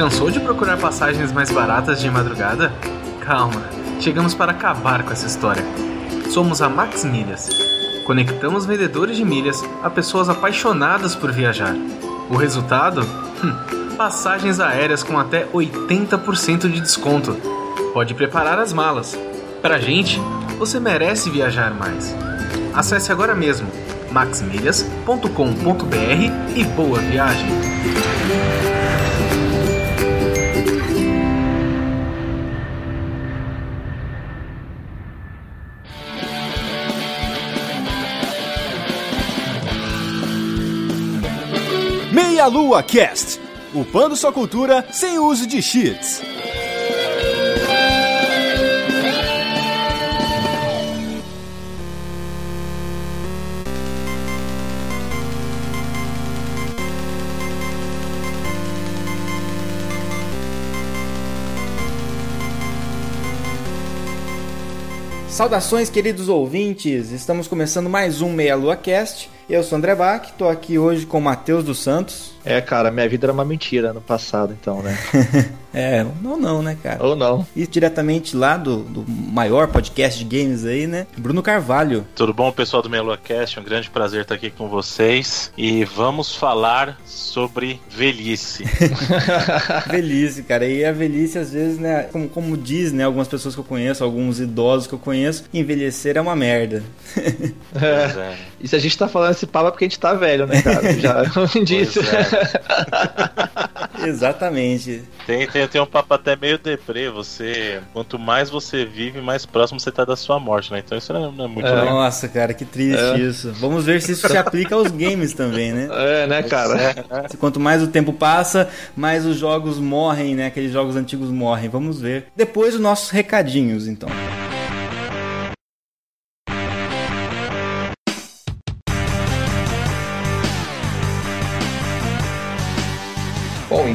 Cansou de procurar passagens mais baratas de madrugada? Calma, chegamos para acabar com essa história. Somos a Max Milhas. Conectamos vendedores de milhas a pessoas apaixonadas por viajar. O resultado? Hum, passagens aéreas com até 80% de desconto. Pode preparar as malas. Pra gente, você merece viajar mais. Acesse agora mesmo maxmilhas.com.br e boa viagem! Meia Lua Cast, upando sua cultura sem uso de cheats. Saudações, queridos ouvintes! Estamos começando mais um Meia Lua Cast. Eu sou André Bach, estou aqui hoje com o Matheus dos Santos. É, cara, minha vida era uma mentira no passado, então, né? é, ou não, né, cara? Ou não. E diretamente lá do, do maior podcast de games aí, né? Bruno Carvalho. Tudo bom, pessoal do Melua Cast? Um grande prazer estar aqui com vocês. E vamos falar sobre velhice. velhice, cara. E a velhice, às vezes, né? Como, como diz, né? Algumas pessoas que eu conheço, alguns idosos que eu conheço, envelhecer é uma merda. é. é. E se a gente tá falando esse papo é porque a gente tá velho, né, cara? Já disse. É. Exatamente. Tem, tem, tem um papo até meio deprê. Você, quanto mais você vive, mais próximo você tá da sua morte, né? Então isso não é, não é muito é. legal. Nossa, cara, que triste é. isso. Vamos ver se isso se aplica aos games também, né? É, né, cara? É? Quanto mais o tempo passa, mais os jogos morrem, né? Aqueles jogos antigos morrem. Vamos ver. Depois os nossos recadinhos, então.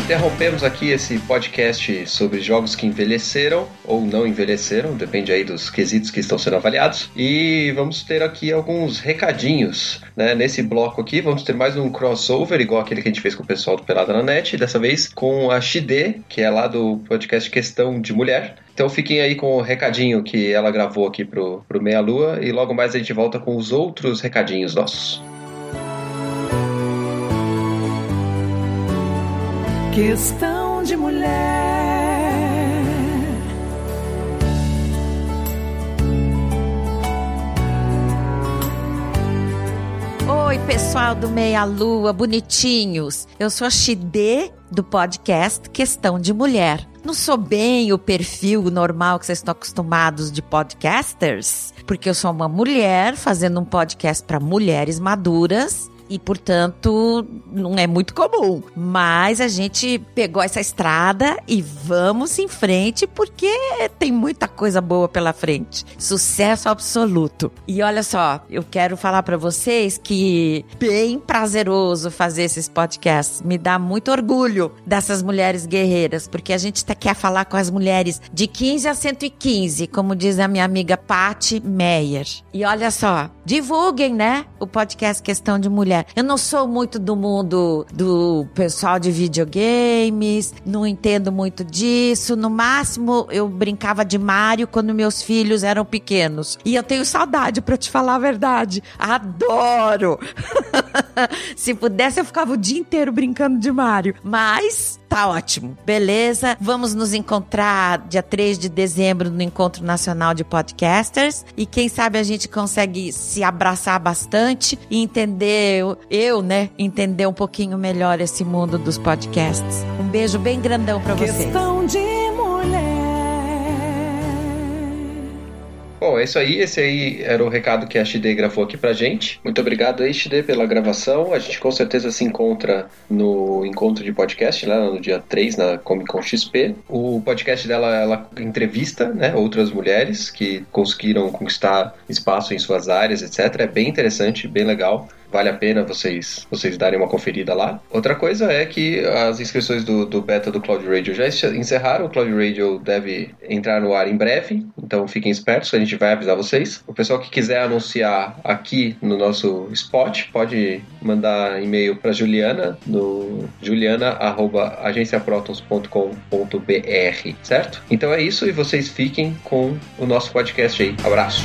Interrompemos aqui esse podcast sobre jogos que envelheceram ou não envelheceram, depende aí dos quesitos que estão sendo avaliados. E vamos ter aqui alguns recadinhos. Né? Nesse bloco aqui, vamos ter mais um crossover, igual aquele que a gente fez com o pessoal do Pelada na Net, dessa vez com a XD, que é lá do podcast Questão de Mulher. Então fiquem aí com o recadinho que ela gravou aqui pro, pro Meia Lua e logo mais a gente volta com os outros recadinhos nossos. Questão de mulher. Oi, pessoal do Meia Lua, bonitinhos. Eu sou a Xidê do podcast Questão de Mulher. Não sou bem o perfil normal que vocês estão acostumados de podcasters, porque eu sou uma mulher fazendo um podcast para mulheres maduras e, portanto, não é muito comum. Mas a gente pegou essa estrada e vamos em frente porque tem muita coisa boa pela frente. Sucesso absoluto. E olha só, eu quero falar para vocês que bem prazeroso fazer esses podcasts. Me dá muito orgulho dessas mulheres guerreiras, porque a gente quer falar com as mulheres de 15 a 115, como diz a minha amiga Patty Meyer. E olha só, divulguem, né, o podcast Questão de Mulher mulher. Eu não sou muito do mundo do pessoal de videogames, não entendo muito disso. No máximo, eu brincava de Mario quando meus filhos eram pequenos. E eu tenho saudade, para te falar a verdade. Adoro! Se pudesse, eu ficava o dia inteiro brincando de Mario. Mas Tá ótimo. Beleza? Vamos nos encontrar dia 3 de dezembro no Encontro Nacional de Podcasters. E quem sabe a gente consegue se abraçar bastante e entender, eu, né? Entender um pouquinho melhor esse mundo dos podcasts. Um beijo bem grandão para vocês. Bom, é isso aí. Esse aí era o recado que a XD gravou aqui pra gente. Muito obrigado aí, XD, pela gravação. A gente com certeza se encontra no encontro de podcast, lá no dia 3, na Comic Con XP. O podcast dela, ela entrevista, né, outras mulheres que conseguiram conquistar espaço em suas áreas, etc. É bem interessante, bem legal. Vale a pena vocês, vocês darem uma conferida lá. Outra coisa é que as inscrições do, do beta do Cloud Radio já encerraram. O Cloud Radio deve entrar no ar em breve, então fiquem espertos a gente vai avisar vocês. O pessoal que quiser anunciar aqui no nosso spot pode mandar e-mail para Juliana no juliana@agenciaprotons.com.br, certo? Então é isso e vocês fiquem com o nosso podcast aí. Abraço.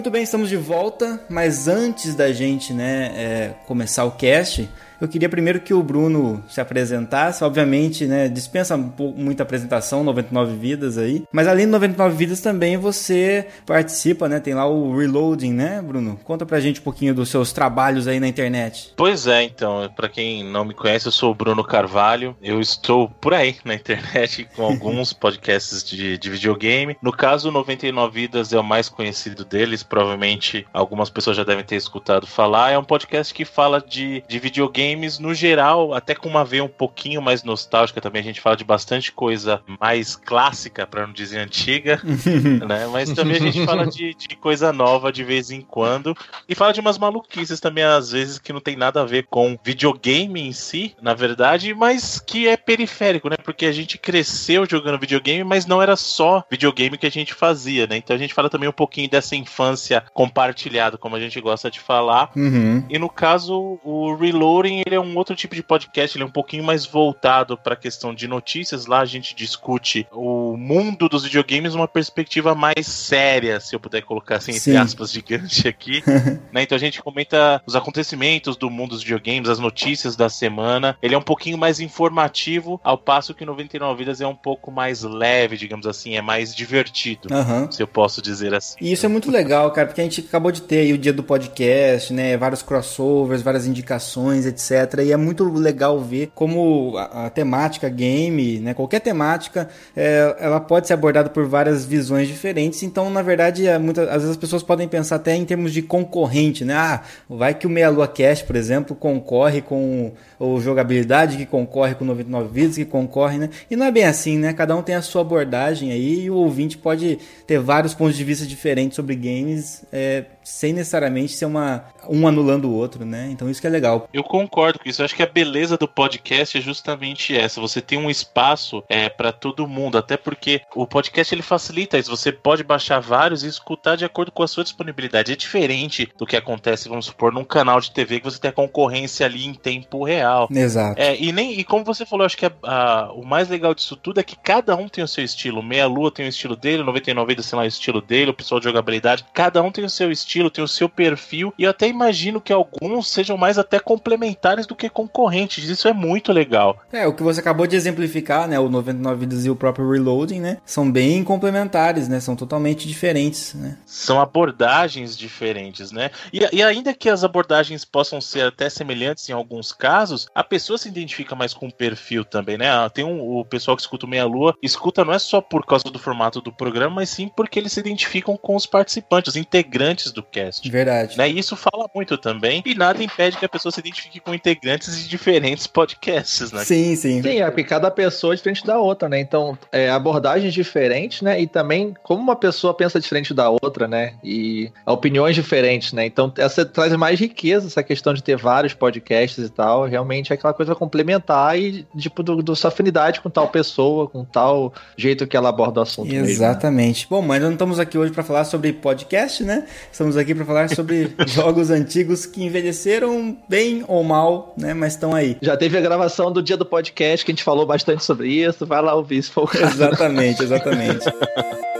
Muito bem, estamos de volta, mas antes da gente né, é, começar o cast, eu queria primeiro que o Bruno se apresentasse. Obviamente, né, dispensa muita apresentação, 99 vidas aí. Mas além de 99 vidas também você participa, né? Tem lá o Reloading, né, Bruno? Conta pra gente um pouquinho dos seus trabalhos aí na internet. Pois é, então, para quem não me conhece, eu sou o Bruno Carvalho. Eu estou por aí na internet com alguns podcasts de, de videogame. No caso, 99 vidas é o mais conhecido deles, provavelmente algumas pessoas já devem ter escutado falar. É um podcast que fala de, de videogame games no geral, até com uma veia um pouquinho mais nostálgica também, a gente fala de bastante coisa mais clássica, para não dizer antiga, né? Mas também a gente fala de, de, coisa nova de vez em quando e fala de umas maluquices também às vezes que não tem nada a ver com videogame em si, na verdade, mas que é periférico, né? Porque a gente cresceu jogando videogame, mas não era só videogame que a gente fazia, né? Então a gente fala também um pouquinho dessa infância compartilhada, como a gente gosta de falar. Uhum. E no caso, o Reloading ele é um outro tipo de podcast, ele é um pouquinho mais voltado para a questão de notícias. Lá a gente discute o mundo dos videogames numa perspectiva mais séria, se eu puder colocar assim, entre Sim. aspas, gigante aqui. né? Então a gente comenta os acontecimentos do mundo dos videogames, as notícias da semana. Ele é um pouquinho mais informativo, ao passo que 99 Vidas é um pouco mais leve, digamos assim, é mais divertido, uhum. se eu posso dizer assim. E isso é muito legal, cara, porque a gente acabou de ter aí o dia do podcast, né? Vários crossovers, várias indicações, etc. E é muito legal ver como a, a temática game, né, qualquer temática, é, ela pode ser abordada por várias visões diferentes. Então, na verdade, é, muitas, às vezes as pessoas podem pensar até em termos de concorrente, né? Ah, vai que o Meia Lua Cast, por exemplo, concorre com o jogabilidade, que concorre com 99 vídeos, que concorre, né? E não é bem assim, né? Cada um tem a sua abordagem aí e o ouvinte pode ter vários pontos de vista diferentes sobre games, é, sem necessariamente ser uma um anulando o outro, né? Então isso que é legal. Eu concordo com isso. Eu acho que a beleza do podcast é justamente essa. Você tem um espaço é, para todo mundo, até porque o podcast ele facilita isso. Você pode baixar vários e escutar de acordo com a sua disponibilidade. É diferente do que acontece, vamos supor, num canal de TV que você tem a concorrência ali em tempo real. Exato. É, e, nem, e como você falou, acho que a, a, o mais legal disso tudo é que cada um tem o seu estilo. Meia Lua tem o estilo dele, 99 Vidas, sei lá, o estilo dele, o pessoal de jogabilidade. Cada um tem o seu estilo, tem o seu perfil. E eu até imagino que alguns sejam mais até complementares do que concorrentes. Isso é muito legal. É, o que você acabou de exemplificar, né? O 99 Vidas e o próprio Reloading, né? São bem complementares, né? São totalmente diferentes, né? São abordagens diferentes, né? E, e ainda que as abordagens possam ser até semelhantes em alguns casos, a pessoa se identifica mais com o perfil também, né? Ah, tem um, o pessoal que escuta o Meia Lua, escuta não é só por causa do formato do programa, mas sim porque eles se identificam com os participantes, os integrantes do cast. Verdade. Né? E isso fala muito também, e nada impede que a pessoa se identifique com integrantes de diferentes podcasts, né? Sim, sim. Sim, é porque cada pessoa é diferente da outra, né? Então, é, abordagens diferentes, né? E também como uma pessoa pensa diferente da outra, né? E opiniões diferentes, né? Então, essa traz mais riqueza, essa questão de ter vários podcasts e tal. Realmente é aquela coisa complementar e, tipo, do, do sua afinidade com tal pessoa, com tal jeito que ela aborda o assunto. Exatamente. Mesmo, né? Bom, mas não estamos aqui hoje para falar sobre podcast, né? Estamos aqui para falar sobre jogos antigos que envelheceram bem ou mal, né? Mas estão aí. Já teve a gravação do dia do podcast que a gente falou bastante sobre isso. Vai lá ouvir se for o caso. Exatamente, exatamente.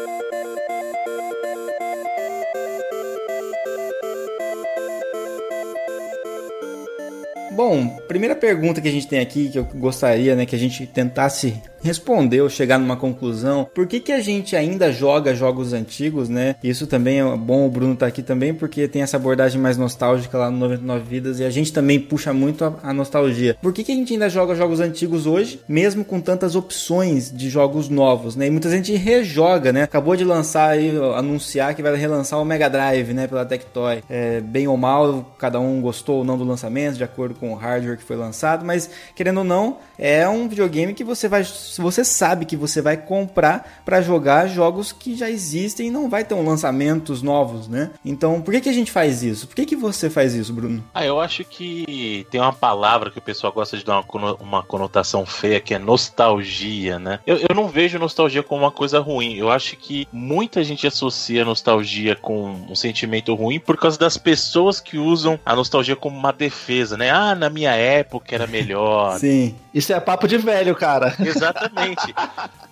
Bom, primeira pergunta que a gente tem aqui, que eu gostaria né, que a gente tentasse responder ou chegar numa conclusão. Por que, que a gente ainda joga jogos antigos, né? Isso também é bom o Bruno tá aqui também, porque tem essa abordagem mais nostálgica lá no 99 Vidas e a gente também puxa muito a, a nostalgia. Por que, que a gente ainda joga jogos antigos hoje, mesmo com tantas opções de jogos novos, né? E muita gente rejoga, né? Acabou de lançar aí, anunciar que vai relançar o Mega Drive, né? Pela Tectoy. É, bem ou mal, cada um gostou ou não do lançamento, de acordo com o hardware que foi lançado, mas querendo ou não, é um videogame que você vai, você sabe que você vai comprar para jogar jogos que já existem e não vai ter um lançamentos novos, né? Então, por que, que a gente faz isso? Por que, que você faz isso, Bruno? Ah, eu acho que tem uma palavra que o pessoal gosta de dar uma, uma conotação feia, que é nostalgia, né? Eu, eu não vejo nostalgia como uma coisa ruim. Eu acho que muita gente associa nostalgia com um sentimento ruim por causa das pessoas que usam a nostalgia como uma defesa, né? Ah, na minha época era melhor. Sim. Isso é papo de velho, cara. Exatamente.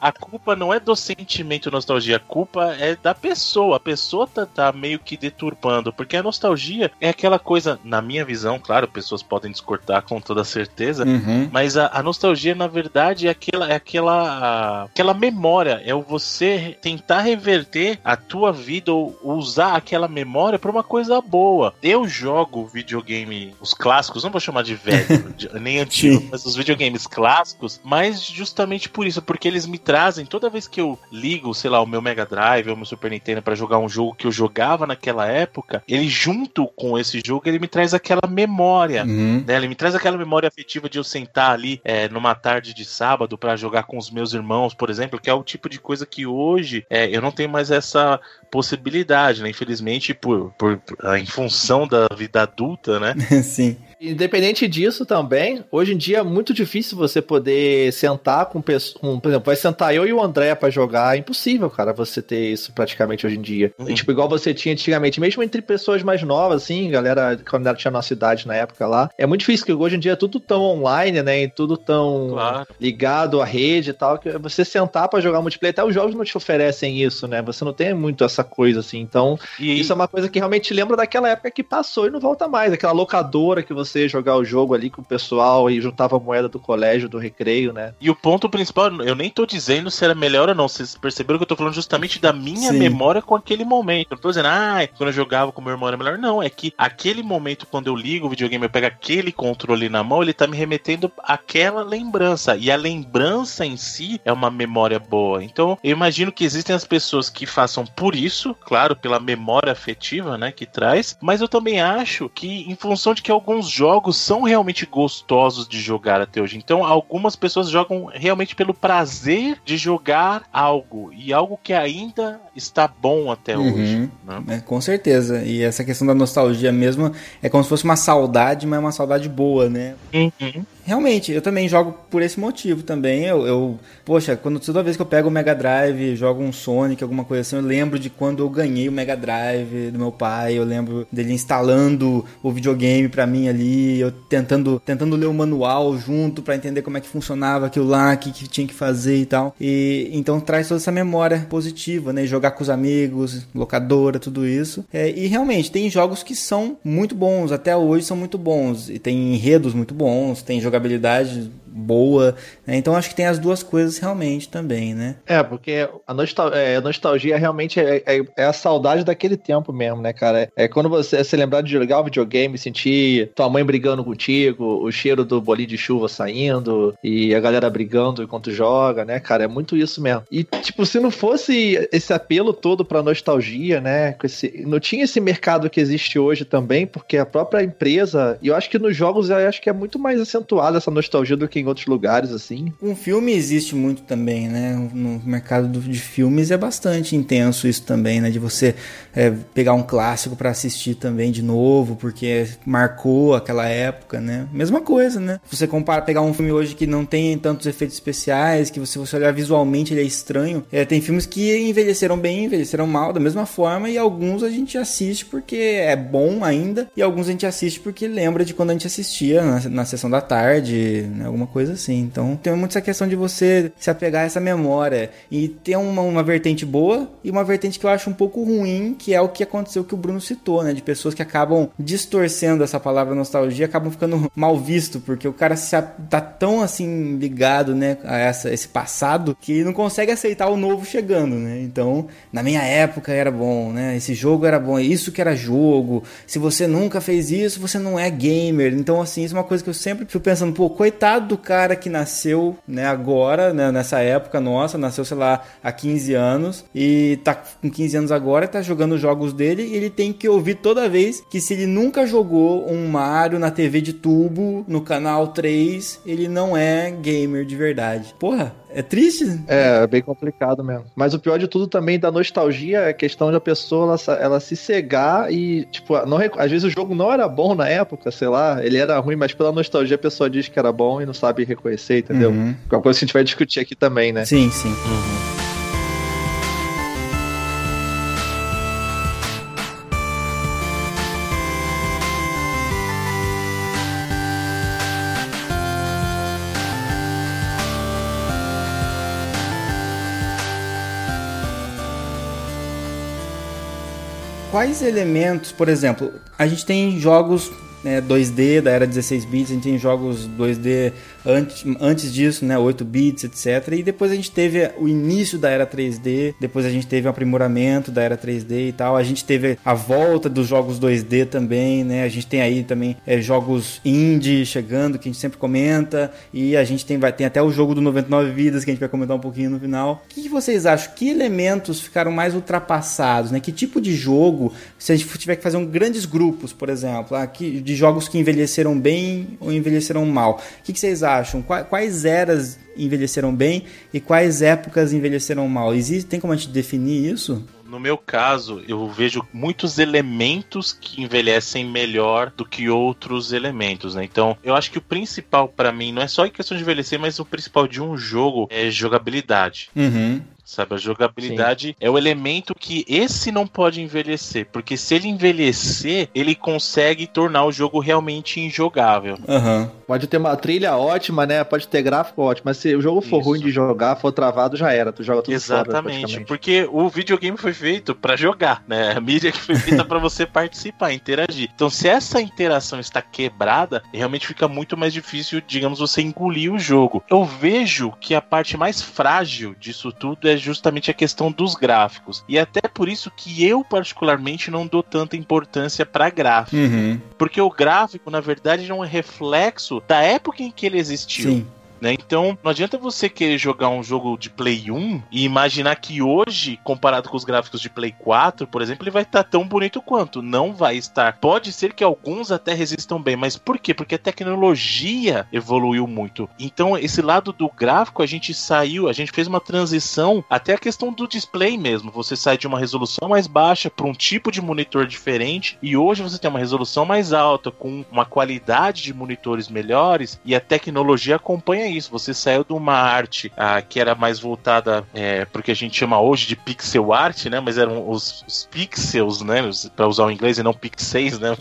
A culpa não é do sentimento nostalgia, a culpa é da pessoa. A pessoa tá, tá, meio que deturpando, porque a nostalgia é aquela coisa, na minha visão, claro, pessoas podem discordar com toda certeza, uhum. mas a, a, nostalgia, na verdade, é aquela, é aquela, aquela memória, é o você tentar reverter a tua vida ou usar aquela memória para uma coisa boa. Eu jogo videogame, os clássicos, não vou chamar de velho, nem antigo, mas os videogames clássicos, mas justamente por isso, porque eles me trazem, toda vez que eu ligo, sei lá, o meu Mega Drive ou o meu Super Nintendo para jogar um jogo que eu jogava naquela época, ele junto com esse jogo, ele me traz aquela memória, uhum. né? Ele me traz aquela memória afetiva de eu sentar ali é, numa tarde de sábado para jogar com os meus irmãos, por exemplo, que é o tipo de coisa que hoje é, eu não tenho mais essa possibilidade, né? Infelizmente, por, por, em função da vida adulta, né? Sim. Independente disso também, hoje em dia é muito difícil você poder sentar com pessoas. por exemplo, vai sentar eu e o André para jogar. É impossível, cara, você ter isso praticamente hoje em dia. Uhum. E, tipo, igual você tinha antigamente, mesmo entre pessoas mais novas, assim, galera, quando ela tinha nossa idade na época lá. É muito difícil, porque hoje em dia é tudo tão online, né? E tudo tão claro. ligado à rede e tal, que você sentar para jogar multiplayer, até os jogos não te oferecem isso, né? Você não tem muito essa coisa assim. Então, e... isso é uma coisa que realmente lembra daquela época que passou e não volta mais. Aquela locadora que você você jogar o jogo ali com o pessoal e juntava a moeda do colégio, do recreio, né? E o ponto principal, eu nem tô dizendo se era melhor ou não. Vocês perceberam que eu tô falando justamente da minha Sim. memória com aquele momento. Eu não tô dizendo, ah, quando eu jogava com meu irmão era melhor. Não, é que aquele momento, quando eu ligo o videogame, eu pego aquele controle na mão, ele tá me remetendo àquela lembrança. E a lembrança em si é uma memória boa. Então, eu imagino que existem as pessoas que façam por isso, claro, pela memória afetiva, né, que traz. Mas eu também acho que, em função de que alguns jogos são realmente gostosos de jogar até hoje. Então, algumas pessoas jogam realmente pelo prazer de jogar algo e algo que ainda está bom até uhum. hoje. Né? É, com certeza. E essa questão da nostalgia mesmo é como se fosse uma saudade, mas é uma saudade boa, né? Uhum. Realmente, eu também jogo por esse motivo também. Eu, eu, poxa, quando toda vez que eu pego o Mega Drive, jogo um Sonic, alguma coisa assim, eu lembro de quando eu ganhei o Mega Drive do meu pai, eu lembro dele instalando o videogame para mim ali, eu tentando tentando ler o manual junto para entender como é que funcionava aquilo lá, o que, que tinha que fazer e tal. E então traz toda essa memória positiva, né? Jogar com os amigos, locadora, tudo isso. É, e realmente tem jogos que são muito bons, até hoje são muito bons e tem enredos muito bons, tem jogabilidade jogabilidade boa. Né? Então acho que tem as duas coisas realmente também, né? É, porque a, nostal é, a nostalgia realmente é, é, é, a saudade daquele tempo mesmo, né, cara? É, quando você se lembrar de jogar o videogame, sentir tua mãe brigando contigo, o cheiro do bolinho de chuva saindo e a galera brigando enquanto joga, né, cara? É muito isso mesmo. E, tipo, se não fosse esse apelo todo pra nostalgia, né? Esse, não tinha esse mercado que existe hoje também, porque a própria empresa, e eu acho que nos jogos eu acho que é muito mais acentuada essa nostalgia do que em outros lugares, assim. Um filme existe muito também, né? No mercado de filmes é bastante intenso isso também, né? De você é, pegar um clássico para assistir também de novo, porque marcou aquela época, né? Mesma coisa, né? Você compara, pegar um filme hoje que não tem tantos efeitos especiais, que você, você olhar visualmente ele é estranho. É, tem filmes que envelheceram bem, envelheceram mal, da mesma forma, e alguns a gente assiste porque é bom ainda, e alguns a gente assiste porque lembra de quando a gente assistia na, na sessão da tarde, né? alguma coisa assim. Então tem muito essa questão de você se apegar a essa memória e ter uma, uma vertente boa e uma vertente que eu acho um pouco ruim, que é o que aconteceu que o Bruno citou, né? De pessoas que acabam distorcendo essa palavra nostalgia, acabam ficando mal visto, porque o cara se, tá tão assim ligado, né, a essa, esse passado que não consegue aceitar o novo chegando, né? Então, na minha época era bom, né? Esse jogo era bom, isso que era jogo. Se você nunca fez isso, você não é gamer. Então, assim, isso é uma coisa que eu sempre fico pensando, pô, coitado do cara que nasceu, né, agora, né, nessa época nossa, nasceu, sei lá, há 15 anos e tá com 15 anos agora, tá jogando os jogos dele e ele tem que ouvir toda vez que se ele nunca jogou um Mario na TV de tubo, no canal 3, ele não é gamer de verdade. Porra, é triste? É, é bem complicado mesmo. Mas o pior de tudo também da nostalgia é a questão de a pessoa ela, ela se cegar e, tipo, não, às vezes o jogo não era bom na época, sei lá, ele era ruim, mas pela nostalgia a pessoa diz que era bom e não sabe reconhecer, entendeu? Uhum. É uma coisa que a gente vai discutir aqui também, né? Sim, sim. Uhum. Quais elementos, por exemplo, a gente tem jogos né, 2D da era 16 bits, a gente tem jogos 2D antes, antes disso, né, 8 bits, etc. E depois a gente teve o início da era 3D, depois a gente teve o aprimoramento da era 3D e tal. A gente teve a volta dos jogos 2D também, né? A gente tem aí também é, jogos indie chegando, que a gente sempre comenta, e a gente tem, vai, tem até o jogo do 99 vidas que a gente vai comentar um pouquinho no final. O que vocês acham? Que elementos ficaram mais ultrapassados, né? Que tipo de jogo, se a gente tiver que fazer um grandes grupos, por exemplo, aqui, de jogos que envelheceram bem ou envelheceram mal, o que, que vocês acham? Acham? Quais eras envelheceram bem e quais épocas envelheceram mal? Existe, tem como a gente definir isso? No meu caso, eu vejo muitos elementos que envelhecem melhor do que outros elementos, né? Então, eu acho que o principal para mim não é só em questão de envelhecer, mas o principal de um jogo é jogabilidade. Uhum. Sabe, a jogabilidade Sim. é o elemento que esse não pode envelhecer, porque se ele envelhecer, ele consegue tornar o jogo realmente injogável. Uhum. Pode ter uma trilha ótima, né? Pode ter gráfico ótimo, mas se o jogo for Isso. ruim de jogar, for travado, já era. Tu joga tudo Exatamente, fora, porque o videogame foi feito para jogar, né? A mídia que foi feita para você participar, interagir. Então, se essa interação está quebrada, realmente fica muito mais difícil, digamos, você engolir o jogo. Eu vejo que a parte mais frágil disso tudo é justamente a questão dos gráficos. E até por isso que eu, particularmente, não dou tanta importância para gráfico. Uhum. Porque o gráfico, na verdade, é um reflexo da época em que ele existiu. Sim. Né? Então, não adianta você querer jogar um jogo de Play 1 e imaginar que hoje, comparado com os gráficos de Play 4, por exemplo, ele vai estar tão bonito quanto. Não vai estar. Pode ser que alguns até resistam bem, mas por quê? Porque a tecnologia evoluiu muito. Então, esse lado do gráfico, a gente saiu, a gente fez uma transição até a questão do display mesmo. Você sai de uma resolução mais baixa para um tipo de monitor diferente e hoje você tem uma resolução mais alta, com uma qualidade de monitores melhores e a tecnologia acompanha isso. Você saiu de uma arte ah, que era mais voltada é, porque a gente chama hoje de pixel art, né? Mas eram os, os pixels, né? Para usar o inglês e não pixels, né?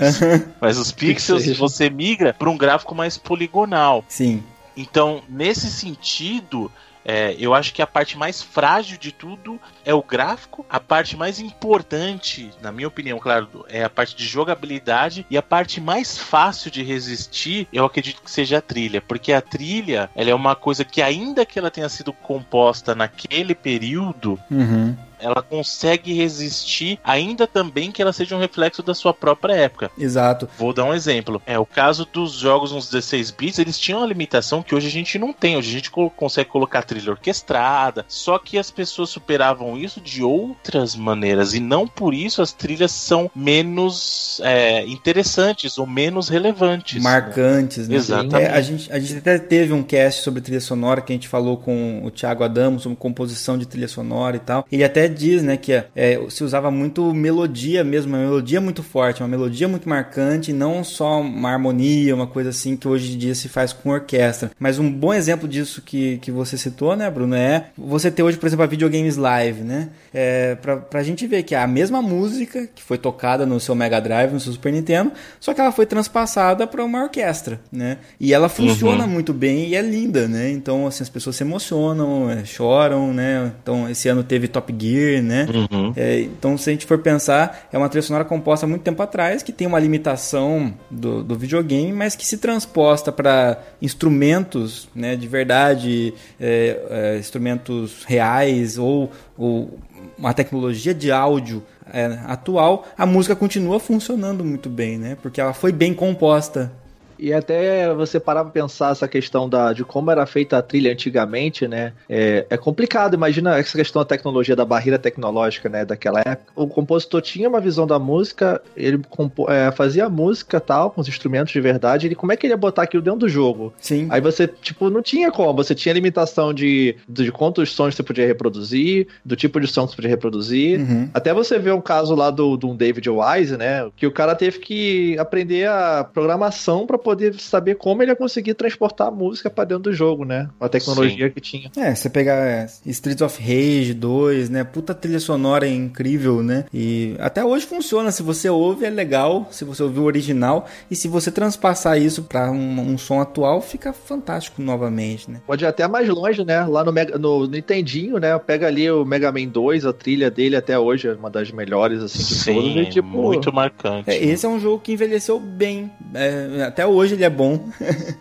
Mas os pixels você migra para um gráfico mais poligonal. Sim. Então, nesse sentido, é, eu acho que a parte mais frágil de tudo é o gráfico, a parte mais importante, na minha opinião, claro, é a parte de jogabilidade. E a parte mais fácil de resistir, eu acredito que seja a trilha, porque a trilha, ela é uma coisa que ainda que ela tenha sido composta naquele período, uhum ela consegue resistir, ainda também que ela seja um reflexo da sua própria época. Exato. Vou dar um exemplo. É o caso dos jogos nos 16 bits, eles tinham uma limitação que hoje a gente não tem. Hoje a gente consegue colocar trilha orquestrada, só que as pessoas superavam isso de outras maneiras e não por isso as trilhas são menos é, interessantes ou menos relevantes. Marcantes, né? né? Exatamente. É, a, gente, a gente até teve um cast sobre trilha sonora que a gente falou com o Thiago Adamo sobre composição de trilha sonora e tal. Ele até até diz, né, que é, se usava muito melodia mesmo, uma melodia muito forte, uma melodia muito marcante, não só uma harmonia, uma coisa assim que hoje em dia se faz com orquestra. Mas um bom exemplo disso que, que você citou, né, Bruno, é você ter hoje, por exemplo, a videogames live, né? É, pra, pra gente ver que é a mesma música que foi tocada no seu Mega Drive, no seu Super Nintendo, só que ela foi transpassada para uma orquestra, né? E ela funciona uhum. muito bem e é linda, né? Então, assim, as pessoas se emocionam, é, choram, né? Então, esse ano teve Top Gear, né? Uhum. É, então, se a gente for pensar, é uma trilha sonora composta há muito tempo atrás, que tem uma limitação do, do videogame, mas que se transposta para instrumentos, né, de verdade, é, é, instrumentos reais ou, ou uma tecnologia de áudio é, atual, a música continua funcionando muito bem, né? Porque ela foi bem composta e até você parar pra pensar essa questão da, de como era feita a trilha antigamente, né? É, é complicado. Imagina essa questão da tecnologia, da barreira tecnológica, né? Daquela época. O compositor tinha uma visão da música, ele é, fazia música tal, com os instrumentos de verdade. Ele, como é que ele ia botar aquilo dentro do jogo? Sim. Aí você, tipo, não tinha como. Você tinha limitação de, de quantos sons você podia reproduzir, do tipo de som que você podia reproduzir. Uhum. Até você ver um caso lá do, do David Wise, né? Que o cara teve que aprender a programação para poder saber como ele ia conseguir transportar a música para dentro do jogo, né? A tecnologia Sim. que tinha. É, você pegar é, Streets of Rage 2, né? Puta trilha sonora incrível, né? E até hoje funciona. Se você ouve, é legal. Se você ouvir o original. E se você transpassar isso para um, um, som atual, fica fantástico novamente, né? Pode ir até mais longe, né? Lá no, Mega, no Nintendinho, né? Pega ali o Mega Man 2, a trilha dele até hoje é uma das melhores, assim, de Sim, todas. E, tipo, muito marcante. É, esse é um jogo que envelheceu bem. É, até hoje hoje ele é bom.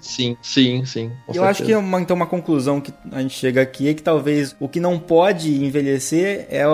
sim, sim, sim. Eu certeza. acho que uma, então uma conclusão que a gente chega aqui é que talvez o que não pode envelhecer é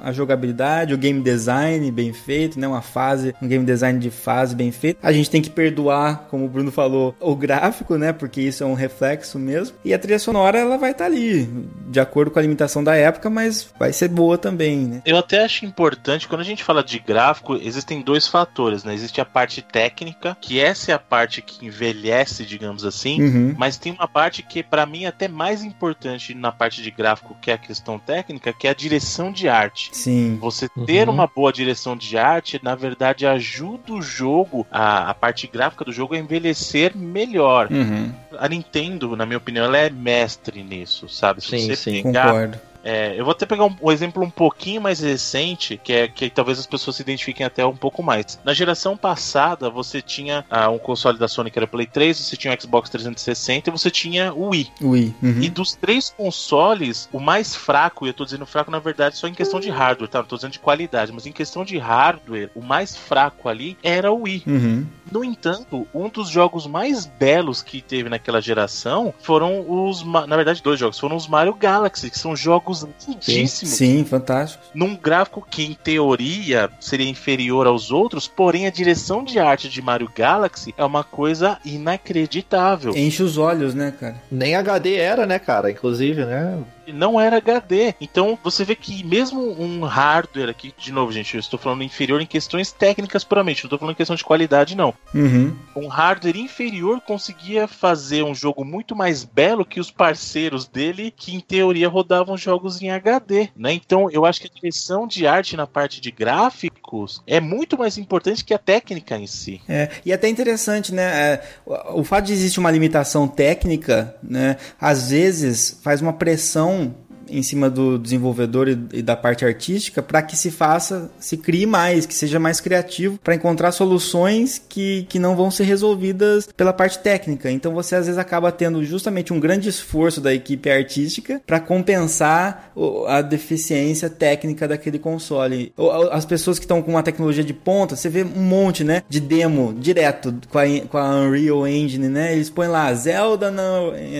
a jogabilidade, o game design bem feito, né? Uma fase, um game design de fase bem feito. A gente tem que perdoar, como o Bruno falou, o gráfico, né? Porque isso é um reflexo mesmo. E a trilha sonora ela vai estar tá ali, de acordo com a limitação da época, mas vai ser boa também, né? Eu até acho importante quando a gente fala de gráfico, existem dois fatores, né? Existe a parte técnica, que essa é a parte que envelhece, digamos assim, uhum. mas tem uma parte que para mim é até mais importante na parte de gráfico que é a questão técnica, que é a direção de arte. Sim. Você ter uhum. uma boa direção de arte, na verdade, ajuda o jogo, a, a parte gráfica do jogo a envelhecer melhor. Uhum. A Nintendo, na minha opinião, ela é mestre nisso, sabe? Se sim, você sim, pegar, concordo é, eu vou até pegar um, um, exemplo um pouquinho mais recente, que é que talvez as pessoas se identifiquem até um pouco mais. Na geração passada, você tinha ah, um console da Sony que era Play 3, você tinha o Xbox 360 e você tinha o Wii. Wii. Uhum. E dos três consoles, o mais fraco, e eu tô dizendo fraco na verdade só em questão de hardware, tá? Não tô dizendo de qualidade, mas em questão de hardware, o mais fraco ali era o Wii. Uhum. No entanto, um dos jogos mais belos que teve naquela geração foram os. Na verdade, dois jogos. Foram os Mario Galaxy, que são jogos lindíssimos. Sim, sim fantástico. Num gráfico que, em teoria, seria inferior aos outros, porém a direção de arte de Mario Galaxy é uma coisa inacreditável. Enche os olhos, né, cara? Nem HD era, né, cara? Inclusive, né? Não era HD. Então você vê que mesmo um hardware aqui, de novo, gente, eu estou falando inferior em questões técnicas puramente, não estou falando em questão de qualidade, não. Uhum. Um hardware inferior conseguia fazer um jogo muito mais belo que os parceiros dele, que em teoria rodavam jogos em HD, né? Então eu acho que a direção de arte na parte de gráficos é muito mais importante que a técnica em si. É, e até interessante, né? É, o fato de existir uma limitação técnica, né? Às vezes faz uma pressão um em cima do desenvolvedor e da parte artística para que se faça, se crie mais, que seja mais criativo para encontrar soluções que, que não vão ser resolvidas pela parte técnica. Então você às vezes acaba tendo justamente um grande esforço da equipe artística para compensar a deficiência técnica daquele console. As pessoas que estão com uma tecnologia de ponta, você vê um monte, né, de demo direto com a, com a Unreal Engine, né? Eles põem lá Zelda na,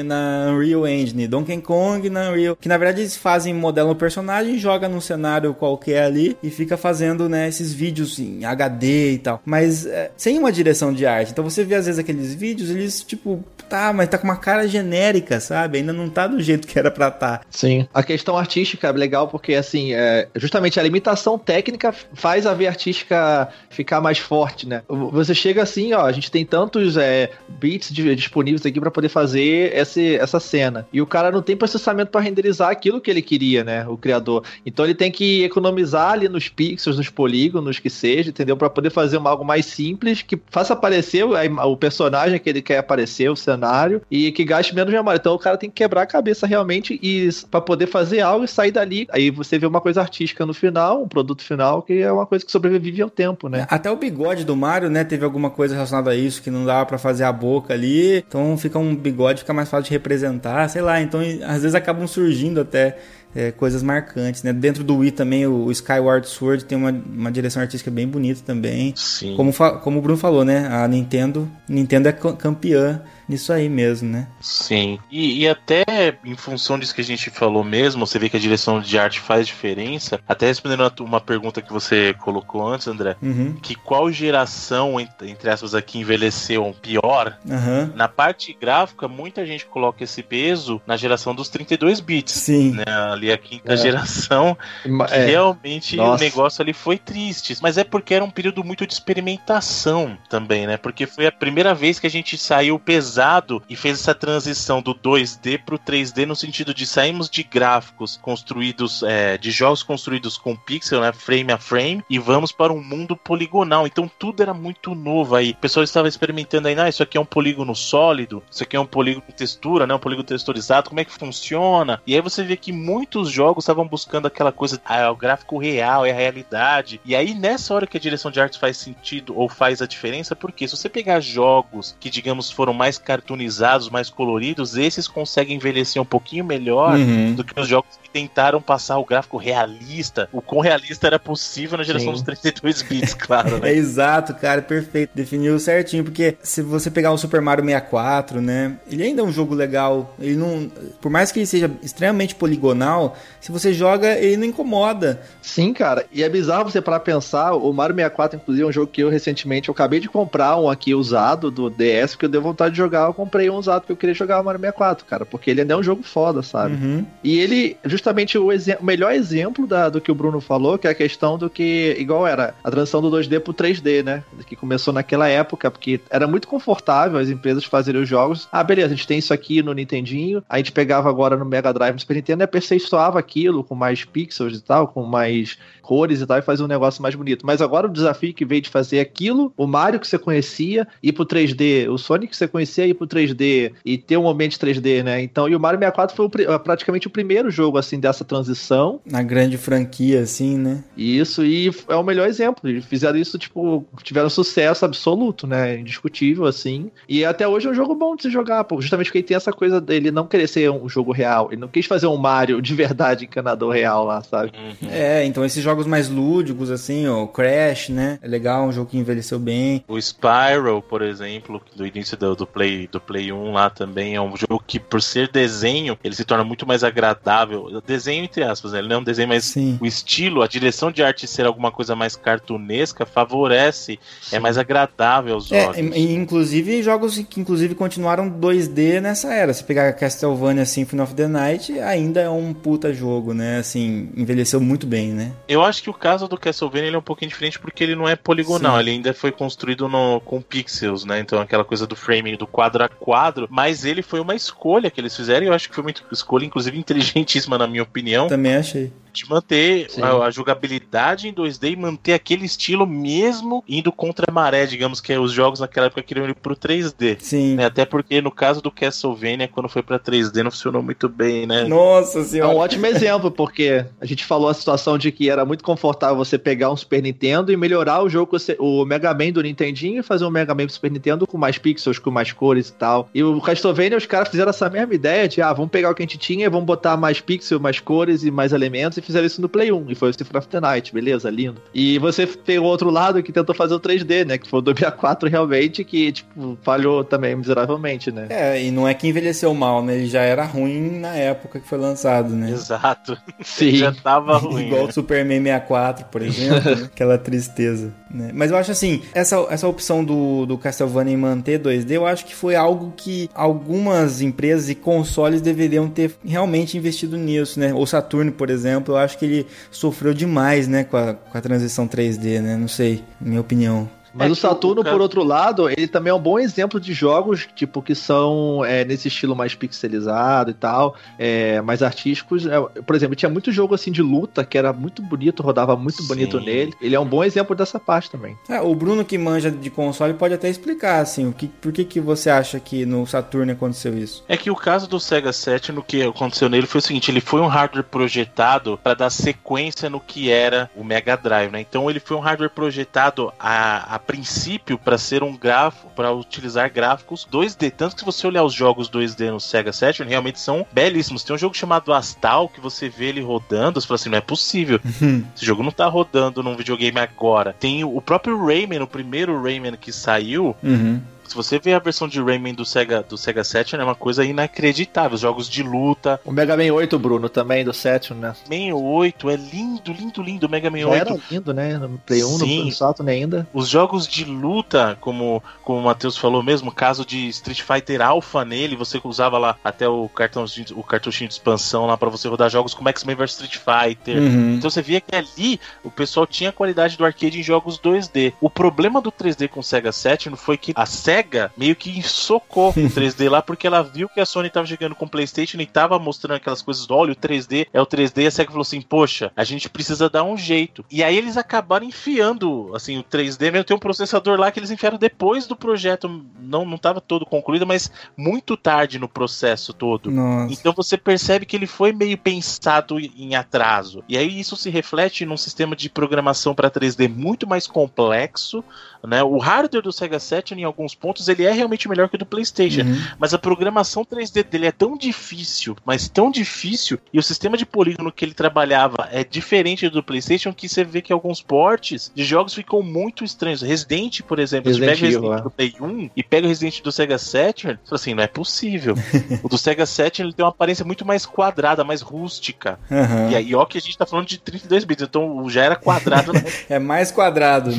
na Unreal Engine, Donkey Kong na Unreal, que na verdade eles fazem, modelam o personagem, joga num cenário qualquer ali e fica fazendo, né, esses vídeos em HD e tal. Mas é, sem uma direção de arte. Então você vê às vezes aqueles vídeos, eles tipo, tá, mas tá com uma cara genérica, sabe? Ainda não tá do jeito que era pra tá. Sim. A questão artística é legal porque, assim, é, justamente a limitação técnica faz a via artística ficar mais forte, né? Você chega assim, ó, a gente tem tantos é, bits disponíveis aqui para poder fazer esse, essa cena. E o cara não tem processamento para renderizar aquilo aquilo que ele queria, né? O criador. Então ele tem que economizar ali nos pixels, nos polígonos, que seja, entendeu? Para poder fazer uma, algo mais simples, que faça aparecer o, o personagem que ele quer aparecer, o cenário, e que gaste menos memória. Então o cara tem que quebrar a cabeça realmente e para poder fazer algo e sair dali. Aí você vê uma coisa artística no final, um produto final, que é uma coisa que sobrevive ao tempo, né? Até o bigode do Mario, né, teve alguma coisa relacionada a isso, que não dava para fazer a boca ali, então fica um bigode, fica mais fácil de representar, sei lá, então às vezes acabam surgindo até Yeah. É, coisas marcantes, né? Dentro do Wii também o, Skyward Sword tem uma, uma direção artística bem bonita também. Sim. Como, como o Bruno falou, né? A Nintendo, Nintendo é campeã nisso aí mesmo, né? Sim. E, e, até em função disso que a gente falou mesmo, você vê que a direção de arte faz diferença. Até respondendo uma pergunta que você colocou antes, André, uhum. que qual geração, entre aspas, aqui envelheceu pior? Uhum. Na parte gráfica, muita gente coloca esse peso na geração dos 32 bits. Sim. Né? Ali a quinta é. geração, que é. realmente Nossa. o negócio ali foi triste. Mas é porque era um período muito de experimentação também, né? Porque foi a primeira vez que a gente saiu pesado e fez essa transição do 2D pro 3D no sentido de saímos de gráficos construídos, é, de jogos construídos com pixel, né, frame a frame, e vamos para um mundo poligonal. Então tudo era muito novo aí. O pessoal estava experimentando aí, ah, isso aqui é um polígono sólido, isso aqui é um polígono textura, né, um polígono texturizado, como é que funciona? E aí você vê que muitos jogos estavam buscando aquela coisa, ah, é o gráfico real, é a realidade. E aí nessa hora que a direção de arte faz sentido ou faz a diferença, porque se você pegar jogos que digamos foram mais cartoonizados, mais coloridos, esses conseguem envelhecer um pouquinho melhor uhum. do que os jogos que tentaram passar o gráfico realista. O quão realista era possível na geração Sim. dos 32 bits, claro, né? é exato, cara, perfeito. Definiu certinho, porque se você pegar o Super Mario 64, né, ele ainda é um jogo legal. Ele não, por mais que ele seja extremamente poligonal, se você joga, ele não incomoda. Sim, cara. E é bizarro você para pensar, o Mario 64 inclusive é um jogo que eu recentemente eu acabei de comprar um aqui usado do DS que eu dei vontade de jogar eu comprei um usado que eu queria jogar o Mario 64, cara, porque ele ainda é um jogo foda, sabe? Uhum. E ele, justamente o, o melhor exemplo da, do que o Bruno falou, que é a questão do que, igual era, a transição do 2D pro 3D, né? Que começou naquela época, porque era muito confortável as empresas fazerem os jogos. Ah, beleza, a gente tem isso aqui no Nintendinho, a gente pegava agora no Mega Drive no Super Nintendo e aperfeiçoava aquilo com mais pixels e tal, com mais cores e tal, e fazia um negócio mais bonito. Mas agora o desafio que veio de fazer aquilo, o Mario que você conhecia, ir pro 3D, o Sonic que você conhecia, ir pro 3D e ter um ambiente 3D, né? Então, e o Mario 64 foi o, praticamente o primeiro jogo, assim, dessa transição. Na grande franquia, assim, né? Isso, e é o melhor exemplo. Eles fizeram isso, tipo, tiveram sucesso absoluto, né? Indiscutível, assim. E até hoje é um jogo bom de se jogar, justamente porque ele tem essa coisa dele não querer ser um jogo real. Ele não quis fazer um Mario de verdade encanador real lá, sabe? Uhum. É, então esses jogos mais lúdicos, assim, o Crash, né? É legal, um jogo que envelheceu bem. O Spyro, por exemplo, do início do, do Play do Play 1 lá também é um jogo que, por ser desenho, ele se torna muito mais agradável. Desenho, entre aspas, né? Ele não é um desenho, mas Sim. o estilo, a direção de arte ser alguma coisa mais cartunesca favorece, é Sim. é mais agradável aos é, olhos. É, inclusive, jogos que inclusive continuaram 2D nessa era. Se pegar Castlevania Symphony of the Night, ainda é um puta jogo, né? Assim, envelheceu muito bem, né? Eu acho que o caso do Castlevania ele é um pouquinho diferente porque ele não é poligonal, Sim. ele ainda foi construído no, com pixels, né? Então aquela coisa do framing do quadro a quadro, mas ele foi uma escolha que eles fizeram e eu acho que foi uma escolha, inclusive, inteligentíssima, na minha opinião. Também achei de manter a, a, jogabilidade em 2D e manter aquele estilo mesmo indo contra a maré, digamos que os jogos naquela época queriam ir pro 3D. Sim. Né? Até porque no caso do Castlevania, quando foi para 3D, não funcionou muito bem, né? Nossa senhora. É um ótimo exemplo, porque a gente falou a situação de que era muito confortável você pegar um Super Nintendo e melhorar o jogo, o Mega Man do Nintendinho e fazer um Mega Man pro Super Nintendo com mais pixels, com mais cores e tal. E o Castlevania, os caras fizeram essa mesma ideia de, ah, vamos pegar o que a gente tinha e vamos botar mais pixels, mais cores e mais elementos fizeram isso no Play 1, e foi o Symphony of the Night, beleza, lindo. E você pegou outro lado que tentou fazer o 3D, né, que foi o do 64 realmente, que, tipo, falhou também miseravelmente, né. É, e não é que envelheceu mal, né, ele já era ruim na época que foi lançado, né. Exato. Sim. já tava ruim. Igual né? o Superman 64, por exemplo, né? aquela tristeza. Né? Mas eu acho assim, essa, essa opção do, do Castlevania em manter 2D, eu acho que foi algo que algumas empresas e consoles deveriam ter realmente investido nisso, né. O Saturn, por exemplo, eu acho que ele sofreu demais, né, com a, com a transição 3D, né? Não sei, minha opinião. Mas É o Saturno, o por outro lado, ele também é um bom exemplo de jogos, tipo, que são é, nesse estilo mais pixelizado e tal, é, mais artísticos. É, por exemplo, tinha muito jogo assim de luta que era muito bonito, rodava muito bonito Sim. nele. Ele é um bom exemplo dessa parte também. É, o Bruno que manja de console pode até explicar, assim, o que, por que, que você acha que no Saturno aconteceu isso? É que o caso do Sega Saturn, o que aconteceu nele foi o seguinte: ele foi um hardware projetado para dar sequência no que era o Mega Drive, né? Então ele foi um hardware projetado a, a princípio para ser um gráfico, para utilizar gráficos 2D. Tanto que se você olhar os jogos 2D no Sega Saturn, realmente são belíssimos. Tem um jogo chamado Astal que você vê ele rodando, você fala assim: não é possível. Esse jogo não tá rodando num videogame agora. Tem o próprio Rayman, o primeiro Rayman que saiu, Uhum. Se você vê a versão de Rayman do Sega, do Sega Saturn, é uma coisa inacreditável. Os jogos de luta. O Mega Man 8, Bruno, também do Saturn, né? Man 8 é lindo, lindo, lindo. O Mega Man Já 8. era lindo, né? No Play 1, Sim. no, Saturn ainda. Os jogos de luta, como, como o Matheus falou mesmo, caso de Street Fighter Alpha nele, você usava lá até o, cartãozinho, o cartuchinho de expansão lá pra você rodar jogos como X-Men vs Street Fighter. Uhum. Então você via que ali o pessoal tinha a qualidade do arcade em jogos 2D. O problema do 3D com o Sega Saturn foi que a Sega meio que socou o 3D lá porque ela viu que a Sony tava chegando com o PlayStation e tava mostrando aquelas coisas do olha, o 3D é o 3D. E a Sega falou assim: "Poxa, a gente precisa dar um jeito". E aí eles acabaram enfiando assim o 3D, mesmo tem um processador lá que eles enfiaram depois do projeto, não não tava todo concluído, mas muito tarde no processo todo. Nossa. Então você percebe que ele foi meio pensado em atraso. E aí isso se reflete num sistema de programação para 3D muito mais complexo, né? O hardware do Sega Saturn em alguns pontos ele é realmente melhor que o do PlayStation, Uhum. mas a programação 3D dele é tão difícil, mas tão difícil, e o sistema de polígono que ele trabalhava é diferente do PlayStation que você vê que alguns portes de jogos ficam muito estranhos. Resident, por exemplo, você Resident pega Resident do Play 1 e pega o Resident do Sega Saturn, você fala assim, não é possível. o do Sega Saturn ele tem uma aparência muito mais quadrada, mais rústica. Uhum. E aí, ó, que a gente tá falando de 32 bits, então já era quadrado. né? É mais quadrado, né?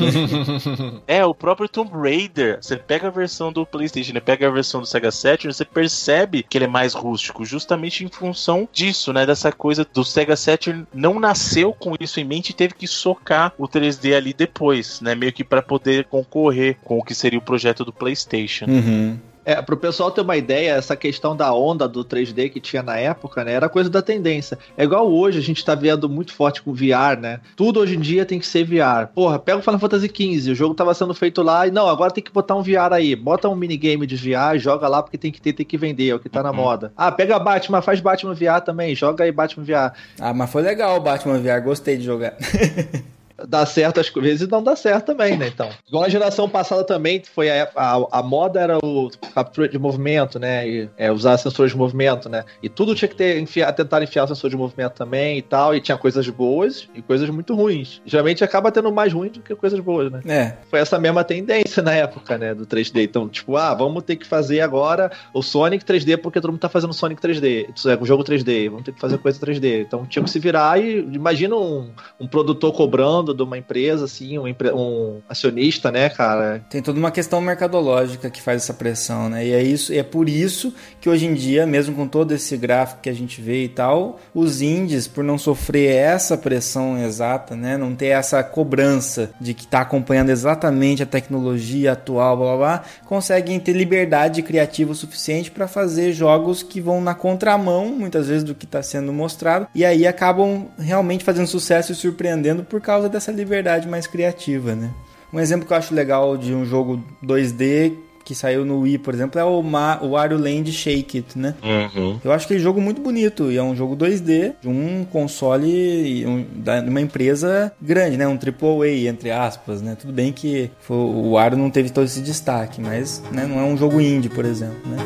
é, o próprio Tomb Raider, você pega versão do PlayStation e pega a versão do Sega Saturn, você percebe que ele é mais rústico, justamente em função disso, né? Dessa coisa do Sega Saturn não nasceu com isso em mente e teve que socar o 3D ali depois, né? Meio que para poder concorrer com o que seria o projeto do PlayStation. Uhum. É, pro pessoal ter uma ideia, essa questão da onda do 3D que tinha na época, né, era coisa da tendência. É igual hoje, a gente tá vendo muito forte com VR, né? Tudo hoje em dia tem que ser VR. Porra, pega o Final Fantasy XV, o jogo tava sendo feito lá e não, agora tem que botar um VR aí. Bota um minigame de VR, joga lá porque tem que ter, tem que vender, é o que tá na Uhum. moda. Ah, pega Batman, faz Batman VR também, joga aí Batman VR. Ah, mas foi legal o Batman VR, gostei de jogar. Dá certo às vezes e não dá certo também, né? Então. Igual a geração passada também, foi a, a, a moda era o captura de movimento, né? E, é, usar sensores de movimento, né? E tudo tinha que ter, enfiar, tentar enfiar sensor de movimento também e tal. E tinha coisas boas e coisas muito ruins. Geralmente acaba tendo mais ruim do que coisas boas, né? É, Foi essa mesma tendência na época, né? Do 3D. Então, tipo, ah, vamos ter que fazer agora o Sonic 3D porque todo mundo tá fazendo Sonic 3D. Isso é, o jogo 3D. Vamos ter que fazer coisa 3D. Então tinha que se virar e imagina um, um produtor cobrando de uma empresa, assim, um, um acionista, né, cara? tem toda uma questão mercadológica que faz essa pressão, né? E é isso, é por isso que hoje em dia, mesmo com todo esse gráfico que a gente vê e tal, os indies, por não sofrer essa pressão exata, né, não ter essa cobrança de que tá acompanhando exatamente a tecnologia atual, blá blá, blá conseguem ter liberdade criativa o suficiente para fazer jogos que vão na contramão, muitas vezes do que está sendo mostrado, e aí acabam realmente fazendo sucesso e surpreendendo por causa dessa liberdade mais criativa, né? Um exemplo que eu acho legal de um jogo 2D que saiu no Wii, por exemplo, é o, Ma Wario Land Shake It, né? Uhum. Eu acho aquele jogo muito bonito e é um jogo 2D de um console um, de uma empresa grande, né? Um AAA, entre aspas, né? Tudo bem que foi- o Wario não teve todo esse destaque, mas né, não é um jogo indie, por exemplo, né?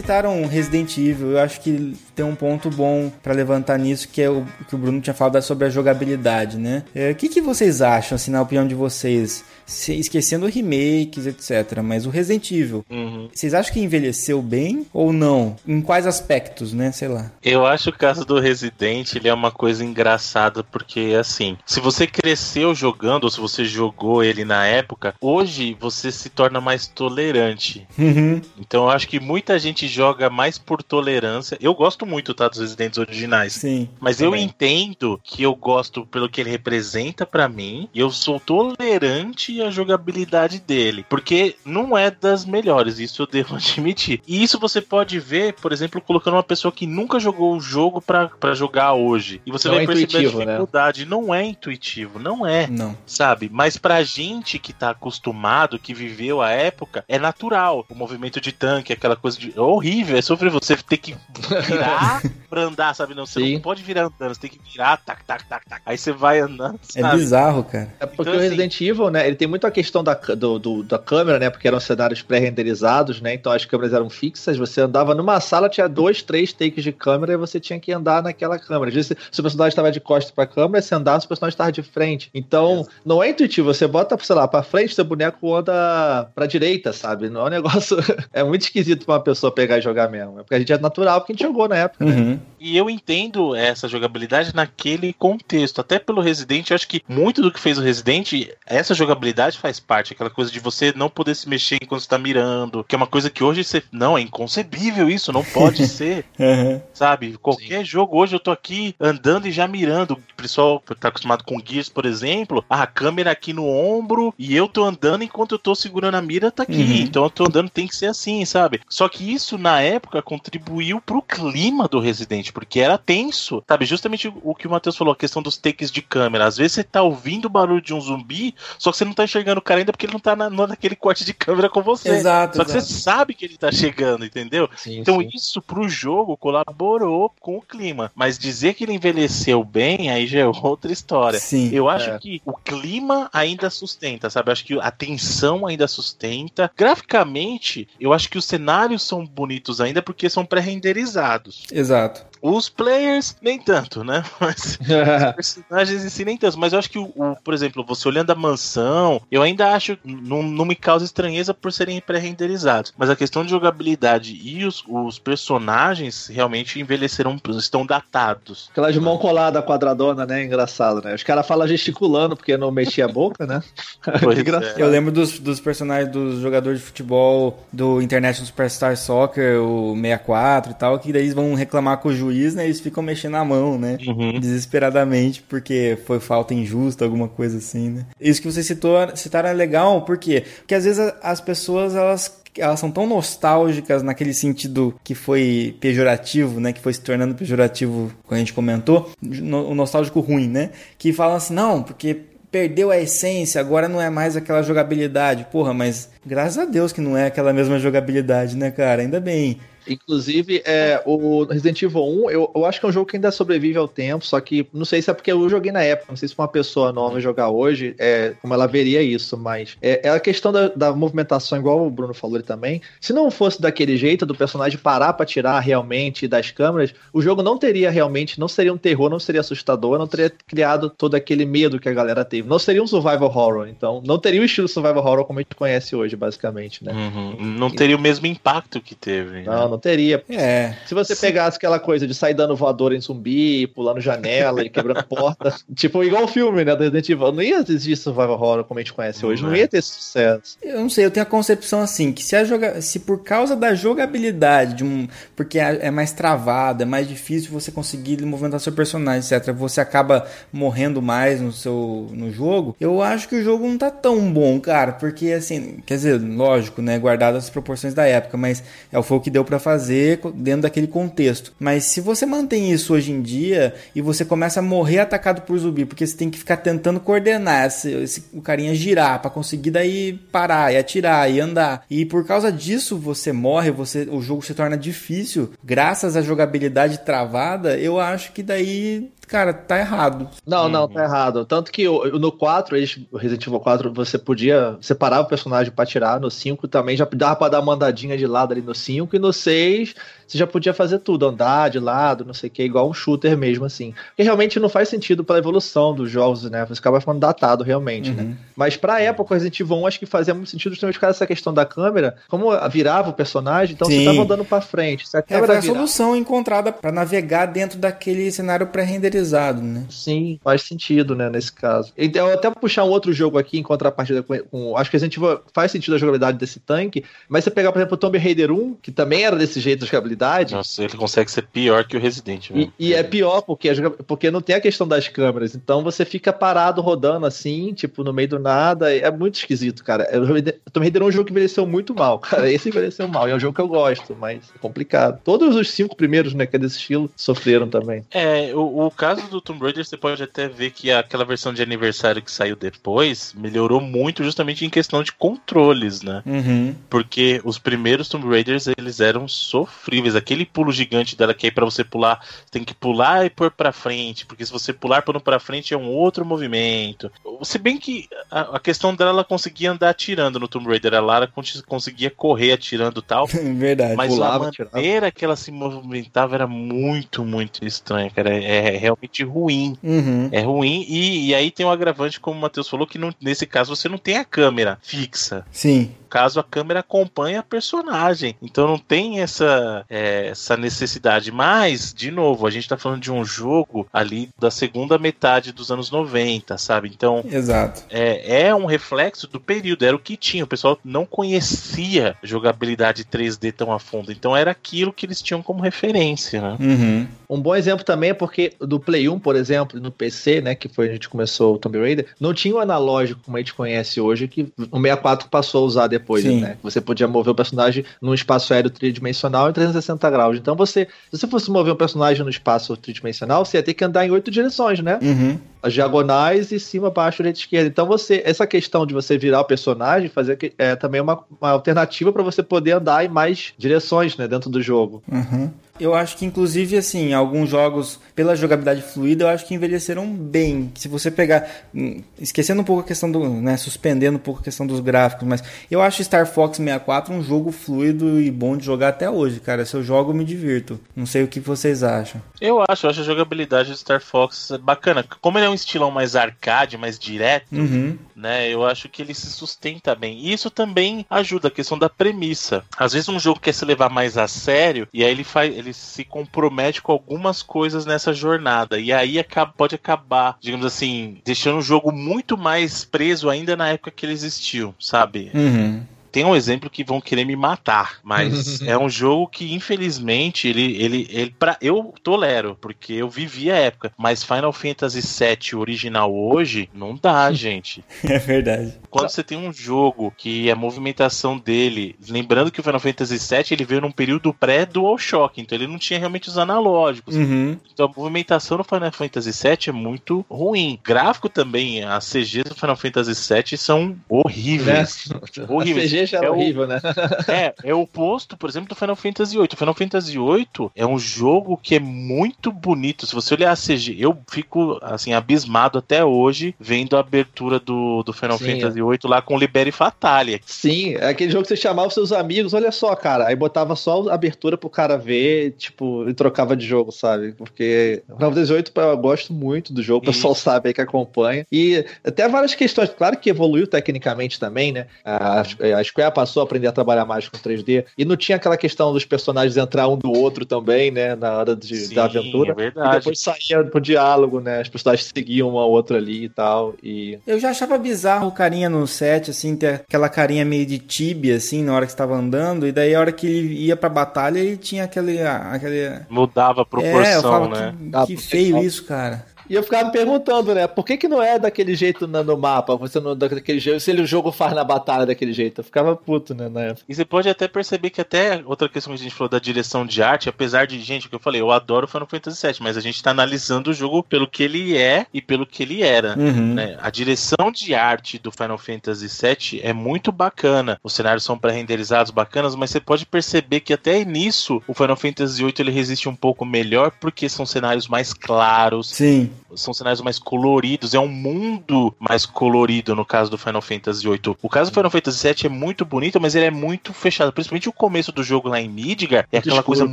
Citaram Resident Evil. Eu acho que tem um ponto bom pra levantar nisso, que é o que o Bruno tinha falado sobre a jogabilidade, né? É, o que, que vocês acham, assim, na opinião de vocês? Se- esquecendo remakes, etc. Mas o Resident Evil, Uhum. vocês acham que envelheceu bem ou não? Em quais aspectos, né? Sei lá. Eu acho o caso do Resident, ele é uma coisa engraçada, porque assim, se você cresceu jogando, ou se você jogou ele na época, hoje você se torna mais tolerante. Uhum. Então eu acho que muita gente joga mais por tolerância. Eu gosto muito, tá, dos Residentes originais. Sim. Mas eu também. entendo que eu gosto pelo que ele representa pra mim e eu sou tolerante à jogabilidade dele, porque não é das melhores, isso eu devo admitir. E isso você pode ver, por exemplo, colocando uma pessoa que nunca jogou o jogo pra pra jogar hoje. E você Não vai é perceber a né? dificuldade, não é intuitivo, não é Não. sabe? Mas pra gente que tá acostumado, que viveu a época, é natural. O movimento de tanque, aquela coisa de. É horrível, é sofrer você ter que virar pra andar, sabe? Não, você Sim. não pode virar andando, você tem que virar, tac, tac, tac, tac. Aí você vai andando, É sabe? bizarro, cara. É porque Então, o assim- Resident Evil, né, ele tem muito a questão da, do, do- da câmera, né, porque eram cenários pré-renderizados, né, então as câmeras eram fixas, você andava numa sala, tinha dois, três takes de câmera e você tinha que andar naquela câmera. Às vezes, se o personagem estava de costas pra câmera, você andava, se o personagem estava de frente. Então, não é intuitivo, você bota, sei lá, pra frente, seu boneco anda pra direita, sabe? Não é um negócio... é muito esquisito pra uma pessoa pegar e jogar mesmo. É porque a gente é natural, porque a gente jogou na época, né? Uhum. E eu entendo essa jogabilidade naquele contexto. Até pelo Resident, eu acho que muito do que fez o Resident, essa jogabilidade faz parte. Aquela coisa de você não poder se mexer enquanto você tá mirando. Que é uma coisa que hoje você. Não, é inconcebível isso, não pode ser. Uhum. Sabe? Qualquer jogo hoje eu tô aqui andando e já mirando. O pessoal tá acostumado com Gears, por exemplo. Ah, a câmera aqui no ombro e eu tô andando enquanto eu tô segurando a mira, tá aqui. Uhum. Então eu tô andando, tem que ser assim, sabe? Só que isso na época contribuiu pro clima do Resident, porque era tenso, sabe? Justamente o que o Matheus falou, a questão dos takes de câmera. Às vezes você tá ouvindo o barulho de um zumbi, só que você não tá enxergando o cara ainda porque ele não tá na, naquele corte de câmera com você. Exato, Só que exato. você sabe que ele tá chegando, entendeu? Sim, Então sim. isso pro jogo colaborou com o clima. Mas dizer que ele envelheceu bem, aí já é outra história. Sim. Eu acho É. que o clima ainda sustenta, sabe? Eu acho que a tensão ainda sustenta. Graficamente, eu acho que os cenários são bonitos ainda porque são pré-renderizados. Exato. that. Os players, nem tanto, né? Mas os personagens em si nem tanto. Mas eu acho que, o, o- por exemplo, você olhando a mansão, eu ainda acho. Não, não me causa estranheza por serem pré-renderizados. Mas a questão de jogabilidade e os, os personagens realmente envelheceram, estão datados. Aquela de mão colada quadradona, né? Engraçado, né? Os caras falam gesticulando porque não mexia a boca, né? Que é. engraçado. Eu lembro dos, dos personagens dos jogadores de futebol do International Superstar Soccer, o 64 e tal, que daí eles vão reclamar com o juiz, né? Eles ficam mexendo a mão, né? Uhum. Desesperadamente, porque foi falta injusta, alguma coisa assim, né? Isso que você citou, citaram é legal, por quê? Porque às vezes as pessoas, elas elas são tão nostálgicas naquele sentido que foi pejorativo, né? Que foi se tornando pejorativo, como a gente comentou, o nostálgico ruim, né? Que falam assim, não, porque perdeu a essência, agora não é mais aquela jogabilidade. Porra, mas graças a Deus que não é aquela mesma jogabilidade, né, cara? Ainda bem. Inclusive, é, o Resident Evil 1, eu, eu acho que é um jogo que ainda sobrevive ao tempo, só que não sei se é porque eu joguei na época, não sei se uma pessoa nova jogar hoje, é, como ela veria isso, mas é, é a questão da, da movimentação, igual o Bruno falou também. Se não fosse daquele jeito, do personagem parar pra tirar realmente das câmeras, o jogo não teria realmente, não seria um terror, não seria assustador, não teria criado todo aquele medo que a galera teve. Não seria um survival horror, então não teria o estilo survival horror como a gente conhece hoje, basicamente, né? Uhum. Não teria o mesmo impacto que teve. né? Não, teria. É. Se você pegasse aquela coisa de sair dando voador em zumbi, pulando janela e quebrando porta, tipo igual o filme, né, do Resident Evil, não ia existir survival horror como a gente conhece hoje, não Não é. ia ter esse sucesso. Eu não sei, eu tenho a concepção assim, que se, a joga... se por causa da jogabilidade, de um... porque é é mais travada, é mais difícil você conseguir movimentar seu personagem, etc., você acaba morrendo mais no seu no jogo, eu acho que o jogo não tá tão bom, cara, porque assim, quer dizer, lógico, né, guardado as proporções da época, mas é, foi o que deu pra fazer dentro daquele contexto. Mas se você mantém isso hoje em dia e você começa a morrer atacado por zumbi, porque você tem que ficar tentando coordenar esse, esse- o carinha girar pra conseguir daí parar e atirar e andar. E por causa disso você morre, você o jogo se torna difícil, graças à jogabilidade travada, eu acho que daí cara, tá errado. Não, não, Uhum. tá errado. Tanto que o- no 4, eles, o Resident Evil 4, você podia separar o personagem pra atirar. No 5 também já dava pra dar uma andadinha de lado ali no 5. E no 6, você já podia fazer tudo, andar de lado, não sei o que, igual um shooter mesmo, assim. Porque realmente não faz sentido pra evolução dos jogos, né? Você acaba ficando datado realmente, né? Uhum. Mas pra época, o Resident Evil 1, acho que fazia muito sentido justamente por causa dessa questão da câmera. Como virava o personagem, então Sim. você tava andando pra frente. Se a É, foi a virar- solução encontrada pra navegar dentro daquele cenário pré-renderizado, né? Sim, faz sentido, né, nesse caso. Então, eu até puxar um outro jogo aqui em contrapartida com, com acho que Resident Evil faz sentido a jogabilidade desse tanque, mas você pegar, por exemplo, o Tomb Raider 1, que também era desse jeito de jogabilidade, Nossa, ele consegue ser pior que o Resident, e, e é pior porque, a porque não tem a questão das câmeras, então você fica parado rodando assim, tipo, no meio do nada, é muito esquisito, cara. É, O Tomb Raider é um jogo que envelheceu muito mal, cara. Esse envelheceu mal, e é um jogo que eu gosto, mas é complicado. Todos os cinco primeiros, né, que é desse estilo, sofreram também. É, o, o caso do Tomb Raider, você pode até ver que aquela versão de aniversário que saiu depois melhorou muito justamente em questão de controles, né? Uhum. Porque os primeiros Tomb Raiders, eles eram sofríveis. Aquele pulo gigante dela que aí pra você pular, você tem que pular e pôr pra frente, porque se você pular pôr pra frente é um outro movimento. Se bem que a, a questão dela, ela conseguia andar atirando no Tomb Raider, a Lara con- conseguia correr atirando e tal, Verdade. mas pulava, a atirava. maneira que ela se movimentava era muito, muito estranha, cara. É, é realmente ruim. Uhum. É ruim, e, e aí tem um agravante, como o Matheus falou, que não- nesse caso você não tem a câmera fixa. Sim. No caso, a câmera acompanha a personagem. Então não tem essa, é, essa necessidade. Mas, de novo, a gente tá falando de um jogo ali da segunda metade dos anos 90, sabe? Então. Exato. É, é um reflexo do período, era o que tinha. O pessoal não conhecia jogabilidade 3D tão a fundo. Então era aquilo que eles tinham como referência, né? Uhum. Um bom exemplo também é porque do Play 1, por exemplo, no PC, né, que foi a gente começou o Tomb Raider, não tinha o analógico como a gente conhece hoje, que o 64 passou a usar depois, Sim. né? Você podia mover o personagem num espaço aéreo tridimensional em 360 graus. Então você, se você fosse mover um personagem no espaço tridimensional, você ia ter que andar em oito direções, né? Uhum. As diagonais e cima, baixo, direita, esquerda. Então você, essa questão de você virar o personagem, fazer que- é também uma, uma alternativa para você poder andar em mais direções, né, dentro do jogo. Uhum. Eu acho que, inclusive, assim, alguns jogos, pela jogabilidade fluida, eu acho que envelheceram bem. Se você pegar. hum, Esquecendo um pouco a questão do. né, suspendendo um pouco a questão dos gráficos, mas eu acho Star Fox 64 um jogo fluido e bom de jogar até hoje, cara. Se eu jogo, eu me divirto. Não sei o que vocês acham. Eu acho, eu acho a jogabilidade do Star Fox bacana. Como ele é um estilão mais arcade, mais direto, Uhum. né? Eu acho que ele se sustenta bem. E isso também ajuda a questão da premissa. Às vezes um jogo quer se levar mais a sério e aí ele faz, ele se compromete com algumas coisas nessa jornada e aí acaba, pode acabar, digamos assim, deixando o jogo muito mais preso ainda na época que ele existiu, sabe? Uhum. Tem um exemplo que vão querer me matar, mas é um jogo que infelizmente ele ele ele para eu tolero, porque eu vivi a época, mas Final Fantasy VII original hoje não dá, gente. É verdade. Quando você tem um jogo que a movimentação dele, lembrando que o Final Fantasy VII ele veio num período pré-DualShock, então ele não tinha realmente os analógicos. Uhum. Então a movimentação no Final Fantasy VII é muito ruim. Gráfico também, as CGs do Final Fantasy VII são horríveis. Horríveis. A CG já era É o- horrível, né? É, é o oposto, por exemplo, do Final Fantasy VIII. O Final Fantasy VIII é um jogo que é muito bonito. Se você olhar a CG, eu fico assim abismado até hoje vendo a abertura do, do Final Sim, Fantasy VIII lá com Libere Fatalia. Sim, é aquele jogo que você chamava os seus amigos, olha só, cara, aí botava só a abertura pro cara ver, tipo, e trocava de jogo, sabe? Porque o Final Fantasy VIII eu gosto muito do jogo, o pessoal sabe aí que acompanha. E até várias questões, claro que evoluiu tecnicamente também, né? A, a Square passou a aprender a trabalhar mais com 3D e não tinha aquela questão dos personagens entrar um do outro também, né? Na hora de, Sim, da aventura. é verdade. E depois saía pro diálogo, né? As personagens seguiam uma outra ali e tal. E Eu já achava bizarro o carinha no set, assim, ter aquela carinha meio de tibia, assim, na hora que estava andando, e daí a hora que ele ia pra batalha, ele tinha aquele. aquele... Mudava a É, eu proporção, falo né? que, Ah, que porque feio só- isso, cara. E eu ficava me perguntando, né? Por que, que não é daquele jeito no, no mapa? Você não daquele jeito. Se ele, o jogo faz na batalha daquele jeito. Eu ficava puto, né? Na época. E você pode até perceber que até outra questão que a gente falou da direção de arte, apesar de, gente, o que eu falei, eu adoro Final Fantasy VII, mas a gente tá analisando o jogo pelo que ele é e pelo que ele era. Uhum. né? A direção de arte do Final Fantasy VII é muito bacana. Os cenários são pré-renderizados bacanas, mas você pode perceber que até nisso o Final Fantasy VIII ele resiste um pouco melhor porque são cenários mais claros, Sim. São cenários mais coloridos, é um mundo mais colorido no caso do Final Fantasy VIII. O caso do Final Fantasy VII é muito bonito, mas ele é muito fechado. Principalmente o começo do jogo lá em Midgar é aquela escuro, coisa né?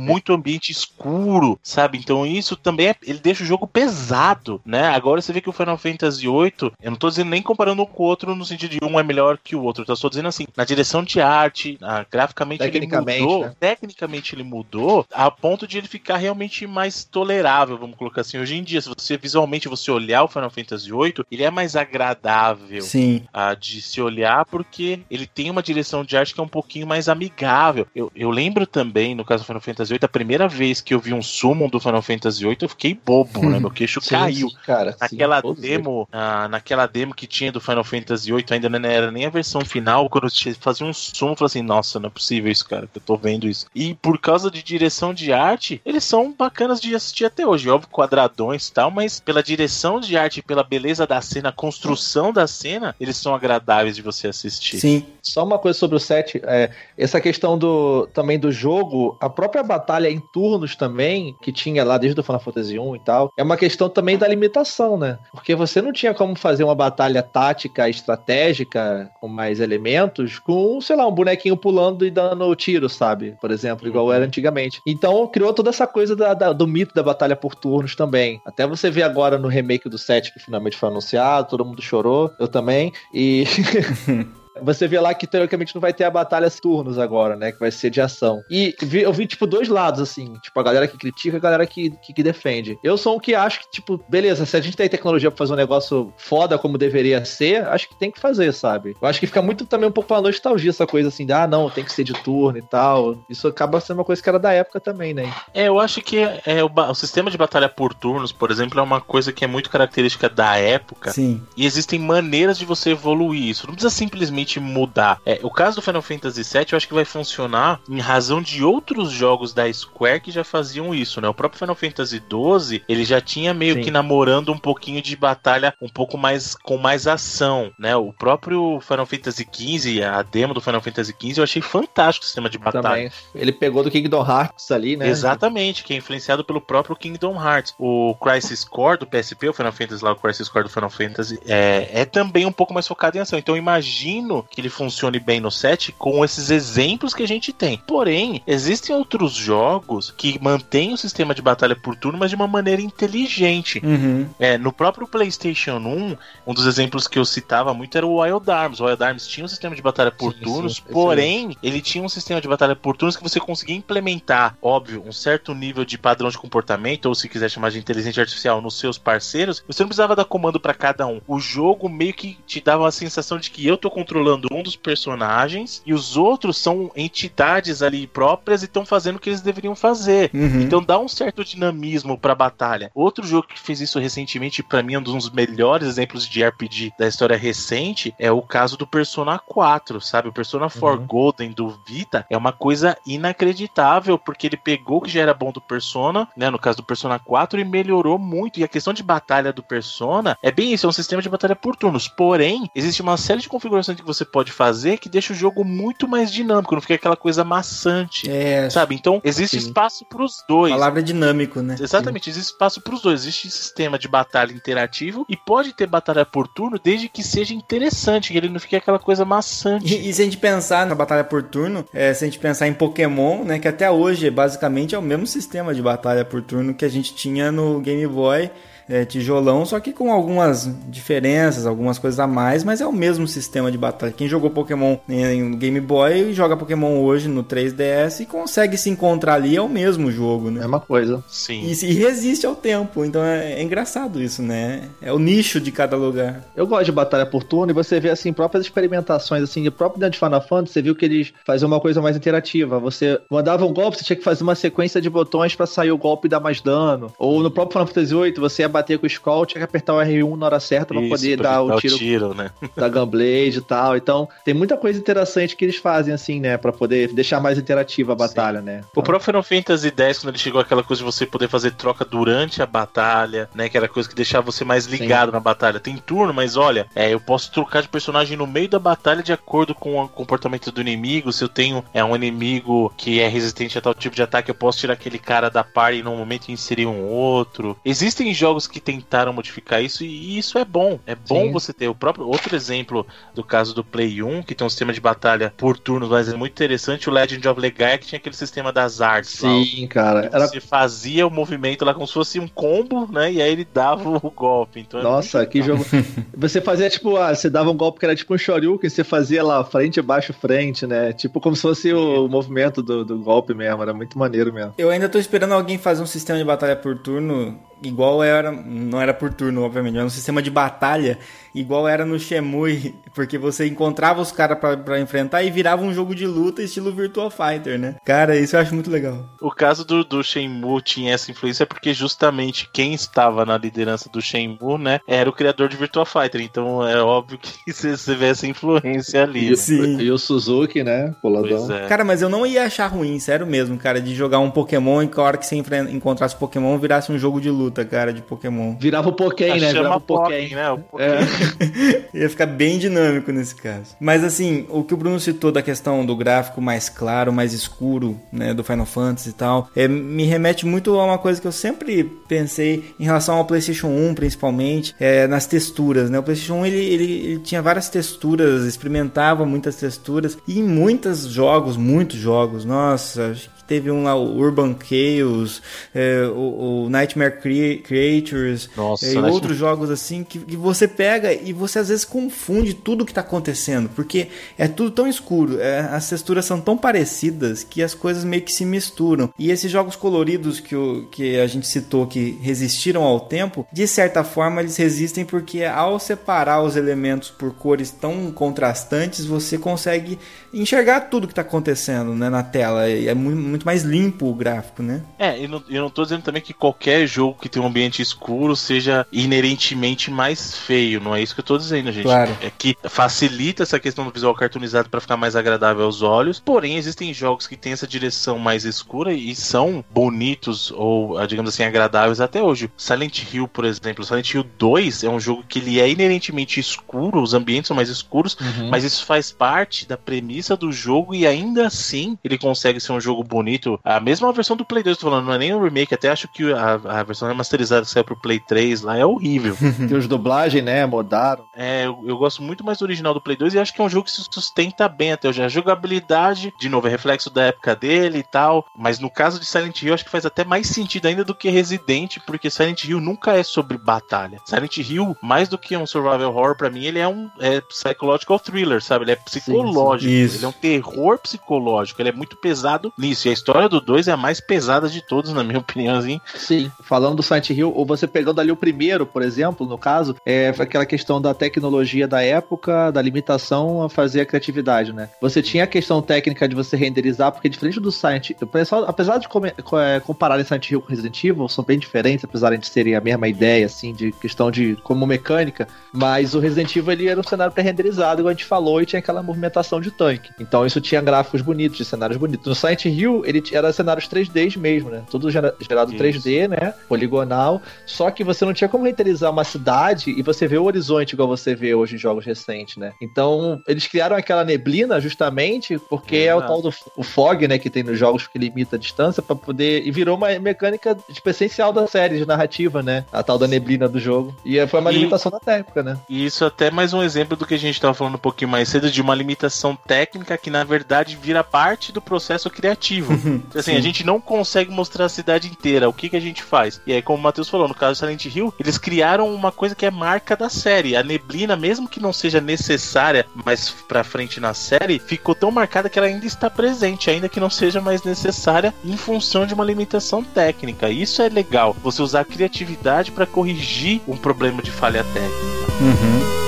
muito ambiente escuro, sabe? Então isso também é, ele deixa o jogo pesado, né? Agora você vê que o Final Fantasy VIII, eu não tô dizendo nem comparando um com o outro no sentido de um é melhor que o outro, eu só dizendo assim, na direção de arte, na- graficamente ele mudou, né? tecnicamente ele mudou a ponto de ele ficar realmente mais tolerável, vamos colocar assim. Hoje em dia, se você visualmente você olhar o Final Fantasy VIII, ele é mais agradável Sim. ah, de se olhar porque ele tem uma direção de arte que é um pouquinho mais amigável. Eu, eu lembro também, no caso do Final Fantasy VIII, a primeira vez que eu vi um summon do Final Fantasy VIII, eu fiquei bobo, né? Meu queixo caiu. Sim, cara. sim, Naquela todos demo, ah, naquela demo que tinha do Final Fantasy VIII, ainda não era nem a versão final, quando eu fazia um sumo, eu falei assim, nossa, não é possível isso, cara, que eu tô vendo isso. E por causa de direção de arte, eles são bacanas de assistir até hoje, óbvio, quadradões e tal, mas pela direção de arte, pela beleza da cena, a construção da cena, eles são agradáveis de você assistir. Sim. Só uma coisa sobre o set, é, essa questão do também do jogo, a própria batalha em turnos também, que tinha lá desde o Final Fantasy 1 e tal, é uma questão também da limitação, né? Porque você não tinha como fazer uma batalha tática, estratégica, com mais elementos, com, sei lá, um bonequinho pulando e dando tiro, sabe? Por exemplo, igual era antigamente. Então criou toda essa coisa da- da- do mito da batalha por turnos também. Até você vê agora no remake do set que finalmente foi anunciado, todo mundo chorou, eu também, e. Você vê lá que teoricamente não vai ter a batalha turnos agora, né? Que vai ser de ação. E vi- eu vi, tipo, dois lados, assim. Tipo, a galera que critica e a galera que, que, que defende. Eu sou um que acho que, tipo, beleza, se a gente tem tecnologia pra fazer um negócio foda como deveria ser, acho que tem que fazer, sabe? Eu acho que fica muito também um pouco pela nostalgia essa coisa assim, de, ah, não, tem que ser de turno e tal. Isso acaba sendo uma coisa que era da época também, né? É, eu acho que é, o, ba- o sistema de batalha por turnos, por exemplo, é uma coisa que é muito característica da época. Sim. E existem maneiras de você evoluir isso. Não precisa simplesmente mudar. É, o caso do Final Fantasy VII eu acho que vai funcionar em razão de outros jogos da Square que já faziam isso, né? O próprio Final Fantasy XII, ele já tinha meio Sim. que namorando um pouquinho de batalha um pouco mais com mais ação, né? O próprio Final Fantasy XV, a demo do Final Fantasy XV, eu achei fantástico o sistema de batalha. Também. Ele pegou do Kingdom Hearts ali, né? Exatamente, que é influenciado pelo próprio Kingdom Hearts. O Crisis Core do PSP, o Final Fantasy lá, o Crisis Core do Final Fantasy, é, é também um pouco mais focado em ação. Então eu imagino que ele funcione bem no set com esses exemplos que a gente tem. Porém, existem outros jogos que mantêm o sistema de batalha por turno, mas de uma maneira inteligente. Uhum. É, no próprio PlayStation 1, um dos exemplos que eu citava muito era o Wild Arms. O Wild Arms tinha um sistema de batalha por Sim, turnos, sim, porém, ele tinha um sistema de batalha por turnos que você conseguia implementar, óbvio, um certo nível de padrão de comportamento, ou se quiser chamar de inteligência artificial, nos seus parceiros. Você não precisava dar comando para cada um. O jogo meio que te dava a sensação de que eu tô controlando um dos personagens e os outros são entidades ali próprias e estão fazendo o que eles deveriam fazer. Uhum. Então dá um certo dinamismo pra batalha. Outro jogo que fez isso recentemente, pra mim, um dos melhores exemplos de RPG da história recente, é o caso do Persona 4, sabe? O Persona 4 Golden do Vita é uma coisa inacreditável, porque ele pegou o que já era bom do Persona, né? No caso do Persona 4, e melhorou muito. E a questão de batalha do Persona é bem isso, é um sistema de batalha por turnos. Porém, existe uma série de configurações que você pode fazer que deixa o jogo muito mais dinâmico, não fica aquela coisa maçante. É, Sabe? Então, existe Sim. espaço pros dois. palavra dinâmico, né? Exatamente, existe espaço para os dois. Existe sistema de batalha interativo e pode ter batalha por turno desde que seja interessante, que ele não fique aquela coisa maçante. E, e se a gente pensar na batalha por turno, é, se a gente pensar em Pokémon, né, que até hoje basicamente é o mesmo sistema de batalha por turno que a gente tinha no Game Boy é, tijolão, só que com algumas diferenças, algumas coisas a mais, mas é o mesmo sistema de batalha. Quem jogou Pokémon em Game Boy joga Pokémon hoje no 3DS e consegue se encontrar ali, é o mesmo jogo, né? Mesma coisa. Sim. E, e resiste ao tempo, então é, é engraçado isso, né? É o nicho de cada lugar. Eu gosto de batalha por turno e você vê assim próprias experimentações assim, de próprio dentro de Final Fantasy, você viu que eles faziam uma coisa mais interativa. Você mandava um golpe, você tinha que fazer uma sequência de botões pra sair o golpe e dar mais dano. Ou no próprio Final Fantasy VIII, você ia bater com o Skull, tinha que apertar o R1 na hora certa pra Isso, poder dar o tiro, tiro, né? da Gunblade e tal. Então, tem muita coisa interessante que eles fazem, assim, né? Pra poder deixar mais interativa a batalha, né? O próprio Final Fantasy X, quando ele chegou aquela coisa de você poder fazer troca durante a batalha, né? Que era coisa que deixava você mais ligado na batalha. Tem turno, mas olha, é, eu posso trocar de personagem no meio da batalha de acordo com o comportamento do inimigo. Se eu tenho é, um inimigo que é resistente a tal tipo de ataque, eu posso tirar aquele cara da party num momento e inserir um outro. Existem jogos que tentaram modificar isso e isso é bom. É bom Sim. você ter o próprio outro exemplo do caso do Play 1, que tem um sistema de batalha por turnos, mas é muito interessante. O Legend of Legaia que tinha aquele sistema das artes. lá, Sim, cara. que Era... Você fazia o movimento lá como se fosse um combo, né? E aí ele dava o golpe. Então é Nossa, que legal. jogo. Você fazia tipo, ah, você dava um golpe que era tipo um Shoryuken, você fazia lá frente, baixo, frente, né? Tipo como se fosse o movimento do, do golpe mesmo. Era muito maneiro mesmo. Eu ainda tô esperando alguém fazer um sistema de batalha por turno igual era, não era por turno, obviamente, mas um sistema de batalha igual era no Shemui, porque você encontrava os caras pra, pra enfrentar e virava um jogo de luta estilo Virtua Fighter, né? Cara, isso eu acho muito legal. O caso do, do Shenmue tinha essa influência porque justamente quem estava na liderança do Shenmue, né, era o criador de Virtua Fighter. Então é óbvio que você, vê essa influência ali. né? Sim. E o Suzuki, né? Pois Poladão. é. Cara, mas eu não ia achar ruim, sério mesmo, cara, de jogar um Pokémon e que a hora que você encontrasse Pokémon virasse um jogo de luta, cara, de Pokémon. Virava o Pokémon, né? Virava chama o Pokémon. Pokémon, né? O Pokémon. É. Ia ficar bem dinâmico nesse caso. Mas assim, o que o Bruno citou da questão do gráfico mais claro, mais escuro, né, do Final Fantasy e tal, é, me remete muito a uma coisa que eu sempre pensei em relação ao PlayStation 1, principalmente, é, nas texturas, né? O PlayStation 1 ele, ele, ele tinha várias texturas, experimentava muitas texturas e em muitos jogos, muitos jogos, nossa, acho teve um lá, o Urban Chaos, é, o, o Nightmare Crea- Creatures, Nossa, é, e Nightmare- outros jogos assim que, que você pega e você às vezes confunde tudo que tá acontecendo, porque é tudo tão escuro, é, as texturas são tão parecidas que as coisas meio que se misturam. E esses jogos coloridos que, o, que a gente citou que resistiram ao tempo, de certa forma eles resistem porque ao separar os elementos por cores tão contrastantes, você consegue enxergar tudo que tá acontecendo né, na tela. E é mu- muito mais limpo o gráfico, né? É, e não- eu não tô dizendo também que qualquer jogo que tem um ambiente escuro seja inerentemente mais feio, não é isso que eu tô dizendo, gente. Claro. É que facilita essa questão do visual cartoonizado pra ficar mais agradável aos olhos, porém existem jogos que têm essa direção mais escura e são bonitos ou, ah, digamos assim, agradáveis até hoje. Silent Hill, por exemplo, Silent Hill 2 é um jogo que ele é inerentemente escuro, os ambientes são mais escuros, Uhum. mas isso faz parte da premissa do jogo e ainda assim ele consegue ser um jogo bonito. A mesma versão do Play 2, tô falando, não é nem o remake, até acho que a, a versão remasterizada que saiu pro Play 3 lá é horrível. Tem os dublagens, né? Mudaram. É, eu, eu gosto muito mais do original do Play 2 e acho que é um jogo que se sustenta bem até hoje. A jogabilidade, de novo, é reflexo da época dele e tal. Mas no caso de Silent Hill, acho que faz até mais sentido ainda do que Resident, porque Silent Hill nunca é sobre batalha. Silent Hill, mais do que um survival horror, pra mim, ele é um é psychological thriller, sabe? Ele é psicológico. Isso. Ele é um terror psicológico. Ele é muito pesado nisso. E a história do 2 é a mais pesada de todos, na minha opinião, assim. Sim. Falando do Silent Hill, ou você pegando ali o primeiro, por exemplo, no caso, é aquela questão da tecnologia da época, da limitação a fazer a criatividade, né? Você tinha a questão técnica de você renderizar, porque diferente do Silent pessoal, apesar de é, compararem Silent Hill com Resident Evil, são bem diferentes, apesar de serem a mesma ideia, assim, de questão de como mecânica, mas o Resident Evil ele era um cenário pré-renderizado, igual a gente falou, e tinha aquela movimentação de tanque. Então isso tinha gráficos bonitos, de cenários bonitos. No Silent Hill, ele era cenários 3D mesmo, né? Tudo gera- gerado Isso. 3D, né? Poligonal. Só que você não tinha como renderizar uma cidade e você vê o horizonte igual você vê hoje em jogos recentes, né? Então, eles criaram aquela neblina justamente porque é o Exato. tal do o fog, né, que tem nos jogos que limita a distância pra poder e virou uma mecânica tipo, essencial da série de narrativa, né? A tal da neblina do jogo. E foi uma E- limitação da época, né? E isso até é mais um exemplo do que a gente estava falando um pouquinho mais cedo, de uma limitação técnica que na verdade vira parte do processo criativo. assim, a gente não consegue mostrar a cidade inteira, o que, que a gente faz? E aí, como o Matheus falou, no caso do Silent Hill, eles criaram uma coisa que é marca da série. A neblina, mesmo que não seja necessária mais pra frente na série, ficou tão marcada que ela ainda está presente, ainda que não seja mais necessária em função de uma limitação técnica. Isso é legal, você usar a criatividade para corrigir um problema de falha técnica. Uhum.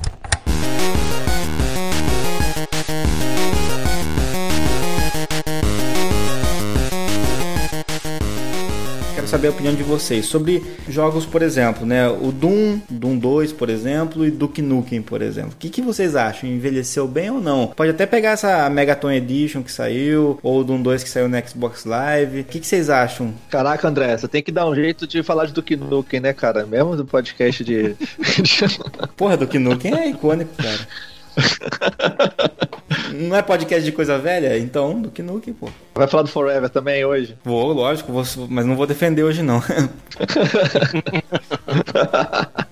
saber a opinião de vocês sobre jogos, por exemplo, né? O Doom, Doom 2, por exemplo, e Duke Nukem, por exemplo. O que, que vocês acham? Envelheceu bem ou não? Pode até pegar essa Megaton Edition que saiu, ou o Doom 2 que saiu no Xbox Live. O que, que vocês acham? Caraca, André, você tem que dar um jeito de falar de Duke Nukem, né, cara? Mesmo do podcast de. Porra, Duke Nukem é icônico, cara. Não é podcast de coisa velha? Então, Duke Nukem, pô. Vai falar do Forever também hoje? Vou, lógico, vou, mas não vou defender hoje não.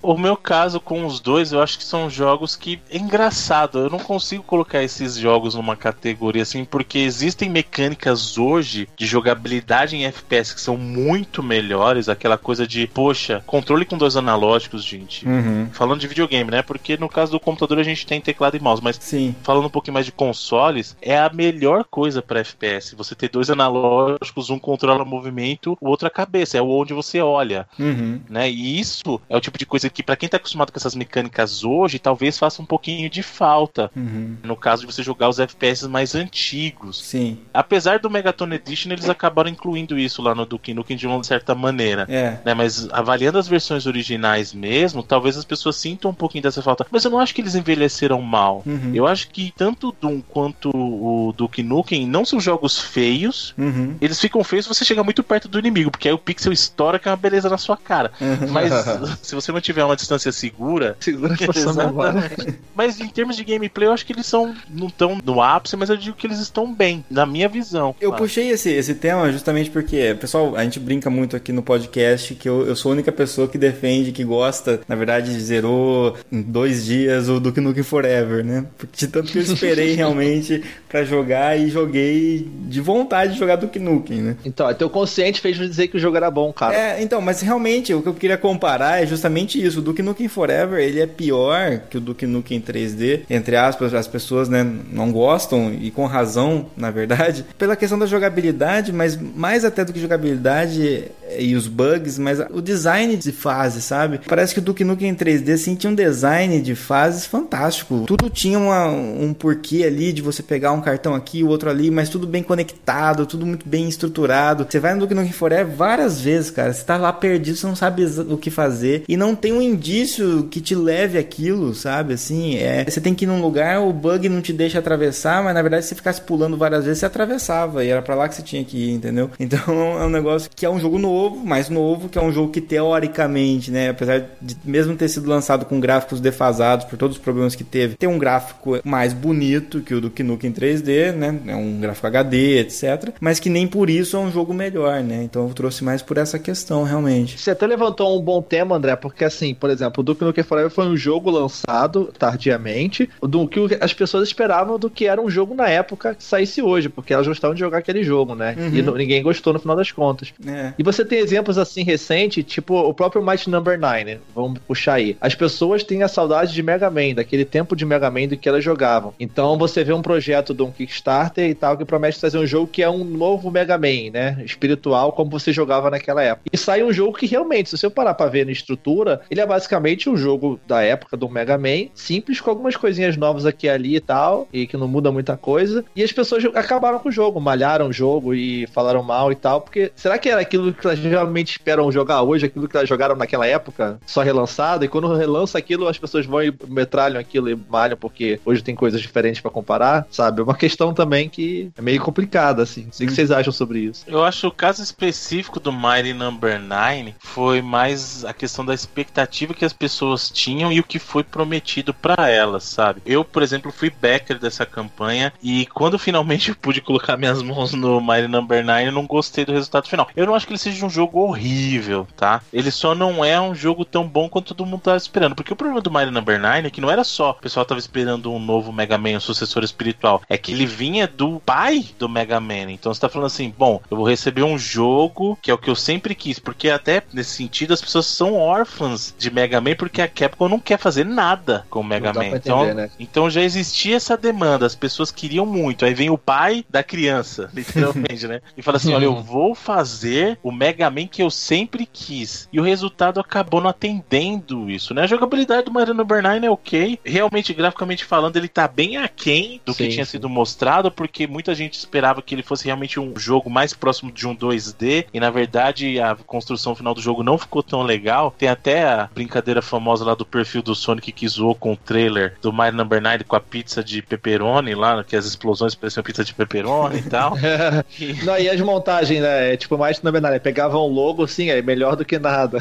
O meu caso com os dois, eu acho que são jogos que é engraçado. Eu não consigo colocar esses jogos numa categoria assim, porque existem mecânicas hoje de jogabilidade em FPS que são muito melhores. Aquela coisa de, poxa, controle com dois analógicos, gente. Uhum. Falando de videogame, né? Porque no caso do computador a gente tem teclado e mouse, mas Sim. falando um pouquinho mais de consoles, é a melhor coisa para FPS. Você ter dois analógicos, um controla o movimento, o outro a cabeça, é onde você olha, Uhum. né? E isso é o tipo de coisa que para quem tá acostumado com essas mecânicas hoje, talvez faça um pouquinho de falta. Uhum. No caso de você jogar os FPS mais antigos. Sim. Apesar do Megaton Edition, eles acabaram incluindo isso lá no Duke Nukem de uma certa maneira. É. Né, mas avaliando as versões originais mesmo, talvez as pessoas sintam um pouquinho dessa falta. Mas eu não acho que eles envelheceram mal. Uhum. Eu acho que tanto Doom quanto o Duke Nukem não são jogos feios. Uhum. Eles ficam feios se você chegar muito perto do inimigo, porque aí o pixel estoura que é uma beleza na sua cara. Uhum. Mas se você não tiver uma distância segura. Segura. Exatamente. Mas em termos de gameplay, eu acho que eles são não estão no ápice, mas eu digo que eles estão bem, na minha visão. Eu claro. puxei esse, esse tema justamente porque, pessoal, a gente brinca muito aqui no podcast que eu, eu sou a única pessoa que defende, que gosta, na verdade, zerou em dois dias o Duke Nukem Forever, né? Porque de tanto que eu esperei realmente pra jogar e joguei de vontade de jogar Duke Nukem, né? Então, teu consciente fez me dizer que o jogo era bom, cara. É, então, mas realmente o que eu queria comparar é justamente isso. O Duke Nukem Forever, ele é pior que o Duke Nukem 3D. Entre aspas, as pessoas, né, não gostam, e com razão, na verdade, pela questão da jogabilidade, mas mais até do que jogabilidade e os bugs, mas o design de fase, sabe? Parece que o Duke Nukem 3D, assim, tinha um design de fases fantástico. Tudo tinha uma- um porquê ali de você pegar um cartão aqui, o outro ali, mas tudo bem conectado, tudo muito bem estruturado. Você vai no Duke Nukem Forever várias vezes, cara. Você tá lá perdido, você não sabe o que fazer. E não tem um indício que te leve aquilo, sabe? Assim, é. Você tem que ir num lugar, o bug não te deixa atravessar, mas na verdade se você ficasse pulando várias vezes, você atravessava. E era pra lá que você tinha que ir, entendeu? Então é um negócio que é um jogo novo, mais novo, que é um jogo que teoricamente, né? Apesar de mesmo ter sido lançado com gráficos defasados por todos os problemas que teve, tem um gráfico mais bonito que o do Nukem 3D, né? É um gráfico HD, etc. Mas que nem por isso é um jogo melhor, né? Então eu trouxe mais por essa questão, realmente. Você até levantou um bom tema, André, porque assim, por exemplo, o Duke Nukem Forever foi um jogo lançado tardiamente, do que as pessoas esperavam do que era um jogo na época que saísse hoje, porque elas gostavam de jogar aquele jogo, né? Uhum. E ninguém gostou no final das contas. É. E você tem exemplos assim recentes, tipo o próprio Might Number 9, né? vamos puxar aí. As pessoas têm a saudade de Mega Man, daquele tempo de Mega Man do que elas jogavam. Então você vê um projeto de um Kickstarter e tal que promete trazer um jogo que é um novo Mega Man, né? Espiritual, como você jogava naquela época. E sai um jogo que realmente, se você parar pra ver na estrutura, ele é basicamente um jogo da época do Mega Man, simples, com algumas coisinhas novas aqui e ali e tal, e que não muda muita coisa. E as pessoas acabaram com o jogo, malharam o jogo e falaram mal e tal, porque será que era aquilo que elas realmente esperam jogar hoje, aquilo que elas jogaram naquela época, só relançado? E quando relança aquilo, as pessoas vão e metralham aquilo e malham, porque hoje tem coisas diferentes pra comparar, sabe? É uma questão também que é meio complicada, assim. Não sei o que vocês acham sobre isso. Eu acho o caso específico do Mighty Number 9 foi mais a questão da expectativa que as pessoas tinham e o que foi prometido pra elas, sabe? Eu, por exemplo, fui backer dessa campanha e quando finalmente eu pude colocar minhas mãos no Mighty Number 9, eu não gostei do resultado final. Eu não acho que ele seja um um jogo horrível, tá? Ele só não é um jogo tão bom quanto todo mundo tava esperando. Porque o problema do Mario Number 9 é que não era só o pessoal tava esperando um novo Mega Man, um sucessor espiritual. É que ele vinha do pai do Mega Man. Então você tá falando assim, bom, eu vou receber um jogo que é o que eu sempre quis. Porque até nesse sentido as pessoas são órfãs de Mega Man porque a Capcom não quer fazer nada com o Mega Man. Entender, então, né? então já existia essa demanda, as pessoas queriam muito. Aí vem o pai da criança, literalmente, né? E fala assim: olha, eu vou fazer o Mega Man que eu sempre quis. E o resultado acabou não atendendo isso, né? A jogabilidade do Mario Number 9 é ok. Realmente, graficamente falando, ele tá bem aquém do sim, que tinha sim. sido mostrado, porque muita gente esperava que ele fosse realmente um jogo mais próximo de um 2D. E na verdade, a construção final do jogo não ficou tão legal. Tem até a brincadeira famosa lá do perfil do Sonic que zoou com o trailer do Mario Number 9 com a pizza de pepperoni lá, que as explosões pareciam pizza de pepperoni e tal. e... Não, e as montagens, né? É tipo mais Number 9, pegavam um logo assim, é melhor do que nada.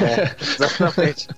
É, exatamente.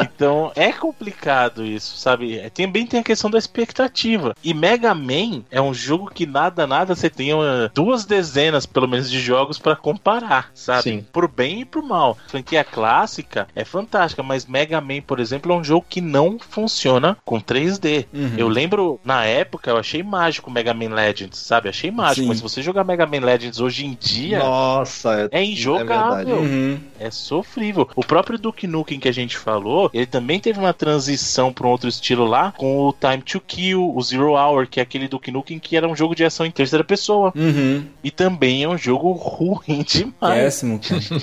Então é complicado isso, sabe? É, também tem a questão da expectativa. E Mega Man é um jogo que nada, nada você tem uma, duas dezenas, pelo menos, de jogos para comparar, sabe? Sim. Pro bem e pro mal. A franquia clássica é fantástica, mas Mega Man, por exemplo, é um jogo que não funciona com 3D. Uhum. Eu lembro, na época, eu achei mágico Mega Man Legends, sabe? Achei mágico, Sim. mas se você jogar Mega Man Legends hoje em dia. Nossa, é, é injogável. É, uhum. é sofrível. O próprio Duke Nukem que a gente falou, ele também teve uma transição para um outro estilo lá, com o Time to Kill, o Zero Hour, que é aquele Duke Nukem que era um jogo de ação em terceira pessoa. Uhum. E também é um jogo ruim demais. Péssimo.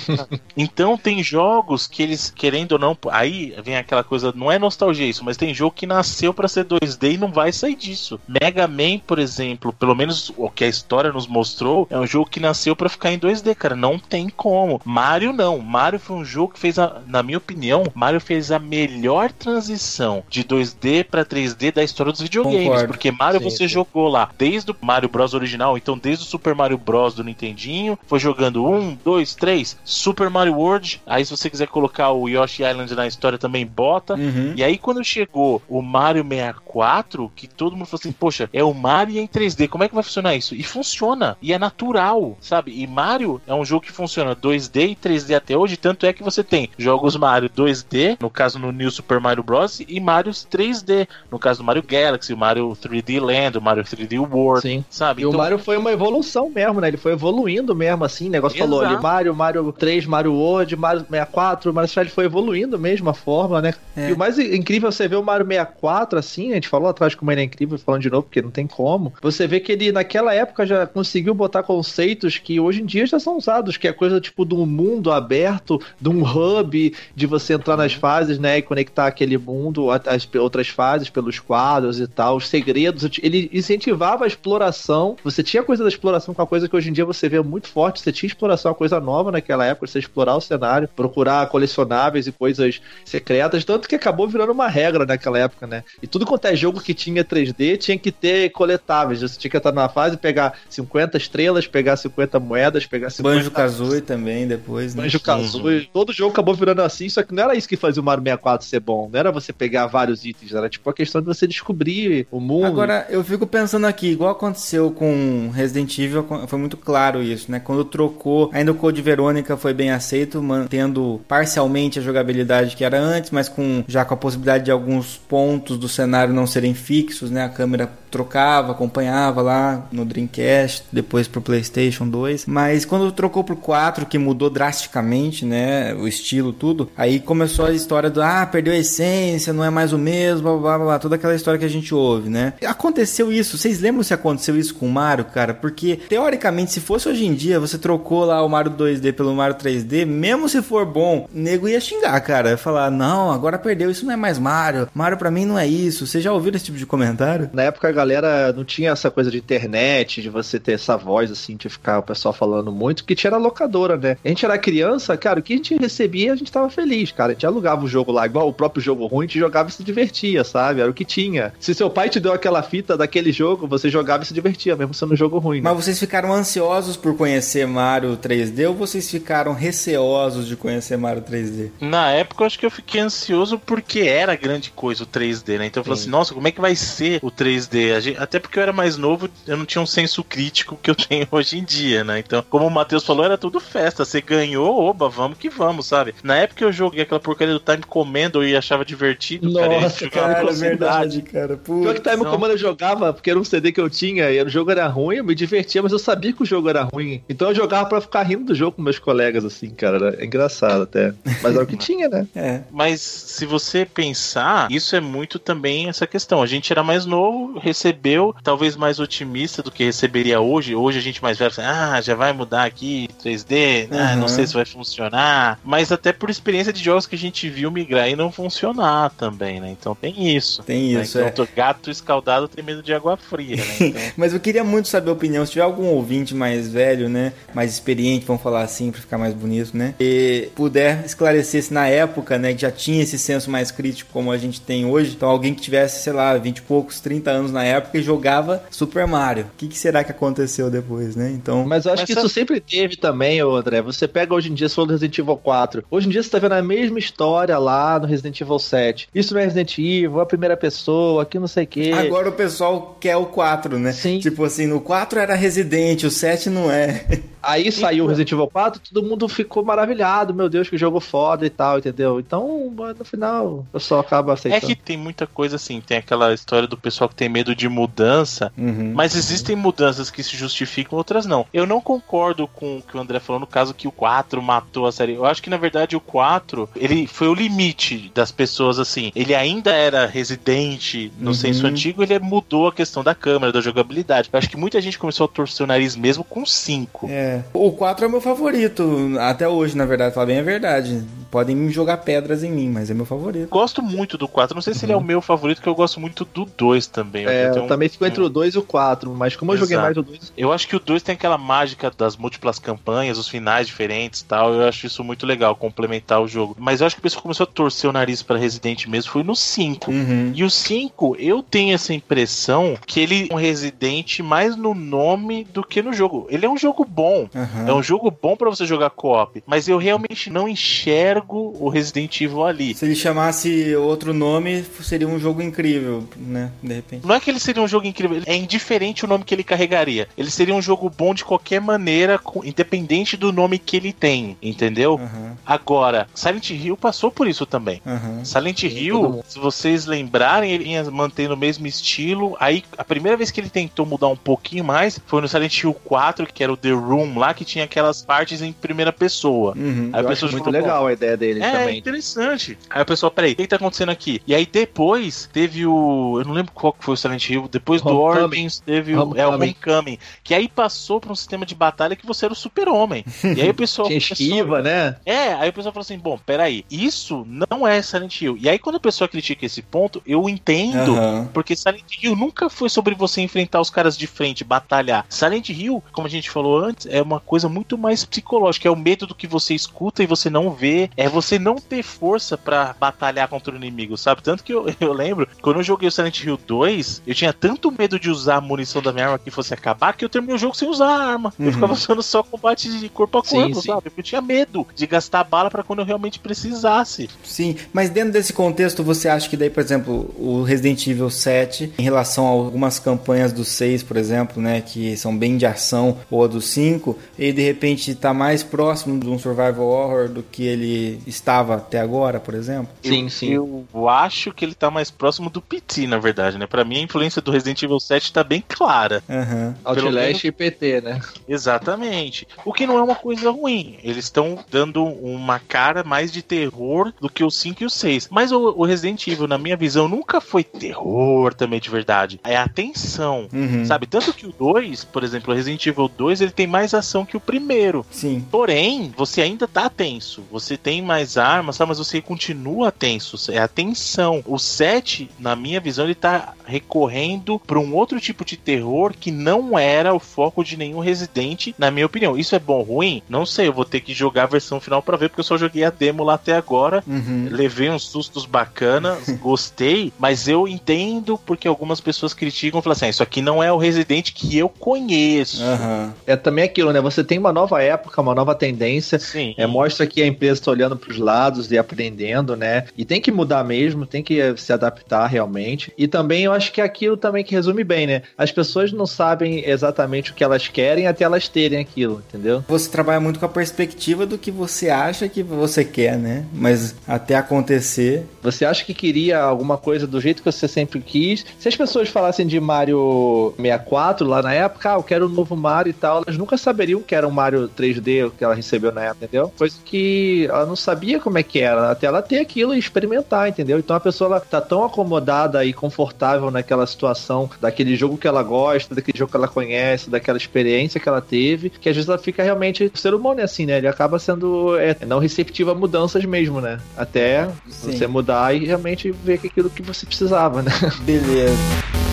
então tem jogos que eles, querendo ou não, aí vem aquela coisa, não é nostalgia isso, mas tem jogo que nasceu para ser 2D e não vai sair disso. Mega Man, por exemplo, pelo menos o que a história nos mostrou, é um jogo que nasceu para ficar em 2D, cara. Não tem como. Mario não. Mario foi um jogo que fez, a, na minha opinião, Mario fez a melhor transição de 2D para 3D da história dos videogames. Concordo. Porque Mario sim, você sim. jogou lá desde o Mario Bros original, então desde o Super Mario Bros do Nintendinho, foi jogando um, dois, três, Super Mario World. Aí se você quiser colocar o Yoshi Island na história também bota. Uhum. E aí quando chegou o Mario 64, que todo mundo falou assim, poxa, é o Mario em 3D, como é que vai funcionar isso? E funciona, e é natural, sabe? E Mario é um jogo que funciona 2D e 3D até hoje, tanto é que você tem jogos Mario 2D, no caso no New Super Mario Bros, e Mario 3D, no caso do Mario Galaxy, o Mario 3D Land, o Mario 3D World, Sim. sabe? E então... o Mario foi uma evolução mesmo, né? Ele foi evoluindo mesmo, assim, o negócio Exato. falou ali, Mario, Mario 3, Mario World, Mario 64, Mario 64 foi evoluindo mesmo a forma, né? É. E o mais incrível é você ver o Mario 64, assim, a gente falou atrás como ele é incrível, falando de novo, porque não tem como. Você vê que ele, naquela época, já conseguiu botar conceitos que hoje em dia já são usados, que é coisa tipo de um mundo aberto, de um hub, de você entrar nas fases, né, e conectar aquele mundo às outras fases pelos quadros e tal, os segredos. Ele incentivava a exploração. Você tinha coisa da exploração com a coisa que hoje em dia você vê muito forte. Você tinha exploração, uma coisa nova naquela época, você explorar o cenário, procurar colecionáveis e coisas secretas, tanto que acabou virando uma regra naquela época, né? E tudo quanto é jogo que tinha 3D tinha que ter coletáveis. Você tinha que estar na fase, pegar 50 estrelas, pegar 50 moedas, pegar 50. Banjo Kazooie também depois, né? Banjo Kazooie. Uhum. Todo jogo acabou virando assim, só que não era isso que fazia o Mario 64 ser bom. Não era você pegar vários itens, era tipo a questão de você descobrir o mundo. Agora, eu fico pensando aqui, igual aconteceu com Resident Evil, foi muito claro isso, né? Quando trocou, ainda o Code Verônica foi bem aceito, mantendo parcialmente a jogabilidade que era antes, mas com já com a possibilidade de alguns pontos do cenário não serem fixos, né? A câmera trocava, acompanhava lá no Dreamcast, depois pro PlayStation 2. Mas quando trocou pro 4, que mudou drasticamente, né, o estilo tudo, aí começou a história do ah, perdeu a essência, não é mais o mesmo, blá blá blá, blá toda aquela história que a gente ouve, né? Aconteceu isso, vocês lembram se aconteceu isso com o Mario, cara? Porque teoricamente, se fosse hoje em dia, você trocou lá o Mario 2D pelo Mario 3D, mesmo se for bom, o nego ia xingar, cara, ia falar: "Não, agora perdeu, isso não é mais Mario. Mario para mim não é isso". Vocês já ouviram esse tipo de comentário? Na época galera não tinha essa coisa de internet, de você ter essa voz assim, de ficar o pessoal falando muito, que tinha locadora, né? A gente era criança, cara, o que a gente recebia, a gente tava feliz, cara. A gente alugava o jogo lá, igual o próprio jogo ruim, te jogava e se divertia, sabe? Era o que tinha. Se seu pai te deu aquela fita daquele jogo, você jogava e se divertia, mesmo sendo um jogo ruim. Né? Mas vocês ficaram ansiosos por conhecer Mario 3D ou vocês ficaram receosos de conhecer Mario 3D? Na época eu acho que eu fiquei ansioso porque era grande coisa o 3D, né? Então eu falei assim, nossa, como é que vai ser o 3D? Até porque eu era mais novo, eu não tinha um senso crítico que eu tenho hoje em dia, né? Então, como o Matheus falou, era tudo festa. Você ganhou, oba, vamos que vamos, sabe? Na época eu joguei aquela porcaria do Time Commando e achava divertido, Nossa, cara. cara, é verdade, cara. Pior que Time Commando eu jogava porque era um CD que eu tinha e o jogo era ruim, eu me divertia, mas eu sabia que o jogo era ruim. Então eu jogava pra ficar rindo do jogo com meus colegas, assim, cara. Era engraçado até. Mas era o que tinha, né? É. Mas se você pensar, isso é muito também essa questão. A gente era mais novo, recebeu, talvez mais otimista do que receberia hoje. Hoje a gente mais velho, ah, já vai mudar aqui 3D, ah, não Uhum. sei se vai funcionar. Mas até por experiência de jogos que a gente viu migrar e não funcionar também, né? Então tem isso. Tem né? isso, então, é. gato escaldado tem medo de água fria, né? Então, Mas eu queria muito saber a opinião. Se tiver algum ouvinte mais velho, né? Mais experiente, vamos falar assim pra ficar mais bonito, né? E puder esclarecer se na época, né? Que já tinha esse senso mais crítico como a gente tem hoje. Então alguém que tivesse, sei lá, 20 e poucos, 30 anos na época e jogava Super Mario. O que, que será que aconteceu depois, né? Então. Mas eu acho Mas que isso sempre teve também, André. Você pega hoje em dia, se for do Resident Evil 4. Hoje em dia você tá vendo a mesma história lá no Resident Evil 7. Isso não é Resident Evil, é a primeira pessoa, aqui não sei o quê. Agora o pessoal quer o 4, né? Sim. Tipo assim, no 4 era Resident, o 7 não é. Aí saiu o Resident Evil 4, todo mundo ficou maravilhado. Meu Deus, que jogo foda e tal, entendeu? Então, no final, o pessoal acaba é aceitando. que tem muita coisa assim, tem aquela história do pessoal que tem medo de mudança, Uhum. Mas existem mudanças que se justificam, outras não. Eu não concordo com o que o André falou no caso que o 4 matou a série. Eu acho que na verdade o 4, ele foi o limite das pessoas assim. Ele ainda era residente no Uhum. senso antigo, ele mudou a questão da câmera, da jogabilidade. Eu acho que muita gente começou a torcer o nariz mesmo com 5. É. O 4 é o meu favorito. Até hoje, na verdade, falar bem a verdade. Podem me jogar pedras em mim, mas é meu favorito. Gosto muito do 4. Não sei se ele é o meu favorito, que eu gosto muito do 2 também. É, eu um- também fico entre o 2 e o 4, mas como eu joguei Exato. mais o 2, Eu acho que o 2 tem aquela mágica das múltiplas campanhas, os finais diferentes e tal. Eu acho isso muito legal, complementar o jogo. Mas eu acho que o pessoal começou a torcer o nariz pra Resident mesmo foi no 5. Uhum. E o 5, eu tenho essa impressão que ele é um Resident mais no nome do que no jogo. Ele é um jogo bom. Aham. É um jogo bom pra você jogar co-op, mas eu realmente não enxergo o Resident Evil ali. Se ele chamasse outro nome, seria um jogo incrível, né? De repente. Não é que ele seria um jogo incrível, é indiferente o nome que ele carregaria. Ele seria um jogo bom de qualquer maneira, independente do nome que ele tem, entendeu? Aham. Agora, Silent Hill passou por isso também. Aham. Silent Hill, se vocês lembrarem, ele ia manter no mesmo estilo. Aí, a primeira vez que ele tentou mudar um pouquinho mais foi no Silent Hill 4, que era o The Room lá, que tinha aquelas partes em primeira pessoa. Uhum. Aí a pessoa muito falou, legal a ideia dele é, também. interessante. Aí o pessoal, peraí, o que, tá acontecendo aqui? E aí depois teve o. Eu não lembro qual que foi o Silent Hill. Depois do Homecoming. Origins teve o. É o Homecoming. Que aí passou pra um sistema de batalha que você era o super-homem. E aí o pessoal. Tinha esquiva, né? É, aí o pessoal falou assim: bom, peraí, isso não é Silent Hill. E aí quando a pessoa critica esse ponto, eu entendo. Aham. Porque Silent Hill nunca foi sobre você enfrentar os caras de frente, batalhar. Silent Hill, como a gente falou antes, é uma coisa muito mais psicológica. É o medo do que você escuta e você não vê. É você não ter força pra batalhar contra o inimigo, sabe? Tanto que eu, eu lembro, quando eu joguei o Silent Hill 2, eu tinha tanto medo de usar a munição da minha arma que fosse acabar que eu terminei o jogo sem usar a arma. Eu Uhum. ficava usando só combate de corpo a corpo, sim. sabe? Eu tinha medo de gastar bala pra quando eu realmente precisasse. Sim, mas dentro desse contexto, você acha que daí, por exemplo, o Resident Evil 7, em relação a algumas campanhas do 6, por exemplo, né, que são bem de ação, ou a do 5, ele de repente tá mais próximo de um survival horror do que ele estava até agora, por exemplo? Sim, eu, sim. Eu acho que ele tá mais próximo do PT, na verdade, né? Pra mim, a influência do Resident Evil 7 tá bem clara. Pelo Outlast menos- e PT, né? Exatamente. O que não é uma coisa ruim. Eles estão dando uma cara mais de terror do que o 5 e o 6. Mas o, o Resident Evil, na minha visão, nunca foi terror também de verdade. É a tensão. Uhum. Sabe? Tanto que o 2, por exemplo, o Resident Evil 2, ele tem mais ação que o primeiro. Sim. Porém, você ainda tá tenso. Você tem mais armas, sabe? mas você continua tenso. É a tensão. O 7, na minha visão, ele tá recorrendo para um outro tipo de terror que não era o foco de nenhum Resident, na minha opinião. Isso é bom ou ruim? Não sei, eu vou ter que jogar a versão final para ver, porque eu só joguei a demo lá até agora. Uhum. Levei uns sustos bacanas, gostei, mas eu entendo porque algumas pessoas criticam e falam assim: ah, isso aqui não é o Resident que eu conheço. Aham. É também aquilo, né? Você tem uma nova época, uma nova tendência. Sim. É, mostra que a empresa está olhando para os lados e aprendendo, né? E tem que mudar mesmo, tem que eh, se adaptar realmente. E também eu acho que é aquilo também que resume bem, né? As pessoas não sabem exatamente o que elas querem até elas terem aquilo, entendeu? Você trabalha muito com a perspectiva do que você acha que você quer, né? Mas até acontecer. Você acha que queria alguma coisa do jeito que você sempre quis? Se as pessoas falassem de Mario 64 lá na época, ah, eu quero um novo Mario e tal, elas nunca saberiam que era um Mario 3D que ela recebeu na época, entendeu? Coisa que ela não sabia como é que era, até ela ter aquilo e experimentar, entendeu? Então a pessoa ela tá tão acomodada e confortável naquela situação, daquele jogo que ela gosta, daquele jogo que ela conhece, daquela experiência que ela teve, que às vezes ela fica realmente. O ser humano é assim, né? Ele acaba sendo é, não receptivo a mudanças mesmo, né? Até Sim. você mudar e realmente ver que aquilo que você precisava, né? Beleza.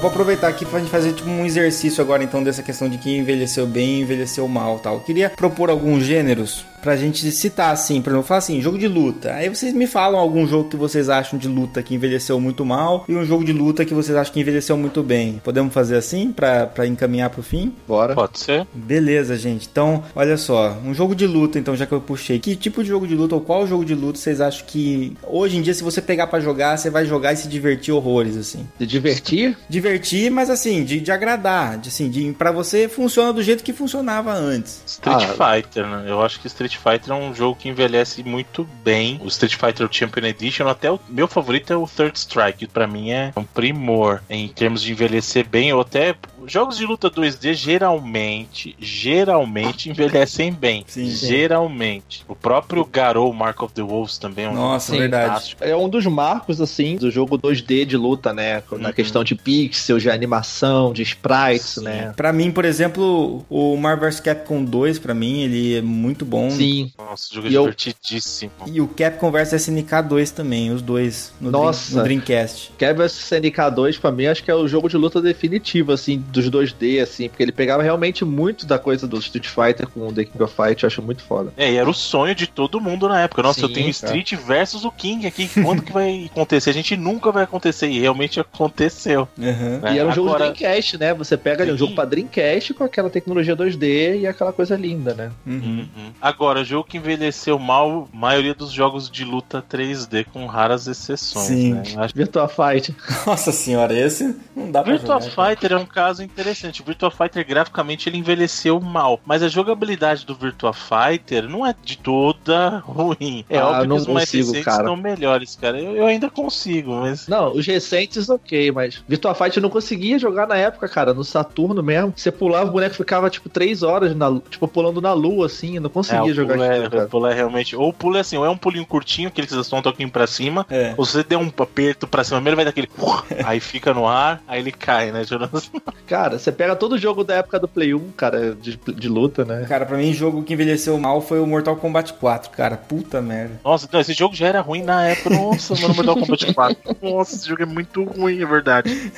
Eu vou aproveitar aqui pra gente fazer tipo, um exercício agora então dessa questão de que envelheceu bem e envelheceu mal tal. Eu queria propor alguns gêneros pra gente citar assim, por exemplo, falar assim, jogo de luta. Aí vocês me falam algum jogo que vocês acham de luta que envelheceu muito mal e um jogo de luta que vocês acham que envelheceu muito bem. Podemos fazer assim pra, pra encaminhar pro fim? Bora. Pode ser? Beleza, gente. Então, olha só, um jogo de luta, então, já que eu puxei. Que tipo de jogo de luta ou qual jogo de luta vocês acham que hoje em dia, se você pegar pra jogar, você vai jogar e se divertir horrores, assim? Se divertir? Divertir, mas assim, de, de agradar, de assim, de para você funciona do jeito que funcionava antes. Street Ah. Fighter, né? Eu acho que Street Fighter é um jogo que envelhece muito bem. O Street Fighter Champion Edition, até o meu favorito é o Third Strike, pra mim é um primor em termos de envelhecer bem, ou até jogos de luta 2D geralmente, geralmente envelhecem bem. Sim. geralmente. O próprio Garou Mark of the Wolves também é um Nossa, verdade. fantástico. É um dos marcos, assim, do jogo 2D de luta, né? Na Uhum. questão de pixels, de animação, de sprites, Sim. né? Pra mim, por exemplo, o Marvel vs Capcom 2, pra mim, ele é muito bom. Sim. Nossa, o jogo é E eu- divertidíssimo. E o Capcom vs SNK 2 também, os dois no, Nossa. Dream- no Dreamcast. Kevin vs SNK2, pra mim, acho que é o jogo de luta definitivo, assim, dos 2D, assim, porque ele pegava realmente muito da coisa do Street Fighter com o The King of Fight, eu acho muito foda. É, e era o sonho de todo mundo na época. Nossa, Sim, eu tenho cara. Street versus o King aqui. Quando que vai acontecer? A gente nunca vai acontecer. E realmente aconteceu. Aham. né? E era um jogo de Agora- Dreamcast, né? Você pega ali um jogo pra Dreamcast com aquela tecnologia 2D e aquela coisa linda, né? Uhum. Uhum. Agora, jogo que envelheceu mal, maioria dos jogos de luta 3D, com raras exceções. Sim. Né? Acho Virtua Fight. Nossa senhora, esse não dá pra Virtua jogar. cara. Fighter é um caso interessante. O Virtua Fighter graficamente ele envelheceu mal, mas a jogabilidade do Virtua Fighter não é de toda ruim. É Ah, óbvio não que os mais consigo, recentes cara. estão melhores, cara. Eu, eu ainda consigo, mas Não, os recentes, ok, mas Virtua Fight eu não conseguia jogar na época, cara, no Saturno mesmo. Você pulava, o boneco ficava, tipo, três horas, na, tipo, pulando na lua, assim, eu não é, conseguia o jogar pulo, aquilo, é, cara. o pulo é realmente. Ou o pulo é assim, ou é um pulinho curtinho, aquele que vocês estão um pouquinho pra cima, É. ou você der um aperto pra cima, primeiro vai dar aquele. aí fica no ar, aí ele cai, né, Jonas? Cara, você pega todo jogo da época do Play 1, cara, de, de luta, né? Cara, pra mim, jogo que envelheceu mal foi o Mortal Kombat 4, cara. Puta merda. Nossa, não, esse jogo já era ruim na época. Nossa, mano, Mortal Kombat 4. Nossa, esse jogo é muito ruim, é verdade.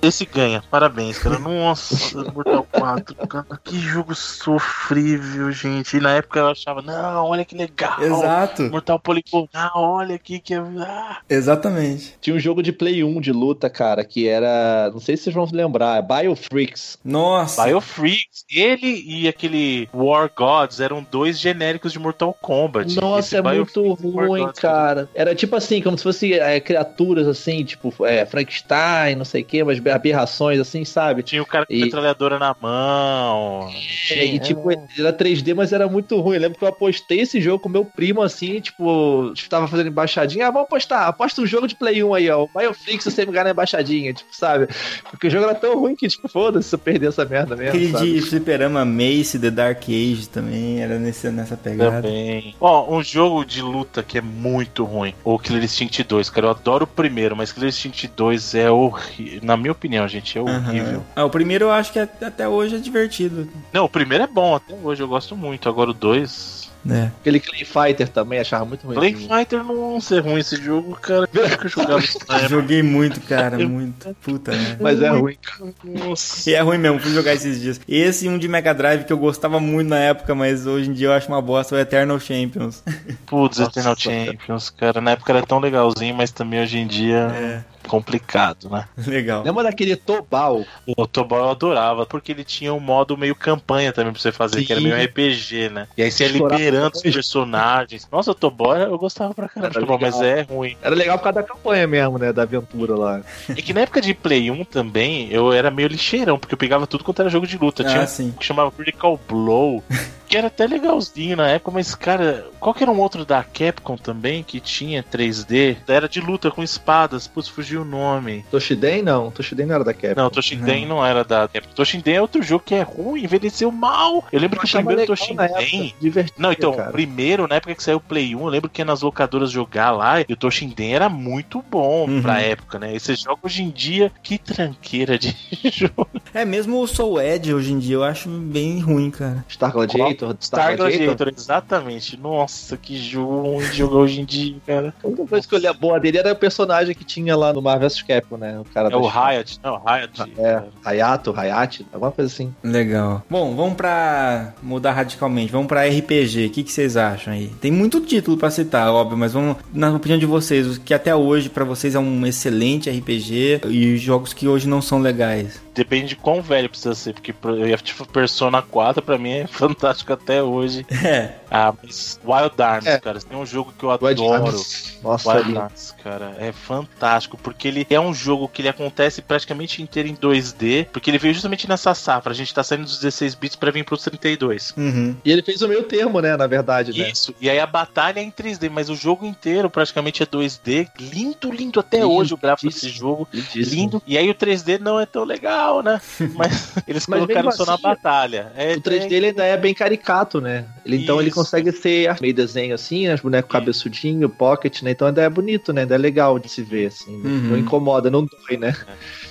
Esse ganha, parabéns, cara. Nossa, Mortal 4, cara. Que jogo sofrível, gente. E na época eu achava, não, olha que legal. Exato. Mortal Polygon, ah, olha aqui que é. Ah. Exatamente. Tinha um jogo de Play 1 de luta, cara, que era. Não sei se vocês vão se lembrar, é Biofreaks. Nossa. Biofreaks, ele e aquele War Gods eram dois genéricos de Mortal Kombat. Nossa, Esse é muito ruim, cara. Era tipo assim, como se fosse é, criaturas assim, tipo é, Frankenstein, não sei o que, umas aberrações assim, sabe? Tinha o cara com E- metralhadora na mão. É, e tipo, era 3D, mas era muito ruim. Eu lembro que eu apostei esse jogo com meu primo, assim, tipo, tava fazendo embaixadinha. Ah, vamos apostar, aposta um jogo de Play 1 aí, ó. O Bioflix, você me ganha na embaixadinha, tipo, sabe? Porque o jogo era tão ruim que, tipo, Foda-se se eu perder essa merda mesmo. Aquele sabe? de fliperama Mace, The Dark Age também, era nesse, nessa pegada. Também. Ó, um jogo de luta que é muito ruim. O Killer Instinct 2, cara. Eu adoro o primeiro, mas Killer Instinct 2 é horrível. Na minha opinião, gente, é horrível. Ah, o primeiro eu acho que é- até hoje é divertido. Não, o primeiro é bom, até hoje eu gosto muito. Agora o 2. Né? Aquele Clay Fighter também achava muito ruim. Play Fighter não ser ruim esse jogo, cara. Eu que eu jogava. Joguei muito, cara, muito. Puta, né? Mas é ruim. Nossa. E é ruim mesmo, fui jogar esses dias. Esse e um de Mega Drive que eu gostava muito na época, mas hoje em dia eu acho uma bosta, o Eternal Champions. Putz, Nossa, Eternal. Champions, cara. Na época era tão legalzinho, mas também hoje em dia É, complicado, né? legal. Lembra daquele Tobal? O Tobal eu adorava, porque ele tinha um modo meio campanha também pra você fazer, que era Sim. meio RPG, né? E aí você ia liberando os personagens. Nossa, o Tobal eu gostava pra caramba, Tobal, mas é ruim. Era legal por causa da campanha mesmo, né? Da aventura lá. E que na época de Play 1 também, eu era meio lixeirão, porque eu pegava tudo quanto era jogo de luta. Tinha Ah, um sim. que chamava Critical Blow, que era até legalzinho na época, mas, cara, qual que era um outro da Capcom também que tinha 3D? Era de luta com espadas, putz, fugiu o nome. Toshiden não. Toshiden não era da Capcom. Não, Toshinden não. era da Capcom. Toshinden é outro jogo que é ruim, envelheceu mal. Eu lembro Eu que o primeiro época, divertido, Não, então, cara. primeiro, na época que saiu o Play 1, eu lembro que ia nas locadoras jogar lá e o Toshinden era muito bom Uhum. pra época, né? Esse jogo hoje em dia, que tranqueira de jogo. É, mesmo o Soul Edge hoje em dia eu acho bem ruim, cara. Star Gladiator? Star Gladiator, exatamente. Nossa, que jogo ruim de jogar hoje em dia, cara. A única coisa que eu olhei boa dele era o personagem que tinha lá no Marvel vs Capcom, né? O cara É o Riot, não, Riot. É, Hayato, Hayate, alguma coisa assim. Legal. Bom, vamos pra mudar radicalmente. Vamos pra RPG. O que, que vocês acham aí? Tem muito título pra citar, óbvio, mas vamos na opinião de vocês, o que até hoje pra vocês é um excelente RPG e jogos que hoje não são legais. Depende de quão velho precisa ser, porque tipo Persona 4 pra mim é fantástico até hoje. É. Ah, mas Wild Arms, É. cara, tem um jogo que eu Wild adoro. Arms. Nossa, Wild ali. Arms, cara, é fantástico, porque ele é um jogo que ele acontece praticamente inteiro em 2D, porque ele veio justamente nessa safra, a gente tá saindo dos 16 bits pra vir pros 32. Uhum. E ele fez o meio termo, né? Na verdade, né? Isso, e aí a batalha é em 3D, mas o jogo inteiro praticamente é 2D, lindo, lindo até hoje o gráfico desse jogo. Lindíssimo. Lindo. E aí o 3D não é tão legal, né? Mas eles Mas colocaram só na assim, batalha. É, O 3D ele ainda é bem caricato, né? Ele, então ele consegue ser meio desenho assim, né? Os bonecos cabeçudinho, pocket, né? Então ainda é bonito, né? Ainda é legal de se ver, assim. né? Uhum. Não incomoda, não dói, né?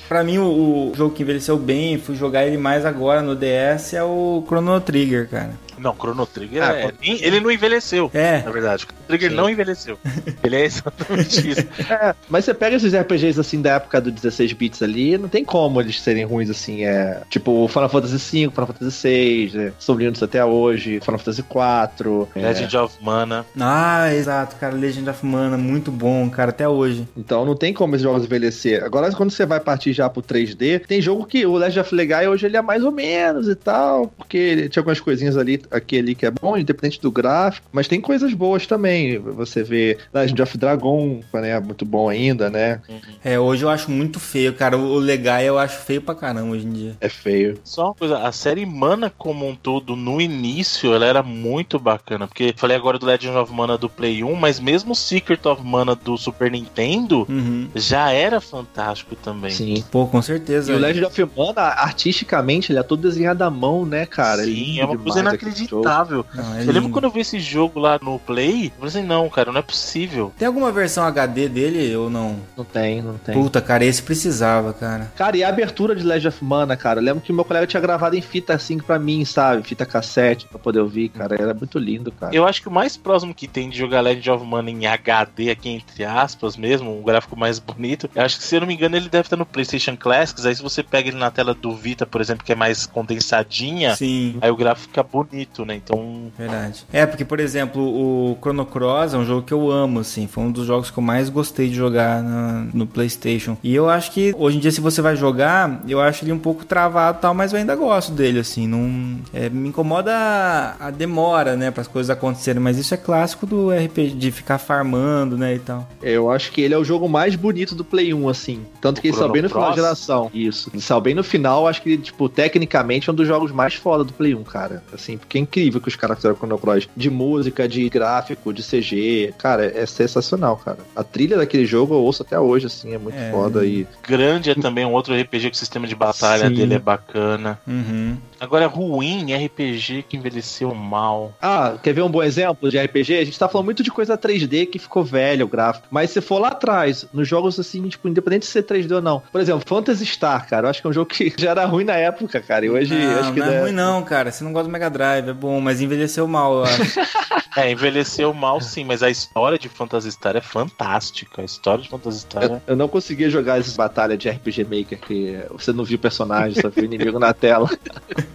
Pra mim, o, o jogo que envelheceu bem, fui jogar ele mais agora no DS, é o Chrono Trigger, cara. Não, Chrono Trigger Ah, é- ele não envelheceu. É. Na verdade, o Chrono Trigger Sim. não envelheceu. Ele é exatamente isso. É, mas você pega esses RPGs assim da época do 16 bits ali, não tem como eles serem ruins assim, é. Tipo Final Fantasy V, Final Fantasy VI, né? são lindos até hoje, Final Fantasy IV. é. Legend of Mana. Ah, exato, cara. Legend of Mana, muito bom, cara, até hoje. Então não tem como esses jogos envelhecer. Agora, quando você vai partir já pro 3D, tem jogo que o Legend of Legaia hoje ele é mais ou menos e tal, porque ele tinha algumas coisinhas ali, aqui ali que é bom, independente do gráfico, mas tem coisas boas também. Você vê Legend of Dragon, né, muito bom ainda, né? É, hoje eu acho muito feio, cara. O Legaia eu acho feio pra caramba hoje em dia. É feio. Só uma coisa, a série Mana como um todo, no início, ela era muito bacana. Porque falei agora do Legend of Mana do Play 1, mas mesmo o Secret of Mana do Super Nintendo Uhum. já era fantástico também. Sim. Pô, com certeza. E o Legend of Mana, artisticamente, ele é todo desenhado à mão, né, cara? Sim, lindo é uma coisa inacreditável. Não, é eu lembro quando eu vi esse jogo lá no Play, eu falei assim, não, cara, não é possível. Tem alguma versão HD dele ou não? Não tem, não tem. Puta, cara, esse precisava, cara. Cara, e a abertura de Legend of Mana, cara? Eu lembro que meu colega tinha gravado em fita assim pra mim, sabe? Fita cassete pra poder ouvir, cara. Era muito lindo, cara. Eu acho que o mais próximo que tem de jogar Legend of Mana em HD aqui, entre aspas mesmo, um gráfico mais bonito, eu acho que, se eu não me engano, ele deve estar no PlayStation Classics. Aí, se você pega ele na tela do Vita, por exemplo, que é mais condensadinha, Sim. aí o gráfico fica bonito, né? Então, Verdade. É, porque, por exemplo, o Chrono Cross é um jogo que eu amo, assim. Foi um dos jogos que eu mais gostei de jogar na- no PlayStation. E eu acho que, hoje em dia, se você vai jogar, eu acho ele um pouco travado e tal, mas eu ainda gosto dele, assim. Não, é, me incomoda a, a demora, né, para as coisas acontecerem. Mas isso é clássico do RPG, de ficar farmando, né, e tal. Eu acho que ele é o jogo mais bonito do Play 1, assim. Tanto que só veio no final Cross. geração. Isso. Ele saiu bem no final, acho que, tipo, tecnicamente é um dos jogos mais foda do Play 1, cara. Assim, porque é incrível que os caras fizeram com o Chrono Cross. De música, de gráfico, de CG. Cara, é sensacional, cara. A trilha daquele jogo eu ouço até hoje, assim, é muito É. foda. E Grande é também um outro RPG que o sistema de batalha Sim. dele é bacana. Uhum. Agora, ruim RPG que envelheceu mal. Ah, quer ver um bom exemplo de RPG? A gente tá falando muito de coisa 3D que ficou velho o gráfico. Mas se for lá atrás, nos jogos assim, tipo, independente de ser 3D ou não. Por exemplo, Phantasy Star, cara. Eu acho que é um jogo que já era ruim na época, cara. E hoje não, acho que não é ruim não, cara. Você não gosta do Mega Drive, é bom, mas envelheceu mal, eu acho. É, envelheceu mal sim, mas a história de Phantasy Star é fantástica. A história de Phantasy Star Eu, é... eu não conseguia jogar essas batalhas de RPG Maker que você não viu o personagem, só viu o inimigo na tela.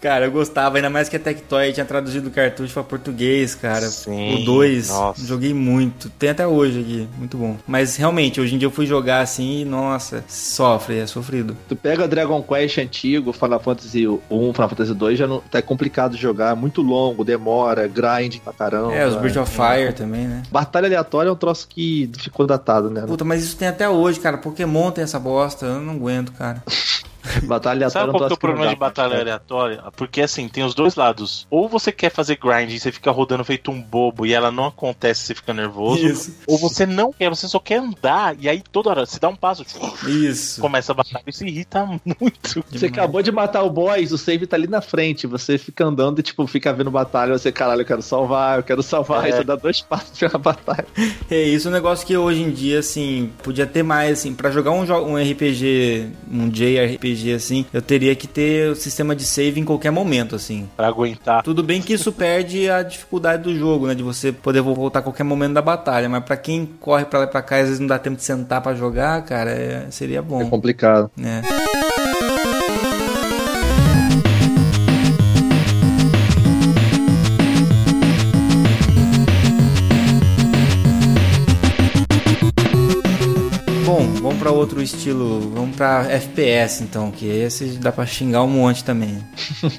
cara, eu gostava, ainda mais que a Tectoy tinha traduzido o cartucho pra português, cara. Sim, o 2, nossa. joguei muito. Tem até hoje aqui, muito bom. Mas realmente, hoje em dia eu fui jogar assim e, nossa, sofre, é sofrido. Tu pega Dragon Quest antigo, Final Fantasy 1, Final Fantasy 2, já não, tá complicado de jogar, é muito longo, demora, grind pra caramba. É, os Bridge of Fire também, né? Batalha aleatória é um troço que ficou datado, né? Puta, mas isso tem até hoje, cara. Pokémon tem essa bosta, eu não aguento, cara. Batalha aleatória Sabe qual que é o problema de batalha aleatória? Porque assim, tem os dois lados. Ou você quer fazer grind e você fica rodando feito um bobo e ela não acontece, você fica nervoso. Isso. Ou você não quer, você só quer andar e aí toda hora você dá um passo, Isso. começa a batalha. Isso irrita muito. Você acabou de matar o boss, o save tá ali na frente, você fica andando e tipo, fica vendo batalha, você, caralho, eu quero salvar, eu quero salvar, É. aí você dá dois passos pra batalha. É isso, é um negócio que hoje em dia, assim, podia ter mais, assim, pra jogar um, um RPG, um JRPG, assim, eu teria que ter o sistema de save em qualquer momento, assim. Pra aguentar. Tudo bem que isso perde a dificuldade do jogo, né? De você poder voltar a qualquer momento da batalha, mas pra quem corre pra lá e pra cá e às vezes não dá tempo de sentar pra jogar, cara, é- seria É bom, complicado. né? Outro estilo, vamos pra FPS então, que esse dá pra xingar um monte também.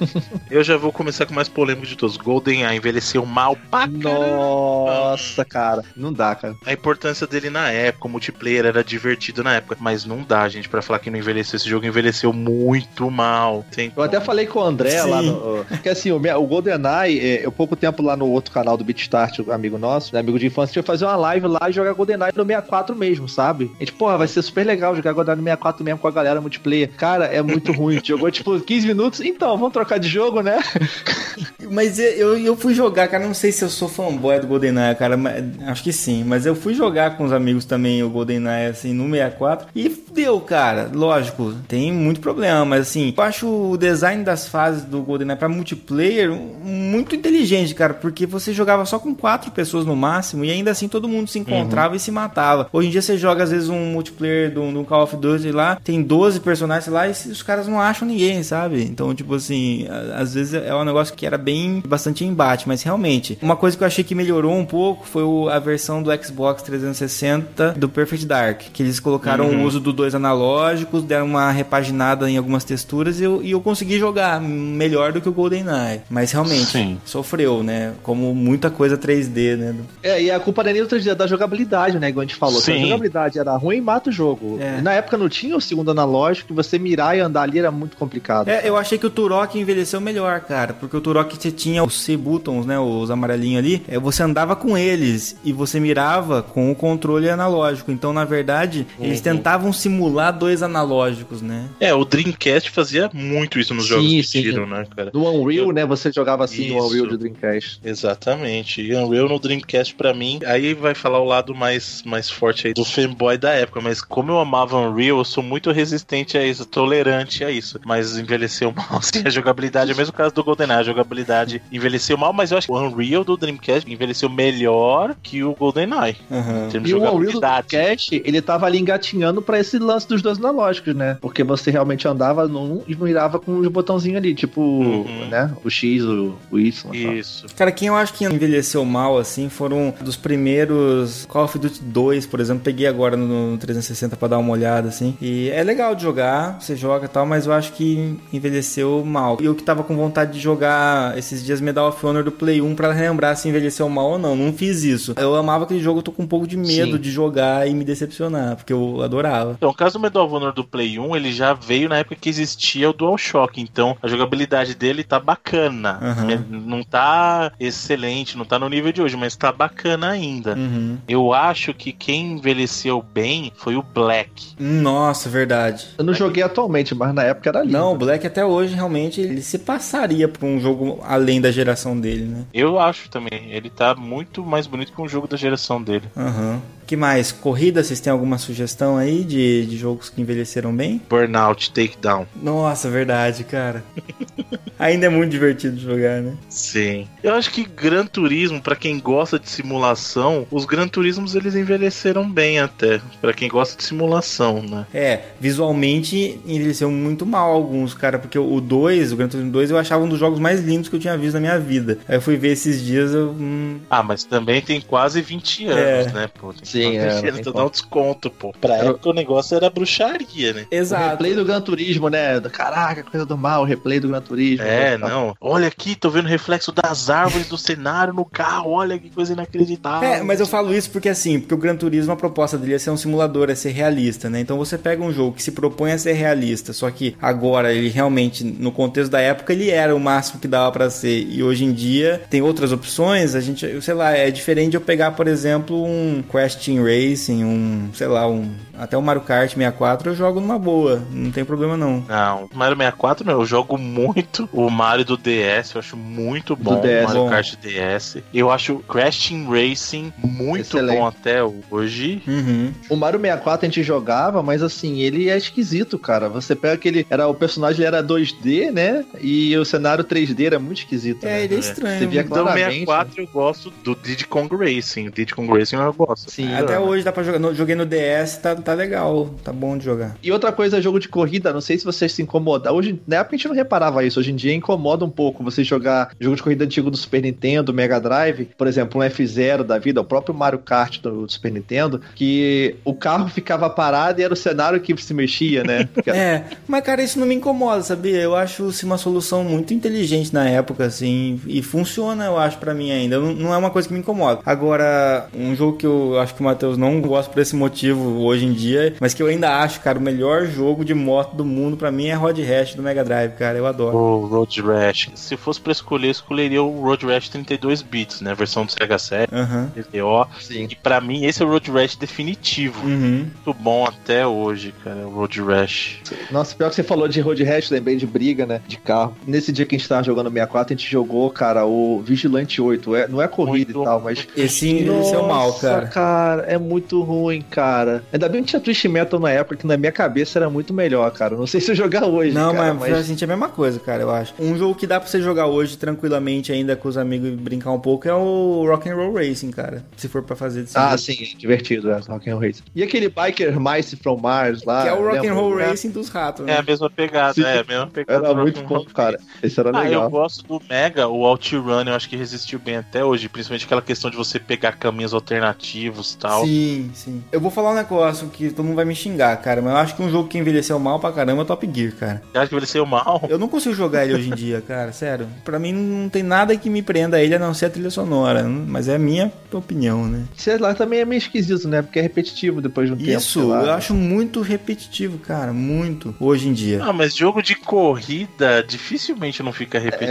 Eu já vou começar com o mais polêmico de todos. GoldenEye envelheceu mal pra. Nossa, cara, não dá, cara. A importância dele na época, o multiplayer era divertido na época, mas não dá, gente, pra falar que não envelheceu. Esse jogo envelheceu muito mal. Tem Eu até falei com o André Sim. lá no. Que assim, o, o GoldenEye, é, eu pouco tempo lá no outro canal do BeatStart, o amigo nosso, né, amigo de infância, a gente ia fazer uma live lá e jogar GoldenEye no 64 mesmo, sabe? A gente, porra, vai ser super legal jogar GoldenEye no 64 mesmo com a galera multiplayer. Cara, é muito ruim. Jogou tipo 15 minutos, então, vamos trocar de jogo, né? Mas eu, eu fui jogar, cara, não sei se eu sou fanboy do GoldenEye, cara, mas, acho que sim, mas eu fui jogar com os amigos também o GoldenEye, assim, no 64, e deu, cara, lógico, tem muito problema, mas assim, eu acho o design das fases do GoldenEye pra multiplayer muito inteligente, cara, porque você jogava só com quatro pessoas no máximo, e ainda assim todo mundo se encontrava e se matava. Hoje em dia você joga, às vezes, um multiplayer do, do Call of Duty lá, tem 12 personagens lá, e os caras não acham ninguém, sabe? Então, tipo assim, às vezes é um negócio que era bem bastante embate, mas realmente, uma coisa que eu achei que melhorou um pouco foi o- a versão do Xbox 360 do Perfect Dark, que eles colocaram o uso dos dois analógicos, deram uma repaginada em algumas texturas e eu, e eu consegui jogar melhor do que o GoldenEye. Mas realmente, Sim. sofreu, né? Como muita coisa 3D, né? É, e a culpa não é nem do 3D, é da jogabilidade, né? Igual a gente falou. Se a Sim. jogabilidade era ruim, mata o jogo. É. Na época não tinha o segundo analógico, e você mirar e andar ali era muito complicado. É, eu achei que o Turok envelheceu melhor, cara, porque o Turok você tinha os C-buttons, né, os amarelinhos ali, é, você andava com eles e você mirava com o controle analógico. Então, na verdade, eles tentavam simular dois analógicos, né? É, o Dreamcast fazia muito isso nos Sim, jogos de sim. tiro, né, cara? No Unreal, né? Você jogava assim no Isso. Unreal de Dreamcast. Exatamente. E Unreal no Dreamcast pra mim, aí vai falar o lado mais, mais forte aí do fanboy da época, mas como eu amava Unreal, eu sou muito resistente a isso, tolerante a isso. Mas envelheceu mal, sim, a jogabilidade, é o mesmo caso do GoldenEye, a jogabilidade envelheceu mal, mas eu acho que o Unreal do Dreamcast envelheceu melhor que o GoldenEye. Em termos E de o Unreal do. Dreamcast, ele tava ali engatinhando pra esse lance dos dois analógicos, né? Porque você realmente andava num e mirava com os botãozinhos ali, tipo, Uhum. né? O X, o, o Y. tal. Isso. Cara, quem eu acho que envelheceu mal, assim, foram dos primeiros Call of Duty 2, por exemplo, peguei agora no, no 360 senta pra dar uma olhada, assim. E é legal de jogar, você joga e tal, mas eu acho que envelheceu mal. E eu que tava com vontade de jogar esses dias Medal of Honor do Play 1 pra lembrar se envelheceu mal ou não. Não fiz isso. Eu amava aquele jogo, eu tô com um pouco de medo Sim. de jogar e me decepcionar, porque eu adorava. Então, o caso do Medal of Honor do Play 1, ele já veio na época que existia o DualShock, então a jogabilidade dele tá bacana. É, Não tá excelente, não tá no nível de hoje, mas tá bacana ainda. Uhum. Eu acho que quem envelheceu bem foi o Black. Nossa, verdade. Eu não joguei atualmente, mas na época era lindo. Não, o Black até hoje realmente ele se passaria por um jogo além da geração dele, né? Eu acho também. Ele tá muito mais bonito que um jogo da geração dele. Aham. Que mais? Corrida, vocês têm alguma sugestão aí de, de jogos que envelheceram bem? Burnout Takedown. Nossa, verdade, cara. Ainda é muito divertido jogar, né? Sim. Eu acho que Gran Turismo, pra quem gosta de simulação, os Gran Turismos eles envelheceram bem até. Pra quem gosta de simulação, né? É, visualmente envelheceu muito mal alguns, cara, porque o 2, o Gran Turismo 2, eu achava um dos jogos mais lindos que eu tinha visto na minha vida. Aí eu fui ver esses dias, eu. Hum, Ah, mas também tem quase 20 anos, É. né, pô? Tem Sim, que é, um desconto, pô. Pra Era- época o negócio era bruxaria, né? O exato. replay do Gran Turismo, né? Caraca, coisa do mal, o replay do Gran Turismo. É, Tá. não. Olha aqui, tô vendo o reflexo das árvores do cenário no carro. Olha que coisa inacreditável. É, mas eu falo isso porque assim, porque o Gran Turismo, a proposta dele é ser um simulador, é ser realista, né? Então você pega um jogo que se propõe a ser realista, só que agora ele realmente, no contexto da época, ele era o máximo que dava pra ser. E hoje em dia tem outras opções, a gente, sei lá, é diferente de eu pegar, por exemplo, um Crash Team Racing, um, sei lá, um até o Mario Kart 64 eu jogo numa boa, não tem problema não. Não, Mario 64 não, eu jogo muito o Mario do DS, eu acho muito bom. DS, o Mario bom. Kart DS. Eu acho Crash Team Racing muito Excelente. bom até hoje. Uhum. O Mario 64 a gente jogava, mas assim, ele é esquisito, cara. Você pega aquele. Era, o personagem era 2D, né? E o cenário 3D era muito esquisito. É, né? ele é estranho. Você via Do claramente. 64 eu gosto do Diddy Kong Racing. O Diddy Kong Racing eu gosto. Sim. Até hoje dá pra jogar. no- Joguei no DS, tá, tá legal. Tá bom de jogar. E outra coisa, jogo de corrida, não sei se vocês se incomodam. Hoje, na época a gente não reparava isso. Hoje em dia incomoda um pouco você jogar jogo de corrida antigo do Super Nintendo, Mega Drive, por exemplo, um F0 da vida, o próprio Mario Kart do, do Super Nintendo, que o carro ficava parado e era o cenário que se mexia, né? É, mas cara, isso não me incomoda, sabia? Eu acho assim, uma solução muito inteligente na época, assim, e funciona, eu acho, pra mim ainda. Não, não é uma coisa que me incomoda. Agora, um jogo que eu acho que o Matheus não gosta por esse motivo hoje em dia, mas que eu ainda acho, cara, o melhor jogo de moto do mundo pra mim é Road Rash do Mega Drive, cara. Eu adoro. O Road Rash. Se fosse pra escolher, eu escolheria o Road Rash 32 bits, né? A versão do Sega Saturn, Aham. GTO. Sim. E pra mim, esse é o Road Rash definitivo. Uhum. Muito bom até hoje, cara, o Road Rash. Nossa, pior que você falou de road rash, lembrei de briga, né? De carro. Nesse dia que a gente tava jogando 64, a gente jogou, cara, o Vigilante 8. É, não é corrida Muito e tal, mas. Esse envelheceu mal, Nossa, cara. é muito ruim, cara. Ainda bem que tinha Twist Metal na época, que na minha cabeça era muito melhor, cara. Não sei se eu jogar hoje. Não, cara, mas, eu senti a mesma coisa, cara, eu acho. Um jogo que dá pra você jogar hoje tranquilamente ainda com os amigos e brincar um pouco é o Rock and Roll Racing, cara. Se for pra fazer desse Ah, jeito. sim, é divertido, é, Rock and Roll Racing. E aquele Biker Mice from Mars lá. Que é o Rock and Roll É, Racing dos ratos, É a né? mesma pegada, Sim. é a mesma pegada. Era muito bom, cara. Esse era Ah, eu legal. gosto do Mega, o OutRun, eu acho que resistiu bem até hoje, principalmente aquela questão de você pegar caminhos alternativos e tal. Sim, sim. Eu vou falar um negócio que todo mundo vai me xingar, cara, mas eu acho que um jogo que envelheceu mal pra caramba é o Top Gear, cara. Você acha que envelheceu mal? Eu não consigo jogar ele hoje em dia, cara, sério. Pra mim não tem nada que me prenda a ele a não ser a trilha sonora, mas é a minha opinião, né? Sei lá, também é meio esquisito, né? Porque é repetitivo depois de um tempo. Isso, sei lá. eu acho muito repetitivo, cara, muito, hoje em dia. Ah, mas jogo de corrida dificilmente não fica repetitivo.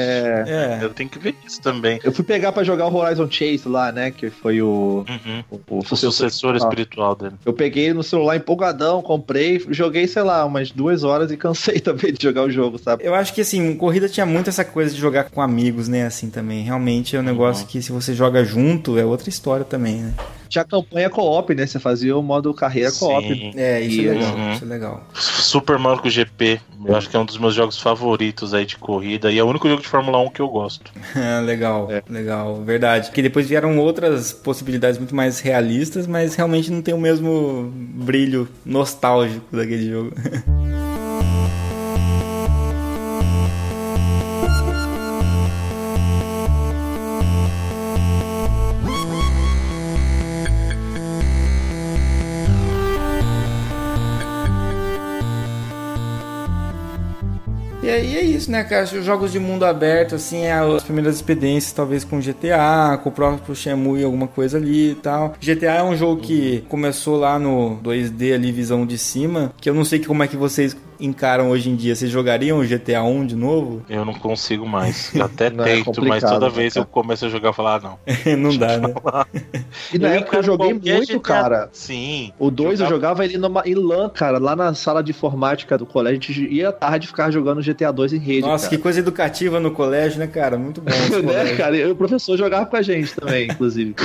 É. É. Eu tenho que ver isso também. Eu fui pegar pra jogar o Horizon Chase lá, né? Que foi o, Uhum. o, o O sucessor Ah. espiritual dele. Eu peguei no celular empolgadão, comprei, joguei, sei lá, umas duas horas e cansei também de jogar o jogo, sabe? Eu acho que assim, corrida tinha muito essa coisa de jogar com amigos, né? Assim também. Realmente é um negócio que se você joga junto é outra história também, né? Tinha campanha co-op, né? Você fazia o modo carreira co-op. É, isso E- é legal. Uhum. Isso é legal. Super Monaco GP, eu acho que é um dos meus jogos favoritos aí de corrida e é o único jogo de Fórmula 1 que eu gosto. legal, É. legal, verdade. Que depois vieram outras possibilidades muito mais realistas, mas realmente não tem o mesmo brilho nostálgico daquele jogo. e é isso, né, cara? Os jogos de mundo aberto, assim, é as primeiras experiências, talvez com GTA, com o próprio Shenmue, alguma coisa ali e tal. GTA é um jogo que começou lá no 2D ali, visão de cima, que eu não sei como é que vocês encaram hoje em dia? Vocês jogariam o GTA 1 de novo? Eu não consigo mais. Eu até Não, é tento, mas complicado, toda né, vez cara? eu começo a jogar e falar, ah, não. não dá, né? E na Eu época eu joguei muito, GTA cara. Sim. O 2 eu Jogava- jogava ele numa, em LAN, cara, lá na sala de informática do colégio. A gente ia à tarde ficar jogando GTA 2 em rede. Nossa, que cara. coisa educativa no colégio, né, cara? Muito bom. esse né, cara? E o professor jogava com a gente também, inclusive.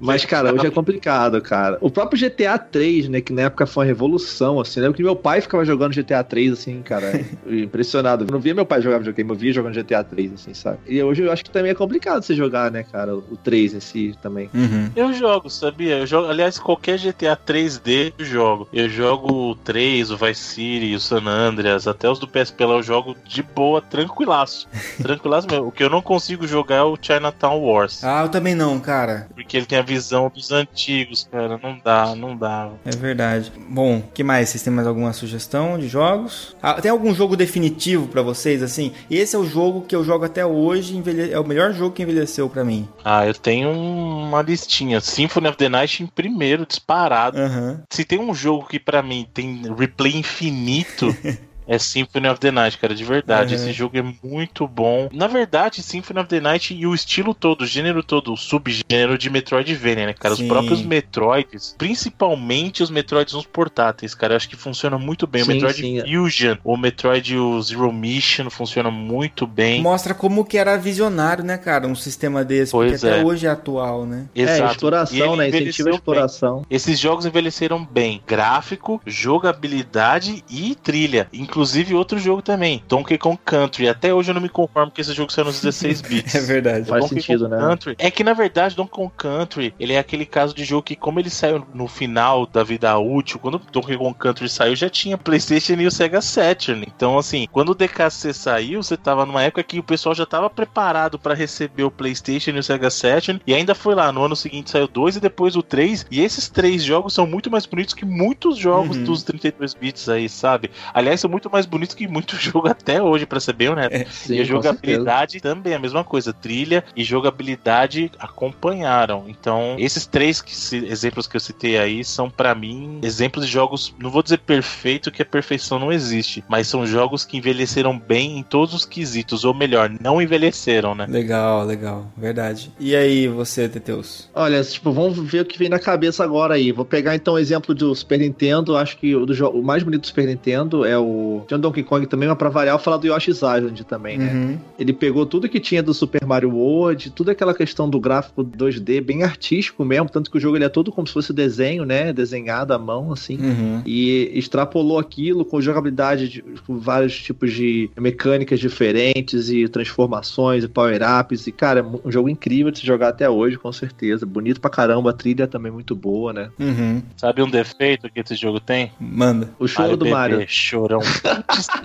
Mas, cara, hoje é complicado, cara. O próprio GTA 3, né, que na época foi uma revolução, assim. Lembro que meu pai ficava jogando GTA 3, assim, cara. Impressionado. Eu não via meu pai jogar videogame, eu via jogando GTA 3, assim, sabe? E hoje eu acho que também é complicado você jogar, né, cara, o 3 em si também. Uhum. Eu jogo, sabia? Eu jogo, aliás, qualquer GTA 3D eu jogo. Eu jogo o 3, o Vice City, o San Andreas, até os do PSP lá eu jogo de boa, tranquilaço. tranquilaço mesmo. O que eu não consigo jogar é o Chinatown Wars. Ah, eu também não, cara. Porque ele tem a visão dos antigos, cara. Não dá, não dá. É verdade. Bom, que mais? Vocês têm mais alguma sugestão de jogos? Ah, tem algum jogo definitivo pra vocês, assim? Esse é o jogo que eu jogo até hoje, envelhe- é o melhor jogo que envelheceu pra mim. Ah, eu tenho uma listinha. Symphony of the Night em primeiro, disparado. Aham. Se tem um jogo que pra mim tem replay infinito. É Symphony of the Night, cara, de verdade. Uhum. Esse jogo é muito bom. Na verdade, Symphony of the Night e o estilo todo, o gênero todo, o subgênero de Metroidvania, né, cara? Sim. Os próprios Metroids, principalmente os Metroids nos portáteis, cara, eu acho que funciona muito bem. Sim, o Metroid sim. Fusion, o Metroid o Zero Mission funciona muito bem. Mostra como que era visionário, né, cara? Um sistema desse, Pois porque até é. hoje é atual, né? É, Exato. E exploração, né? Incentiva a bem. exploração. Esses jogos envelheceram bem. Gráfico, jogabilidade e trilha. Inclusive outro jogo também, Donkey Kong Country. Até hoje eu não me conformo que esse jogo saiu nos 16 bits. É verdade. Faz Donkey sentido, Kong né? Country. É que na verdade Donkey Kong Country, ele é aquele caso de jogo que como ele saiu no final da vida útil, quando Donkey Kong Country saiu, já tinha PlayStation e o Sega Saturn. Então assim, quando o DKC saiu, você tava numa época que o pessoal já tava preparado pra receber o PlayStation e o Sega Saturn e ainda foi lá no ano seguinte saiu dois e depois o 3, e esses três jogos são muito mais bonitos que muitos jogos Uhum. dos 32 bits aí, sabe? Aliás, são muito mais bonitos que muito jogo até hoje, pra ser bem honesto. Sim, e a jogabilidade também é a mesma coisa. Trilha e jogabilidade acompanharam. Então, esses três que se- exemplos que eu citei aí são, pra mim, exemplos de jogos. Não vou dizer perfeito, que a perfeição não existe, mas são jogos que envelheceram bem em todos os quesitos, ou melhor, não envelheceram, né? Legal, legal. Verdade. E aí, você, Teteus? Olha, tipo, vamos ver o que vem na cabeça agora aí. Vou pegar então o exemplo do Super Nintendo. Acho que o, do o mais bonito do Super Nintendo é o. Tinha Donkey Kong também, mas pra variar, eu vou falar do Yoshi's Island também, né? Uhum. Ele pegou tudo que tinha do Super Mario World, toda aquela questão do gráfico 2D, bem artístico mesmo, tanto que o jogo ele é todo como se fosse desenho, né? Desenhado à mão, assim. Uhum. E extrapolou aquilo com jogabilidade, de- com vários tipos de mecânicas diferentes e transformações e power-ups. E, cara, é um jogo incrível de se jogar até hoje, com certeza. Bonito pra caramba, a trilha também muito boa, né? Uhum. Sabe um defeito que esse jogo tem? Manda. O choro Ai, do bebê, Mario. Chorão.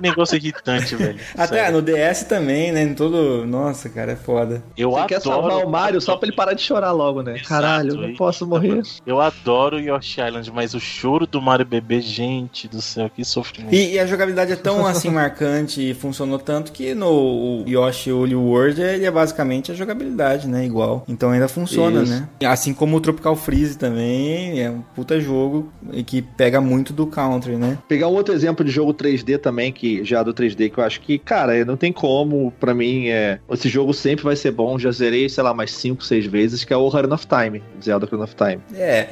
Negócio irritante, velho. Até Sério. no DS também, né? Em todo. Nossa, cara, é foda. Eu Você adoro. quer salvar o Mario só pra ele parar de chorar logo, né? Exato, Caralho, eu não posso morrer. Eu adoro Yoshi Island, mas o choro do Mario bebê, gente do céu, que sofrimento. E, e a jogabilidade é tão assim marcante e funcionou tanto que no Yoshi Woolly World ele é basicamente a jogabilidade, né? Igual. Então ainda funciona, Isso. né? Assim como o Tropical Freeze também é um puta jogo e que pega muito do country, né? Pegar um outro exemplo de jogo 3D também, que já do 3D, que eu acho que, cara, não tem como, pra mim, é, esse jogo sempre vai ser bom. Já zerei, sei lá, mais 5, 6 vezes, que é o Ocarina of Time, Zelda Ocarina of Time. É,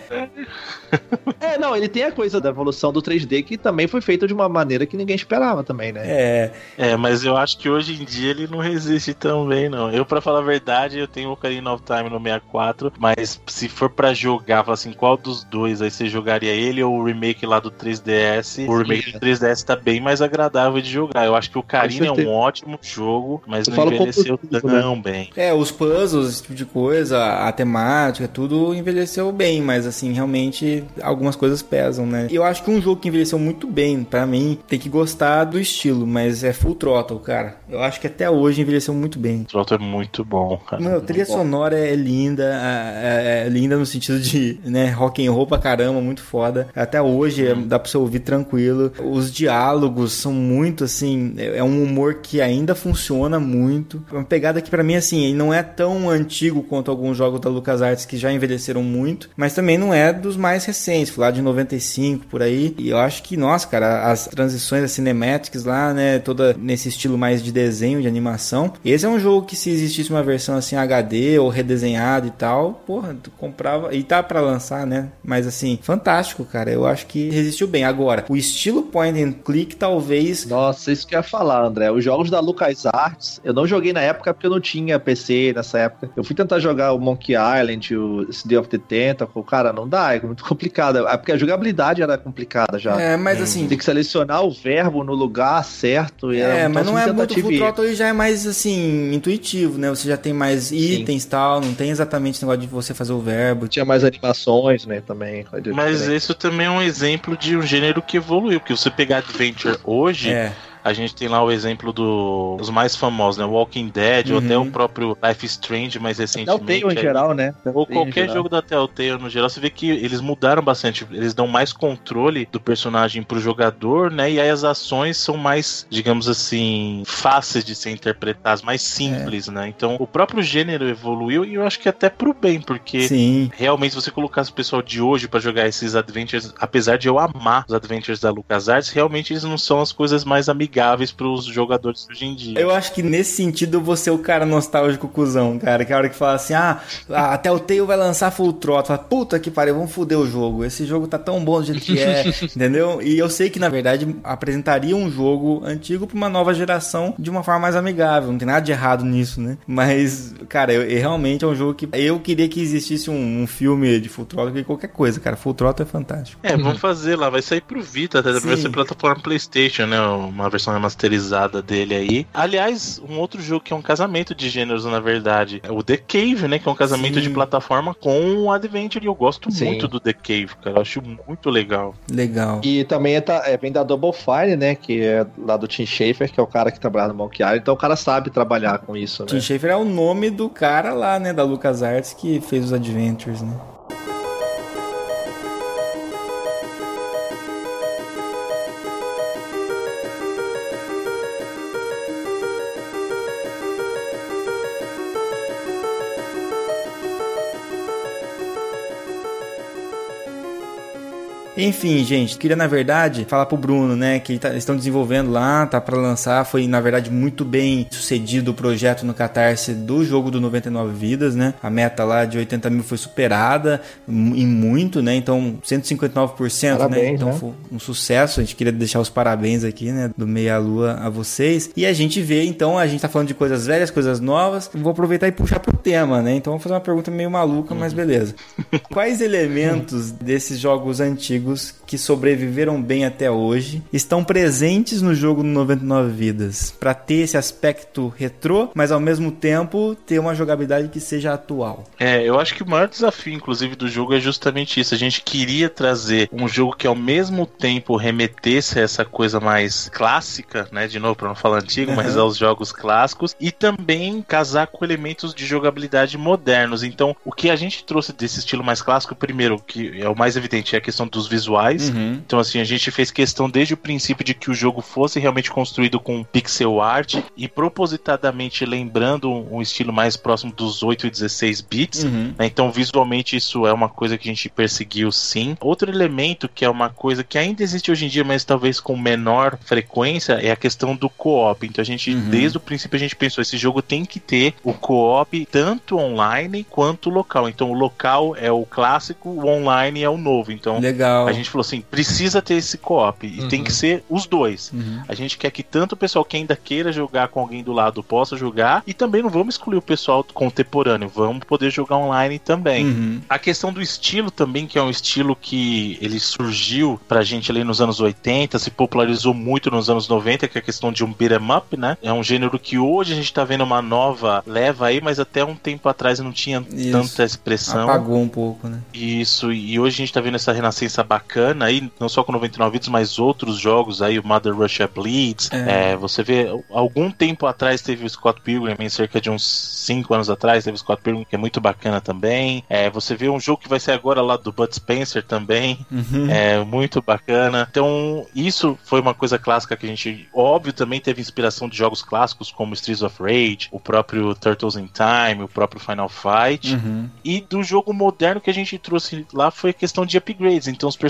É, não, ele tem a coisa da evolução do 3D que também foi feita de uma maneira que ninguém esperava também, né? é. É, mas eu acho que hoje em dia ele não resiste tão bem, não. Eu, pra falar a verdade, eu tenho o Ocarina of Time no 64, mas se for pra jogar, falar assim, qual dos dois aí você jogaria ele ou o remake lá do 3DS? O remake do 3DS tá bem mais agradável de jogar. Eu acho que o Ocarina é um ótimo jogo, mas Eu não envelheceu né? tão bem. É, os puzzles, esse tipo de coisa, a temática, tudo envelheceu bem, mas assim, realmente porque algumas coisas pesam, né? Eu acho que um jogo que envelheceu muito bem, para mim, tem que gostar do estilo, mas é Full Throttle, cara. Eu acho que até hoje envelheceu muito bem. Throttle é muito bom, cara. Meu, a trilha sonora é linda, é, é linda no sentido de, né, rock and roll pra caramba, muito foda. Até hoje é, dá pra você ouvir tranquilo. Os diálogos são muito, assim, é, é um humor que ainda funciona muito. Uma pegada que para mim, assim, ele não é tão antigo quanto alguns jogos da LucasArts que já envelheceram muito, mas também não é dos mais recentes, lá de 95 por aí. E eu acho que, nossa, cara, as transições, as cinemáticas lá, né, toda nesse estilo mais de desenho, de animação. Esse é um jogo que se existisse uma versão assim HD ou redesenhado e tal, porra, tu comprava e tá para lançar, né? Mas assim, fantástico, cara. Eu acho que resistiu bem. Agora, o estilo point and click talvez Nossa, isso que eu ia falar, André. Os jogos da LucasArts, eu não joguei na época porque eu não tinha PC nessa época. Eu fui tentar jogar o Monkey Island, o City of the Tentacle, cara, não dá, é muito complicado. É porque a jogabilidade era complicada já. É, mas assim, Tem que selecionar o verbo no lugar certo. E era É, um mas não é muito tentativa full e throttle já é mais assim intuitivo, né? Você já tem mais itens e tal, não tem exatamente esse negócio de você fazer o verbo. Tinha mais animações, né, também. Mas isso também é um exemplo de um gênero que evoluiu. Porque você pegar Adventure hoje, É. a gente tem lá o exemplo do- dos mais famosos, né? Walking Dead, ou Uhum. até o próprio Life Strange mais Telltale recentemente. em geral, né? Ou Telltale qualquer jogo da Telltale no geral, você vê que eles mudaram bastante. Eles dão mais controle do personagem pro jogador, né? E aí as ações são mais, digamos assim, fáceis de ser interpretadas, mais simples, né? Então o próprio gênero evoluiu e eu acho que até pro bem, porque Sim. realmente se você colocasse o pessoal de hoje pra jogar esses adventures, apesar de eu amar os adventures da LucasArts, realmente eles não são as coisas mais amigáveis pros jogadores hoje em dia. Eu acho que nesse sentido vou ser o cara nostálgico cuzão, cara. Que é a hora que fala assim, ah, a Telltale vai lançar Full Throttle. Fala, puta que pariu, vamos foder o jogo. Esse jogo tá tão bom do jeito que é, entendeu? E eu sei que, na verdade, apresentaria um jogo antigo pra uma nova geração de uma forma mais amigável. Não tem nada de errado nisso, né? Mas, cara, eu, eu realmente é um jogo que... Eu queria que existisse um, um filme de Full Throttle que qualquer coisa, cara. Full Throttle é fantástico. É, vamos fazer lá, vai sair pro Vita, até vai ser plataforma PlayStation, né? Uma versão remasterizada dele aí. Aliás, um outro jogo que é um casamento de gêneros, na verdade, é o The Cave, né? Que é um casamento Sim. de plataforma com o Adventure. E eu gosto Sim. muito do The Cave, cara. Eu acho muito legal. Legal. E também é, tá- é, vem da Double Fine, né? Que é lá do Tim Schafer, que é o cara que trabalha no Monkey Island. Então o cara sabe trabalhar com isso, né? Tim Schafer é o nome do cara lá, né, da LucasArts que fez os Adventures, né? Enfim, gente, queria na verdade falar pro Bruno, né, que tá- eles estão desenvolvendo lá, tá pra lançar, foi na verdade muito bem sucedido o projeto no Catarse do jogo do 99 vidas, né? A meta lá de 80 mil foi superada em muito, né? Então 159%, né? Parabéns, Então né? foi um sucesso. A gente queria deixar os parabéns aqui, né, do Meia Lua a vocês. E a gente vê, então, a gente tá falando de coisas velhas, coisas novas. Vou aproveitar e puxar pro tema, né? Então vou fazer uma pergunta meio maluca, mas beleza. Quais elementos desses jogos antigos que sobreviveram bem até hoje estão presentes no jogo no 99 vidas Pra ter esse aspecto retrô, mas ao mesmo tempo ter uma jogabilidade que seja atual? É, eu acho que o maior desafio, inclusive, do jogo é justamente isso. A gente queria trazer um jogo que ao mesmo tempo remetesse a essa coisa mais clássica, né? De novo, pra não falar antigo, mas aos jogos clássicos, e também casar com elementos de jogabilidade modernos. Então, o que a gente trouxe desse estilo mais clássico, primeiro, que é o mais evidente, é a questão dos visuais. Uhum. Então, assim, a gente fez questão desde o princípio de que o jogo fosse realmente construído com pixel art e propositadamente lembrando um estilo mais próximo dos 8 e 16 bits. Uhum. né? Então, visualmente, isso é uma coisa que a gente perseguiu sim. Outro elemento que é uma coisa que ainda existe hoje em dia, mas talvez com menor frequência, é a questão do co-op. Então, a gente, Uhum. desde o princípio, a gente pensou: esse jogo tem que ter o co-op tanto online quanto local. Então, o local é o clássico, o online é o novo. Então, Legal. A gente falou assim, precisa ter esse co-op e Uhum. tem que ser os dois. Uhum. A gente quer que tanto o pessoal que ainda queira jogar com alguém do lado possa jogar e também não vamos excluir o pessoal contemporâneo, vamos poder jogar online também. Uhum. A questão do estilo também, que é um estilo que ele surgiu pra gente ali nos anos 80, se popularizou muito nos anos 90, que é a questão de um beat'em up, né? É um gênero que hoje a gente tá vendo uma nova leva aí, mas até um tempo atrás não tinha Isso. tanta expressão. Apagou um pouco, né? Isso, e hoje a gente tá vendo essa renascença bacana aí, não só com 99 vidas, mas outros jogos aí, o Mother Russia Bleeds. É. É, você vê, algum tempo atrás teve o Scott Pilgrim, em cerca de uns 5 anos atrás, teve o Scott Pilgrim, que é muito bacana também. É, você vê um jogo que vai ser agora lá do Bud Spencer também, Uhum. é muito bacana. Então, isso foi uma coisa clássica que a gente, óbvio, também teve inspiração de jogos clássicos como Streets of Rage, o próprio Turtles in Time, o próprio Final Fight. Uhum. E do jogo moderno que a gente trouxe lá foi a questão de upgrades. Então os personagens,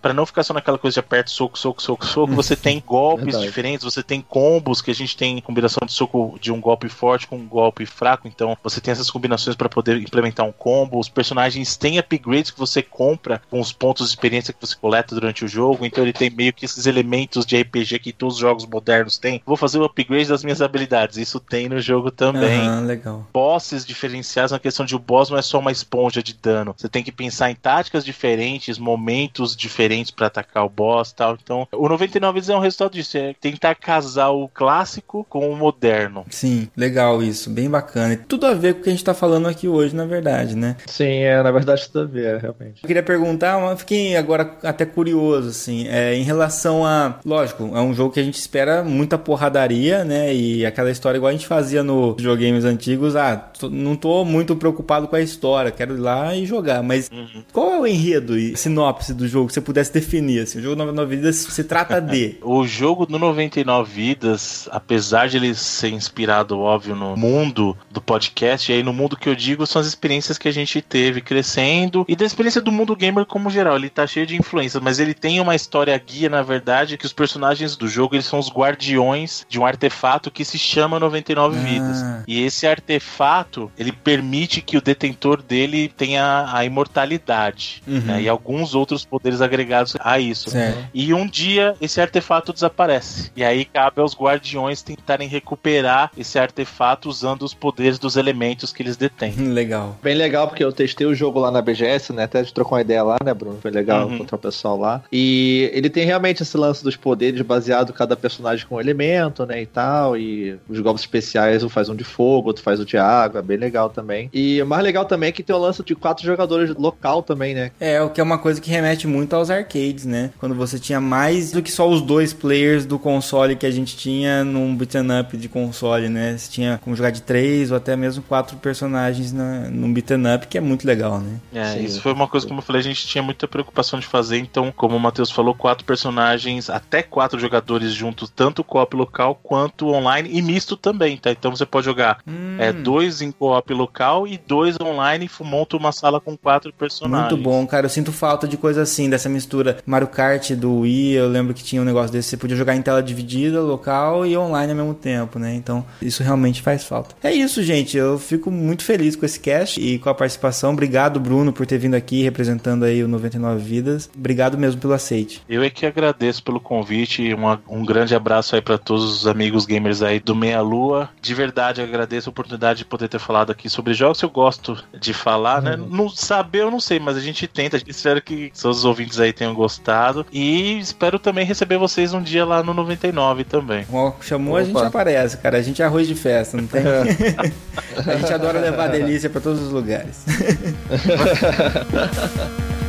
pra não ficar só naquela coisa de aperto, soco, soco, soco, soco, você tem golpes Verdade. diferentes, você tem combos que a gente tem combinação de soco de um golpe forte com um golpe fraco. Então você tem essas combinações pra poder implementar um combo. Os personagens têm upgrades que você compra com os pontos de experiência que você coleta durante o jogo. Então ele tem meio que esses elementos de RPG que todos os jogos modernos têm. Vou fazer o upgrade das minhas habilidades. Isso tem no jogo também Aham, legal. bosses diferenciados na questão de o boss não é só uma esponja de dano. Você tem que pensar em táticas diferentes, momentos diferentes pra atacar o boss e tal. Então, o 99 vidas é um resultado disso, é tentar casar o clássico com o moderno. Sim, legal isso, bem bacana. E tudo a ver com o que a gente tá falando aqui hoje, na verdade, né? Sim, é, na verdade tudo a ver, realmente. Eu queria perguntar, mas fiquei agora até curioso, assim, é, em relação a. Lógico, é um jogo que a gente espera muita porradaria, né? E aquela história igual a gente fazia nos videogames antigos, ah, tô- não tô muito preocupado com a história, quero ir lá e jogar. Mas qual é o enredo e sinopse do jogo, se você pudesse definir? Assim, o jogo 99 Vidas se trata de. O jogo do 99 Vidas, apesar de ele ser inspirado, óbvio, no mundo do podcast, e aí no mundo que eu digo são as experiências que a gente teve crescendo e da experiência do mundo gamer como geral. Ele tá cheio de influências, mas ele tem uma história guia, na verdade, que os personagens do jogo eles são os guardiões de um artefato que se chama 99 Ah. Vidas. E esse artefato, ele permite que o detentor dele tenha a imortalidade Uhum. né, e alguns outros poderes agregados a isso. Certo. E um dia esse artefato desaparece. E aí cabe aos guardiões tentarem recuperar esse artefato usando os poderes dos elementos que eles detêm. Legal. Bem legal, porque eu testei o jogo lá na BGS, né? Até a gente trocou uma ideia lá, né, Bruno? Foi legal Uhum. encontrar o pessoal lá. E ele tem realmente esse lance dos poderes baseado cada personagem com um elemento, né? E tal. E os golpes especiais, um faz um de fogo, outro faz o de água. Bem legal também. E o mais legal também é que tem o lance de quatro jogadores local também, né? É, o que é uma coisa que remete muito aos arcades, né? Quando você tinha mais do que só os dois players do console que a gente tinha num beat'em up de console, né? Você tinha como jogar de três ou até mesmo quatro personagens na, num beat'em up, que é muito legal, né? É, Sim. isso foi uma coisa, como eu falei, a gente tinha muita preocupação de fazer. Então, como o Matheus falou, quatro personagens, até quatro jogadores juntos, tanto co-op local quanto online e misto também, tá? Então você pode jogar Hum, é, dois em co-op local e dois online e monta uma sala com quatro personagens. Muito bom, cara. Eu sinto falta de coisa assim, dessa mistura. Mario Kart do Wii, eu lembro que tinha um negócio desse. Você podia jogar em tela dividida, local e online ao mesmo tempo, né? Então, isso realmente faz falta. É isso, gente. Eu fico muito feliz com esse cast e com a participação. Obrigado, Bruno, por ter vindo aqui representando aí o 99 Vidas. Obrigado mesmo pelo aceite. Eu é que agradeço pelo convite e uma- um grande abraço aí pra todos os amigos gamers aí do Meia Lua. De verdade, agradeço a oportunidade de poder ter falado aqui sobre jogos eu gosto de falar, né? Não saber eu não sei, mas a gente tenta. Espero que seus ouvintes aí tenham gostado e espero também receber vocês um dia lá no 99 também. Ó, chamou, a Opa. gente aparece, cara. A gente é arroz de festa, não tem? a gente adora levar delícia pra todos os lugares.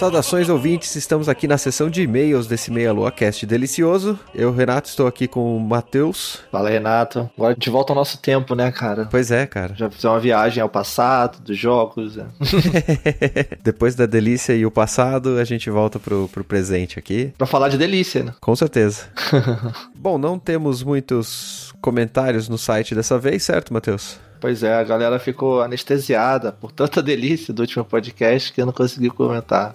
Saudações ouvintes, estamos aqui na sessão de e-mails desse Meia Lua Cast delicioso. Eu, Renato, estou aqui com o Matheus. Fala, Renato. Agora de volta ao nosso tempo, né, cara? Pois é, cara. Já fizemos uma viagem ao passado, dos jogos. né? Depois da delícia e o passado, a gente volta pro, pro presente aqui. Pra falar de delícia, né? Com certeza. Bom, não temos muitos comentários no site dessa vez, certo, Matheus? Pois é, a galera ficou anestesiada por tanta delícia do último podcast que eu não consegui comentar.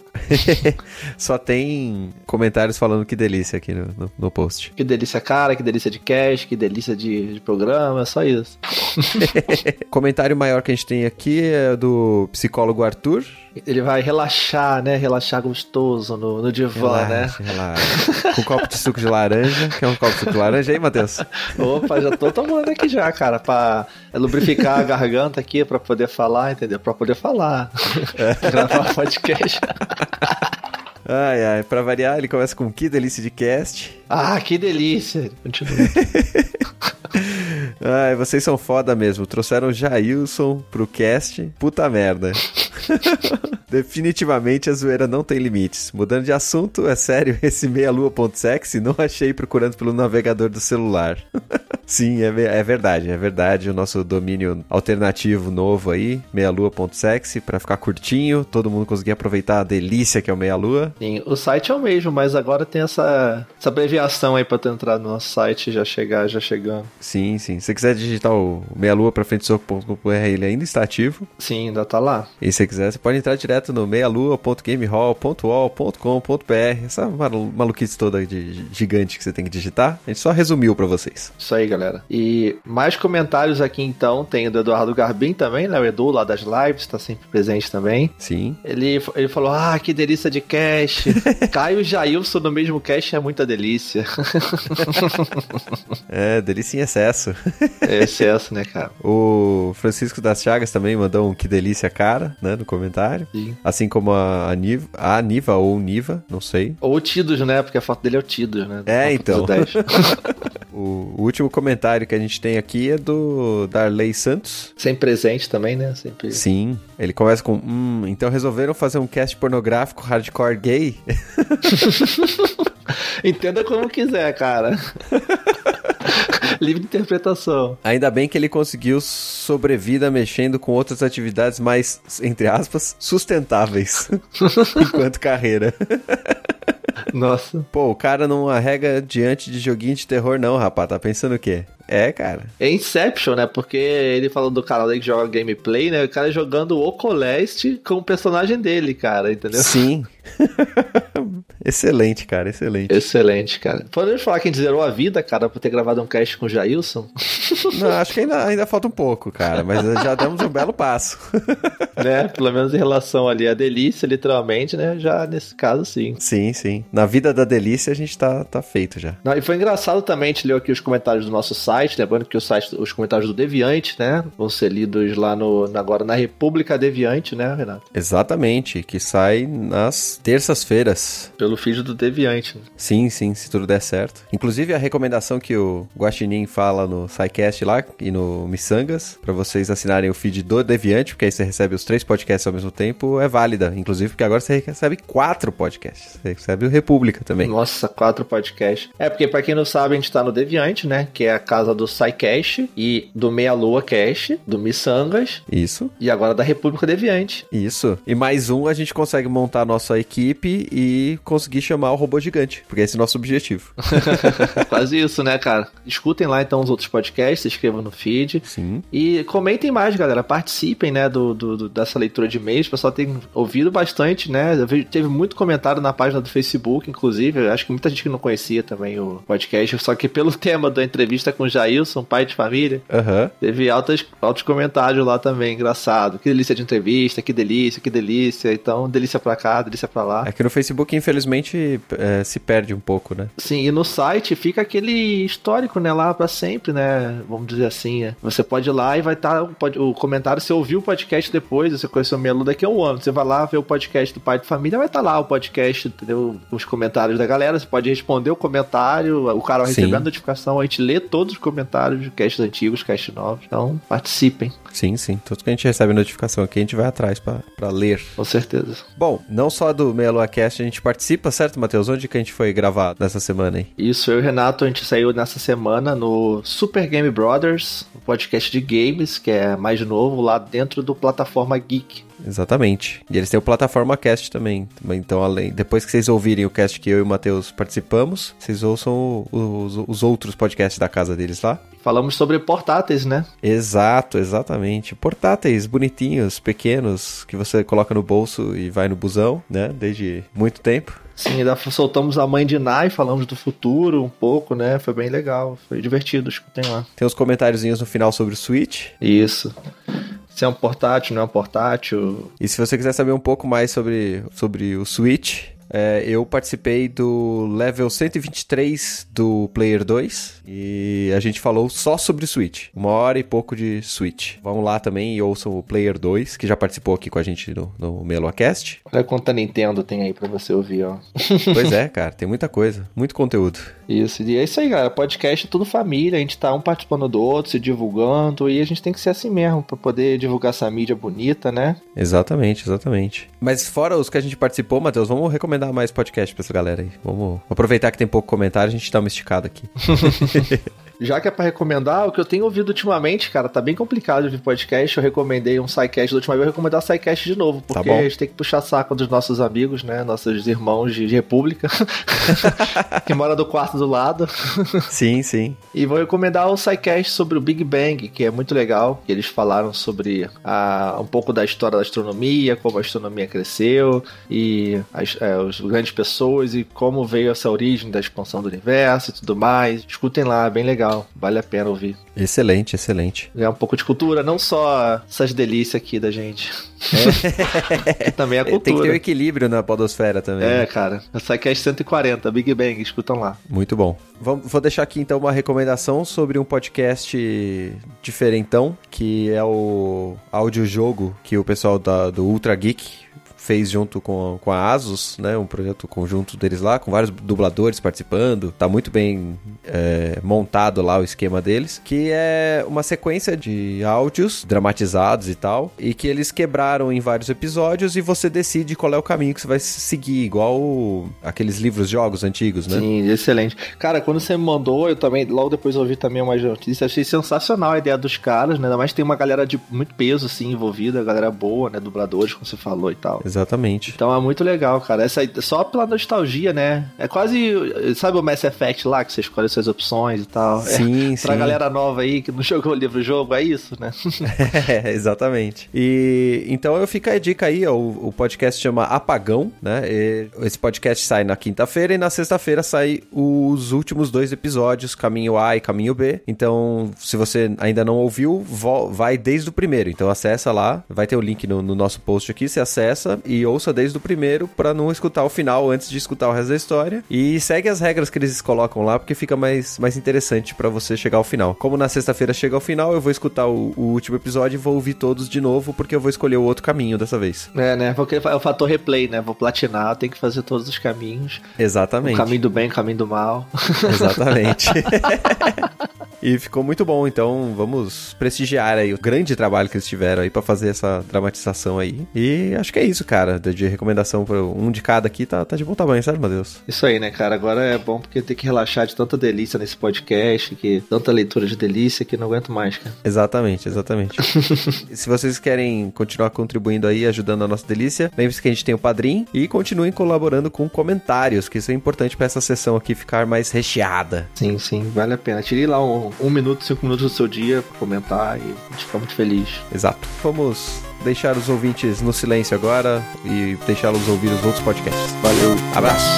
Só tem comentários falando que delícia aqui no, no, no post. Que delícia cara, que delícia de cast, que delícia de, de programa, é só isso. Comentário maior que a gente tem aqui é do psicólogo Arthur. Ele vai relaxar, né? Relaxar gostoso no, no divã, né? Relaxa, relaxa. Com um copo de suco de laranja. Quer um copo de suco de laranja aí, Matheus? Opa, já tô tomando aqui já, cara, pra lubrificar a garganta aqui, pra poder falar, entendeu? Pra poder falar. Gravar podcast. Ai, ai, pra variar, ele começa com que delícia de cast. Ah, que delícia. Continua. Ai, vocês são foda mesmo. Trouxeram Jailson pro cast. Puta merda. Definitivamente a zoeira não tem limites. Mudando de assunto, é sério, esse meia-lua.sexy não achei procurando pelo navegador do celular. Sim, é, é verdade, é verdade. O nosso domínio alternativo novo aí, meialua.sexy, pra ficar curtinho, todo mundo conseguir aproveitar a delícia que é o meia-lua. Sim, o site é o mesmo, mas agora tem essa, essa abreviação aí pra tu entrar no nosso site e já chegar, já chegando. Sim, sim. Se você quiser digitar o meia-lua pra frente soco.com.br, ele ainda está ativo. Sim, ainda tá lá. E se você quiser, você pode entrar direto no meialua.gamehall.wall.com.br. Essa malu- maluquice toda de gigante que você tem que digitar. A gente só resumiu pra vocês. Isso aí, galera. E mais comentários aqui então, tem o do Eduardo Garbim também, né? O Edu lá das lives, tá sempre presente também. Sim. Ele, ele falou: Ah, que delícia de cash. Caio e Jailson no mesmo cash é muita delícia. É, delícia em excesso. É excesso, né, cara? O Francisco das Chagas também mandou um que delícia cara, né, no comentário. Sim. Assim como a, Niva, a Niva ou Niva, não sei. Ou o Tidos, né? Porque a foto dele é o Tidos, né? É, então. do 10. O, o último comentário que a gente tem aqui é do Darley Santos. Sem presente também, né? Sempre. Sim, ele começa com Hum, então resolveram fazer um cast pornográfico hardcore gay? Entenda como quiser, cara. Livre de interpretação. Ainda bem que ele conseguiu sobrevida mexendo com outras atividades mais, entre aspas, sustentáveis enquanto carreira. Nossa. Pô, o cara não arrega diante de joguinho de terror, não, rapaz. Tá pensando o quê? É, cara. É Inception, né? Porque ele falou do cara ali que joga gameplay, né? O cara jogando o Ocoleste com o personagem dele, cara, entendeu? Sim. excelente, cara, excelente. Excelente, cara. Podemos falar que a gente zerou a vida, cara, por ter gravado um cast com o Jailson? Não, acho que ainda, ainda falta um pouco, cara, mas já demos um belo passo. né? Pelo menos em relação ali à delícia, literalmente, né? Já nesse caso, sim. Sim, sim. Na vida da delícia a gente tá, tá feito já. Não, e foi engraçado também, a gente leu aqui os comentários do nosso site, lembrando que o site, os comentários do Deviante, né? Vão ser lidos lá no, agora na República Deviante, né, Renato? Exatamente, que sai nas terças-feiras. Pelo feed do Deviante. né? Sim, sim, se tudo der certo. Inclusive a recomendação que o Guaxinim fala no SciCast lá e no Missangas, pra vocês assinarem o feed do Deviante, porque aí você recebe os três podcasts ao mesmo tempo, é válida. Inclusive porque agora você recebe quatro podcasts. Você recebe o República também. Nossa, quatro podcasts. É, porque pra quem não sabe, a gente tá no Deviante, né? Que é a casa do SciCast e do Meia Lua Cast, do Missangas Isso. e agora da República Deviante. Isso. E mais um, a gente consegue montar a nossa equipe e conseguir chamar o robô gigante, porque esse é o nosso objetivo. Quase isso, né, cara? Escutem lá então os outros podcasts, se inscrevam no feed. Sim. E comentem mais, galera. Participem, né, do, do- dessa leitura de e-mails. O pessoal tem ouvido bastante, né? Teve muito comentário na página do Facebook, inclusive. Eu acho que muita gente que não conhecia também o podcast. Só que pelo tema da entrevista com o Jailson, pai de família, Aham. teve altas, altos comentários lá também. Engraçado. Que delícia de entrevista, que delícia, que delícia. Então, delícia pra cá, delícia pra lá. Aqui no Facebook, infelizmente, é, se perde um pouco, né? Sim, e no site fica aquele histórico, né, lá pra sempre, né? Vamos dizer assim. é. Você pode ir lá e vai estar o, pod- o comentário. Você ouviu o podcast depois, você conheceu o Melu daqui a um ano. Você vai lá ver o podcast do pai de família, vai estar lá o podcast, entendeu? Os comentários da galera. Você pode responder o comentário, o cara vai Sim. receber a notificação, a gente lê todos os comentários de casts antigos, casts novos. Então, participem, Sim, sim. Tudo que a gente recebe notificação aqui, a gente vai atrás pra, pra ler. com certeza. Bom, não só do Meia Lua Cast a gente participa, certo, Matheus? Onde que a gente foi gravar nessa semana aí? Isso, eu e o Renato, a gente saiu nessa semana no Super Game Brothers, um podcast de games, que é mais novo, lá dentro do plataforma Geek. Exatamente. E eles têm o Plataforma Cast também. Então, além, depois que vocês ouvirem o cast que eu e o Matheus participamos, vocês ouçam os, os outros podcasts da casa deles lá. Falamos sobre portáteis, né? Exato, exatamente. Portáteis bonitinhos, pequenos, que você coloca no bolso e vai no busão, né? Desde muito tempo. Sim, ainda soltamos a mãe de Nai, falamos do futuro um pouco, né? Foi bem legal, foi divertido, escutem lá. Tem uns comentáriozinhos no final sobre o Switch. Isso. Se é um portátil, não é um portátil. E se você quiser saber um pouco mais sobre, sobre o Switch, é, eu participei do level 123 do Player 2 e a gente falou só sobre Switch. Uma hora e pouco de Switch. Vamos lá também e ouçam o Player 2, que já participou aqui com a gente no, no MeloaCast. Olha quanta Nintendo tem aí pra você ouvir, ó. Pois é, cara, tem muita coisa, muito conteúdo. Isso, e é isso aí, galera. Podcast é tudo família, a gente tá um participando do outro, se divulgando, e a gente tem que ser assim mesmo, pra poder divulgar essa mídia bonita, né? Exatamente, exatamente. Mas fora os que a gente participou, Matheus, vamos recomendar mais podcast pra essa galera aí. Vamos aproveitar que tem pouco comentário, a gente dá uma esticada aqui. Já que é pra recomendar, o que eu tenho ouvido ultimamente, cara, tá bem complicado de ouvir podcast. Eu recomendei um SciCast da última vez, eu vou recomendar SciCast de novo, porque bom. a gente tem que puxar saco dos nossos amigos, né? Nossos irmãos de, de República, que mora do quarto do lado. sim, sim. E vou recomendar o SciCast sobre o Big Bang, que é muito legal. Eles falaram sobre a, um pouco da história da astronomia, como a astronomia cresceu, e as, é, os grandes pessoas, e como veio essa origem da expansão do universo e tudo mais. Escutem lá, é bem legal. Vale a pena ouvir. Excelente, excelente. Ganhar um pouco de cultura, não só essas delícias aqui da gente. que também é Tem que ter o cultura. equilíbrio na podosfera também. É, né? cara. Essa aqui é 140, Big Bang, escutam lá. Muito bom. Vou deixar aqui então uma recomendação sobre um podcast diferentão, que é o audiojogo que o pessoal da- do Ultra Geek fez junto com, com a Asus, né? Um projeto conjunto deles lá, com vários dubladores participando. Tá muito bem é, montado lá o esquema deles. Que é uma sequência de áudios dramatizados e tal. E que eles quebraram em vários episódios e você decide qual é o caminho que você vai seguir. Igual aqueles livros jogos antigos, né? Sim, excelente. Cara, quando você me mandou, eu também, logo depois eu ouvi também umas notícias, achei sensacional a ideia dos caras, né? Ainda mais tem uma galera de muito peso, assim, envolvida, galera boa, né? Dubladores, como você falou e tal. Exatamente. Então é muito legal, cara. Essa, só pela nostalgia, né? É quase. Sabe o Mass Effect lá, que você escolhe suas opções e tal? Sim, é, sim. Pra galera nova aí que não jogou o livro-jogo, é isso, né? É, exatamente. E então eu fico a dica aí, ó, o, o podcast chama Apagão, né? E esse podcast sai na quinta-feira e na sexta-feira sai os últimos dois episódios, Caminho A e Caminho B. Então, se você ainda não ouviu, vai desde o primeiro. Então acessa lá, vai ter o link no, no nosso post aqui, você acessa e ouça desde o primeiro pra não escutar o final antes de escutar o resto da história. E segue as regras que eles colocam lá, porque fica mais, mais interessante pra você chegar ao final. Como na sexta-feira chega ao final, eu vou escutar o, o último episódio e vou ouvir todos de novo, porque eu vou escolher o outro caminho dessa vez. É, né? Porque é o fator replay, né? Vou platinar, tem que fazer todos os caminhos. Exatamente. O caminho do bem, o caminho do mal. Exatamente. E ficou muito bom, então vamos prestigiar aí o grande trabalho que eles tiveram aí pra fazer essa dramatização aí. E acho que é isso, cara. De recomendação para um de cada aqui tá, tá de bom tamanho, sabe, Matheus? Isso aí, né, cara? Agora é bom porque tem que relaxar de tanta delícia nesse podcast, que tanta leitura de delícia que não aguento mais, cara. Exatamente, exatamente. Se vocês querem continuar contribuindo aí, ajudando a nossa delícia, lembre-se que a gente tem o Padrim e continuem colaborando com comentários, que isso é importante pra essa sessão aqui ficar mais recheada. Sim, sim, vale a pena. Tire lá um, um minuto, cinco minutos do seu dia pra comentar e a gente fica muito feliz. Exato. Vamos deixar os ouvintes no silêncio agora e deixá-los ouvir os outros podcasts. Valeu, Abraço.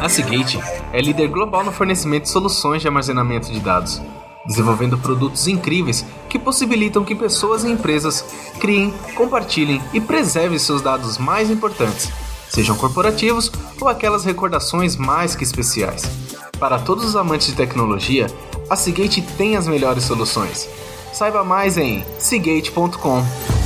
A Seagate é líder global no fornecimento de soluções de armazenamento de dados, desenvolvendo produtos incríveis que possibilitam que pessoas e empresas criem, compartilhem e preservem seus dados mais importantes, sejam corporativos ou aquelas recordações mais que especiais. Para todos os amantes de tecnologia, a Seagate tem as melhores soluções. Saiba mais em seagate.com.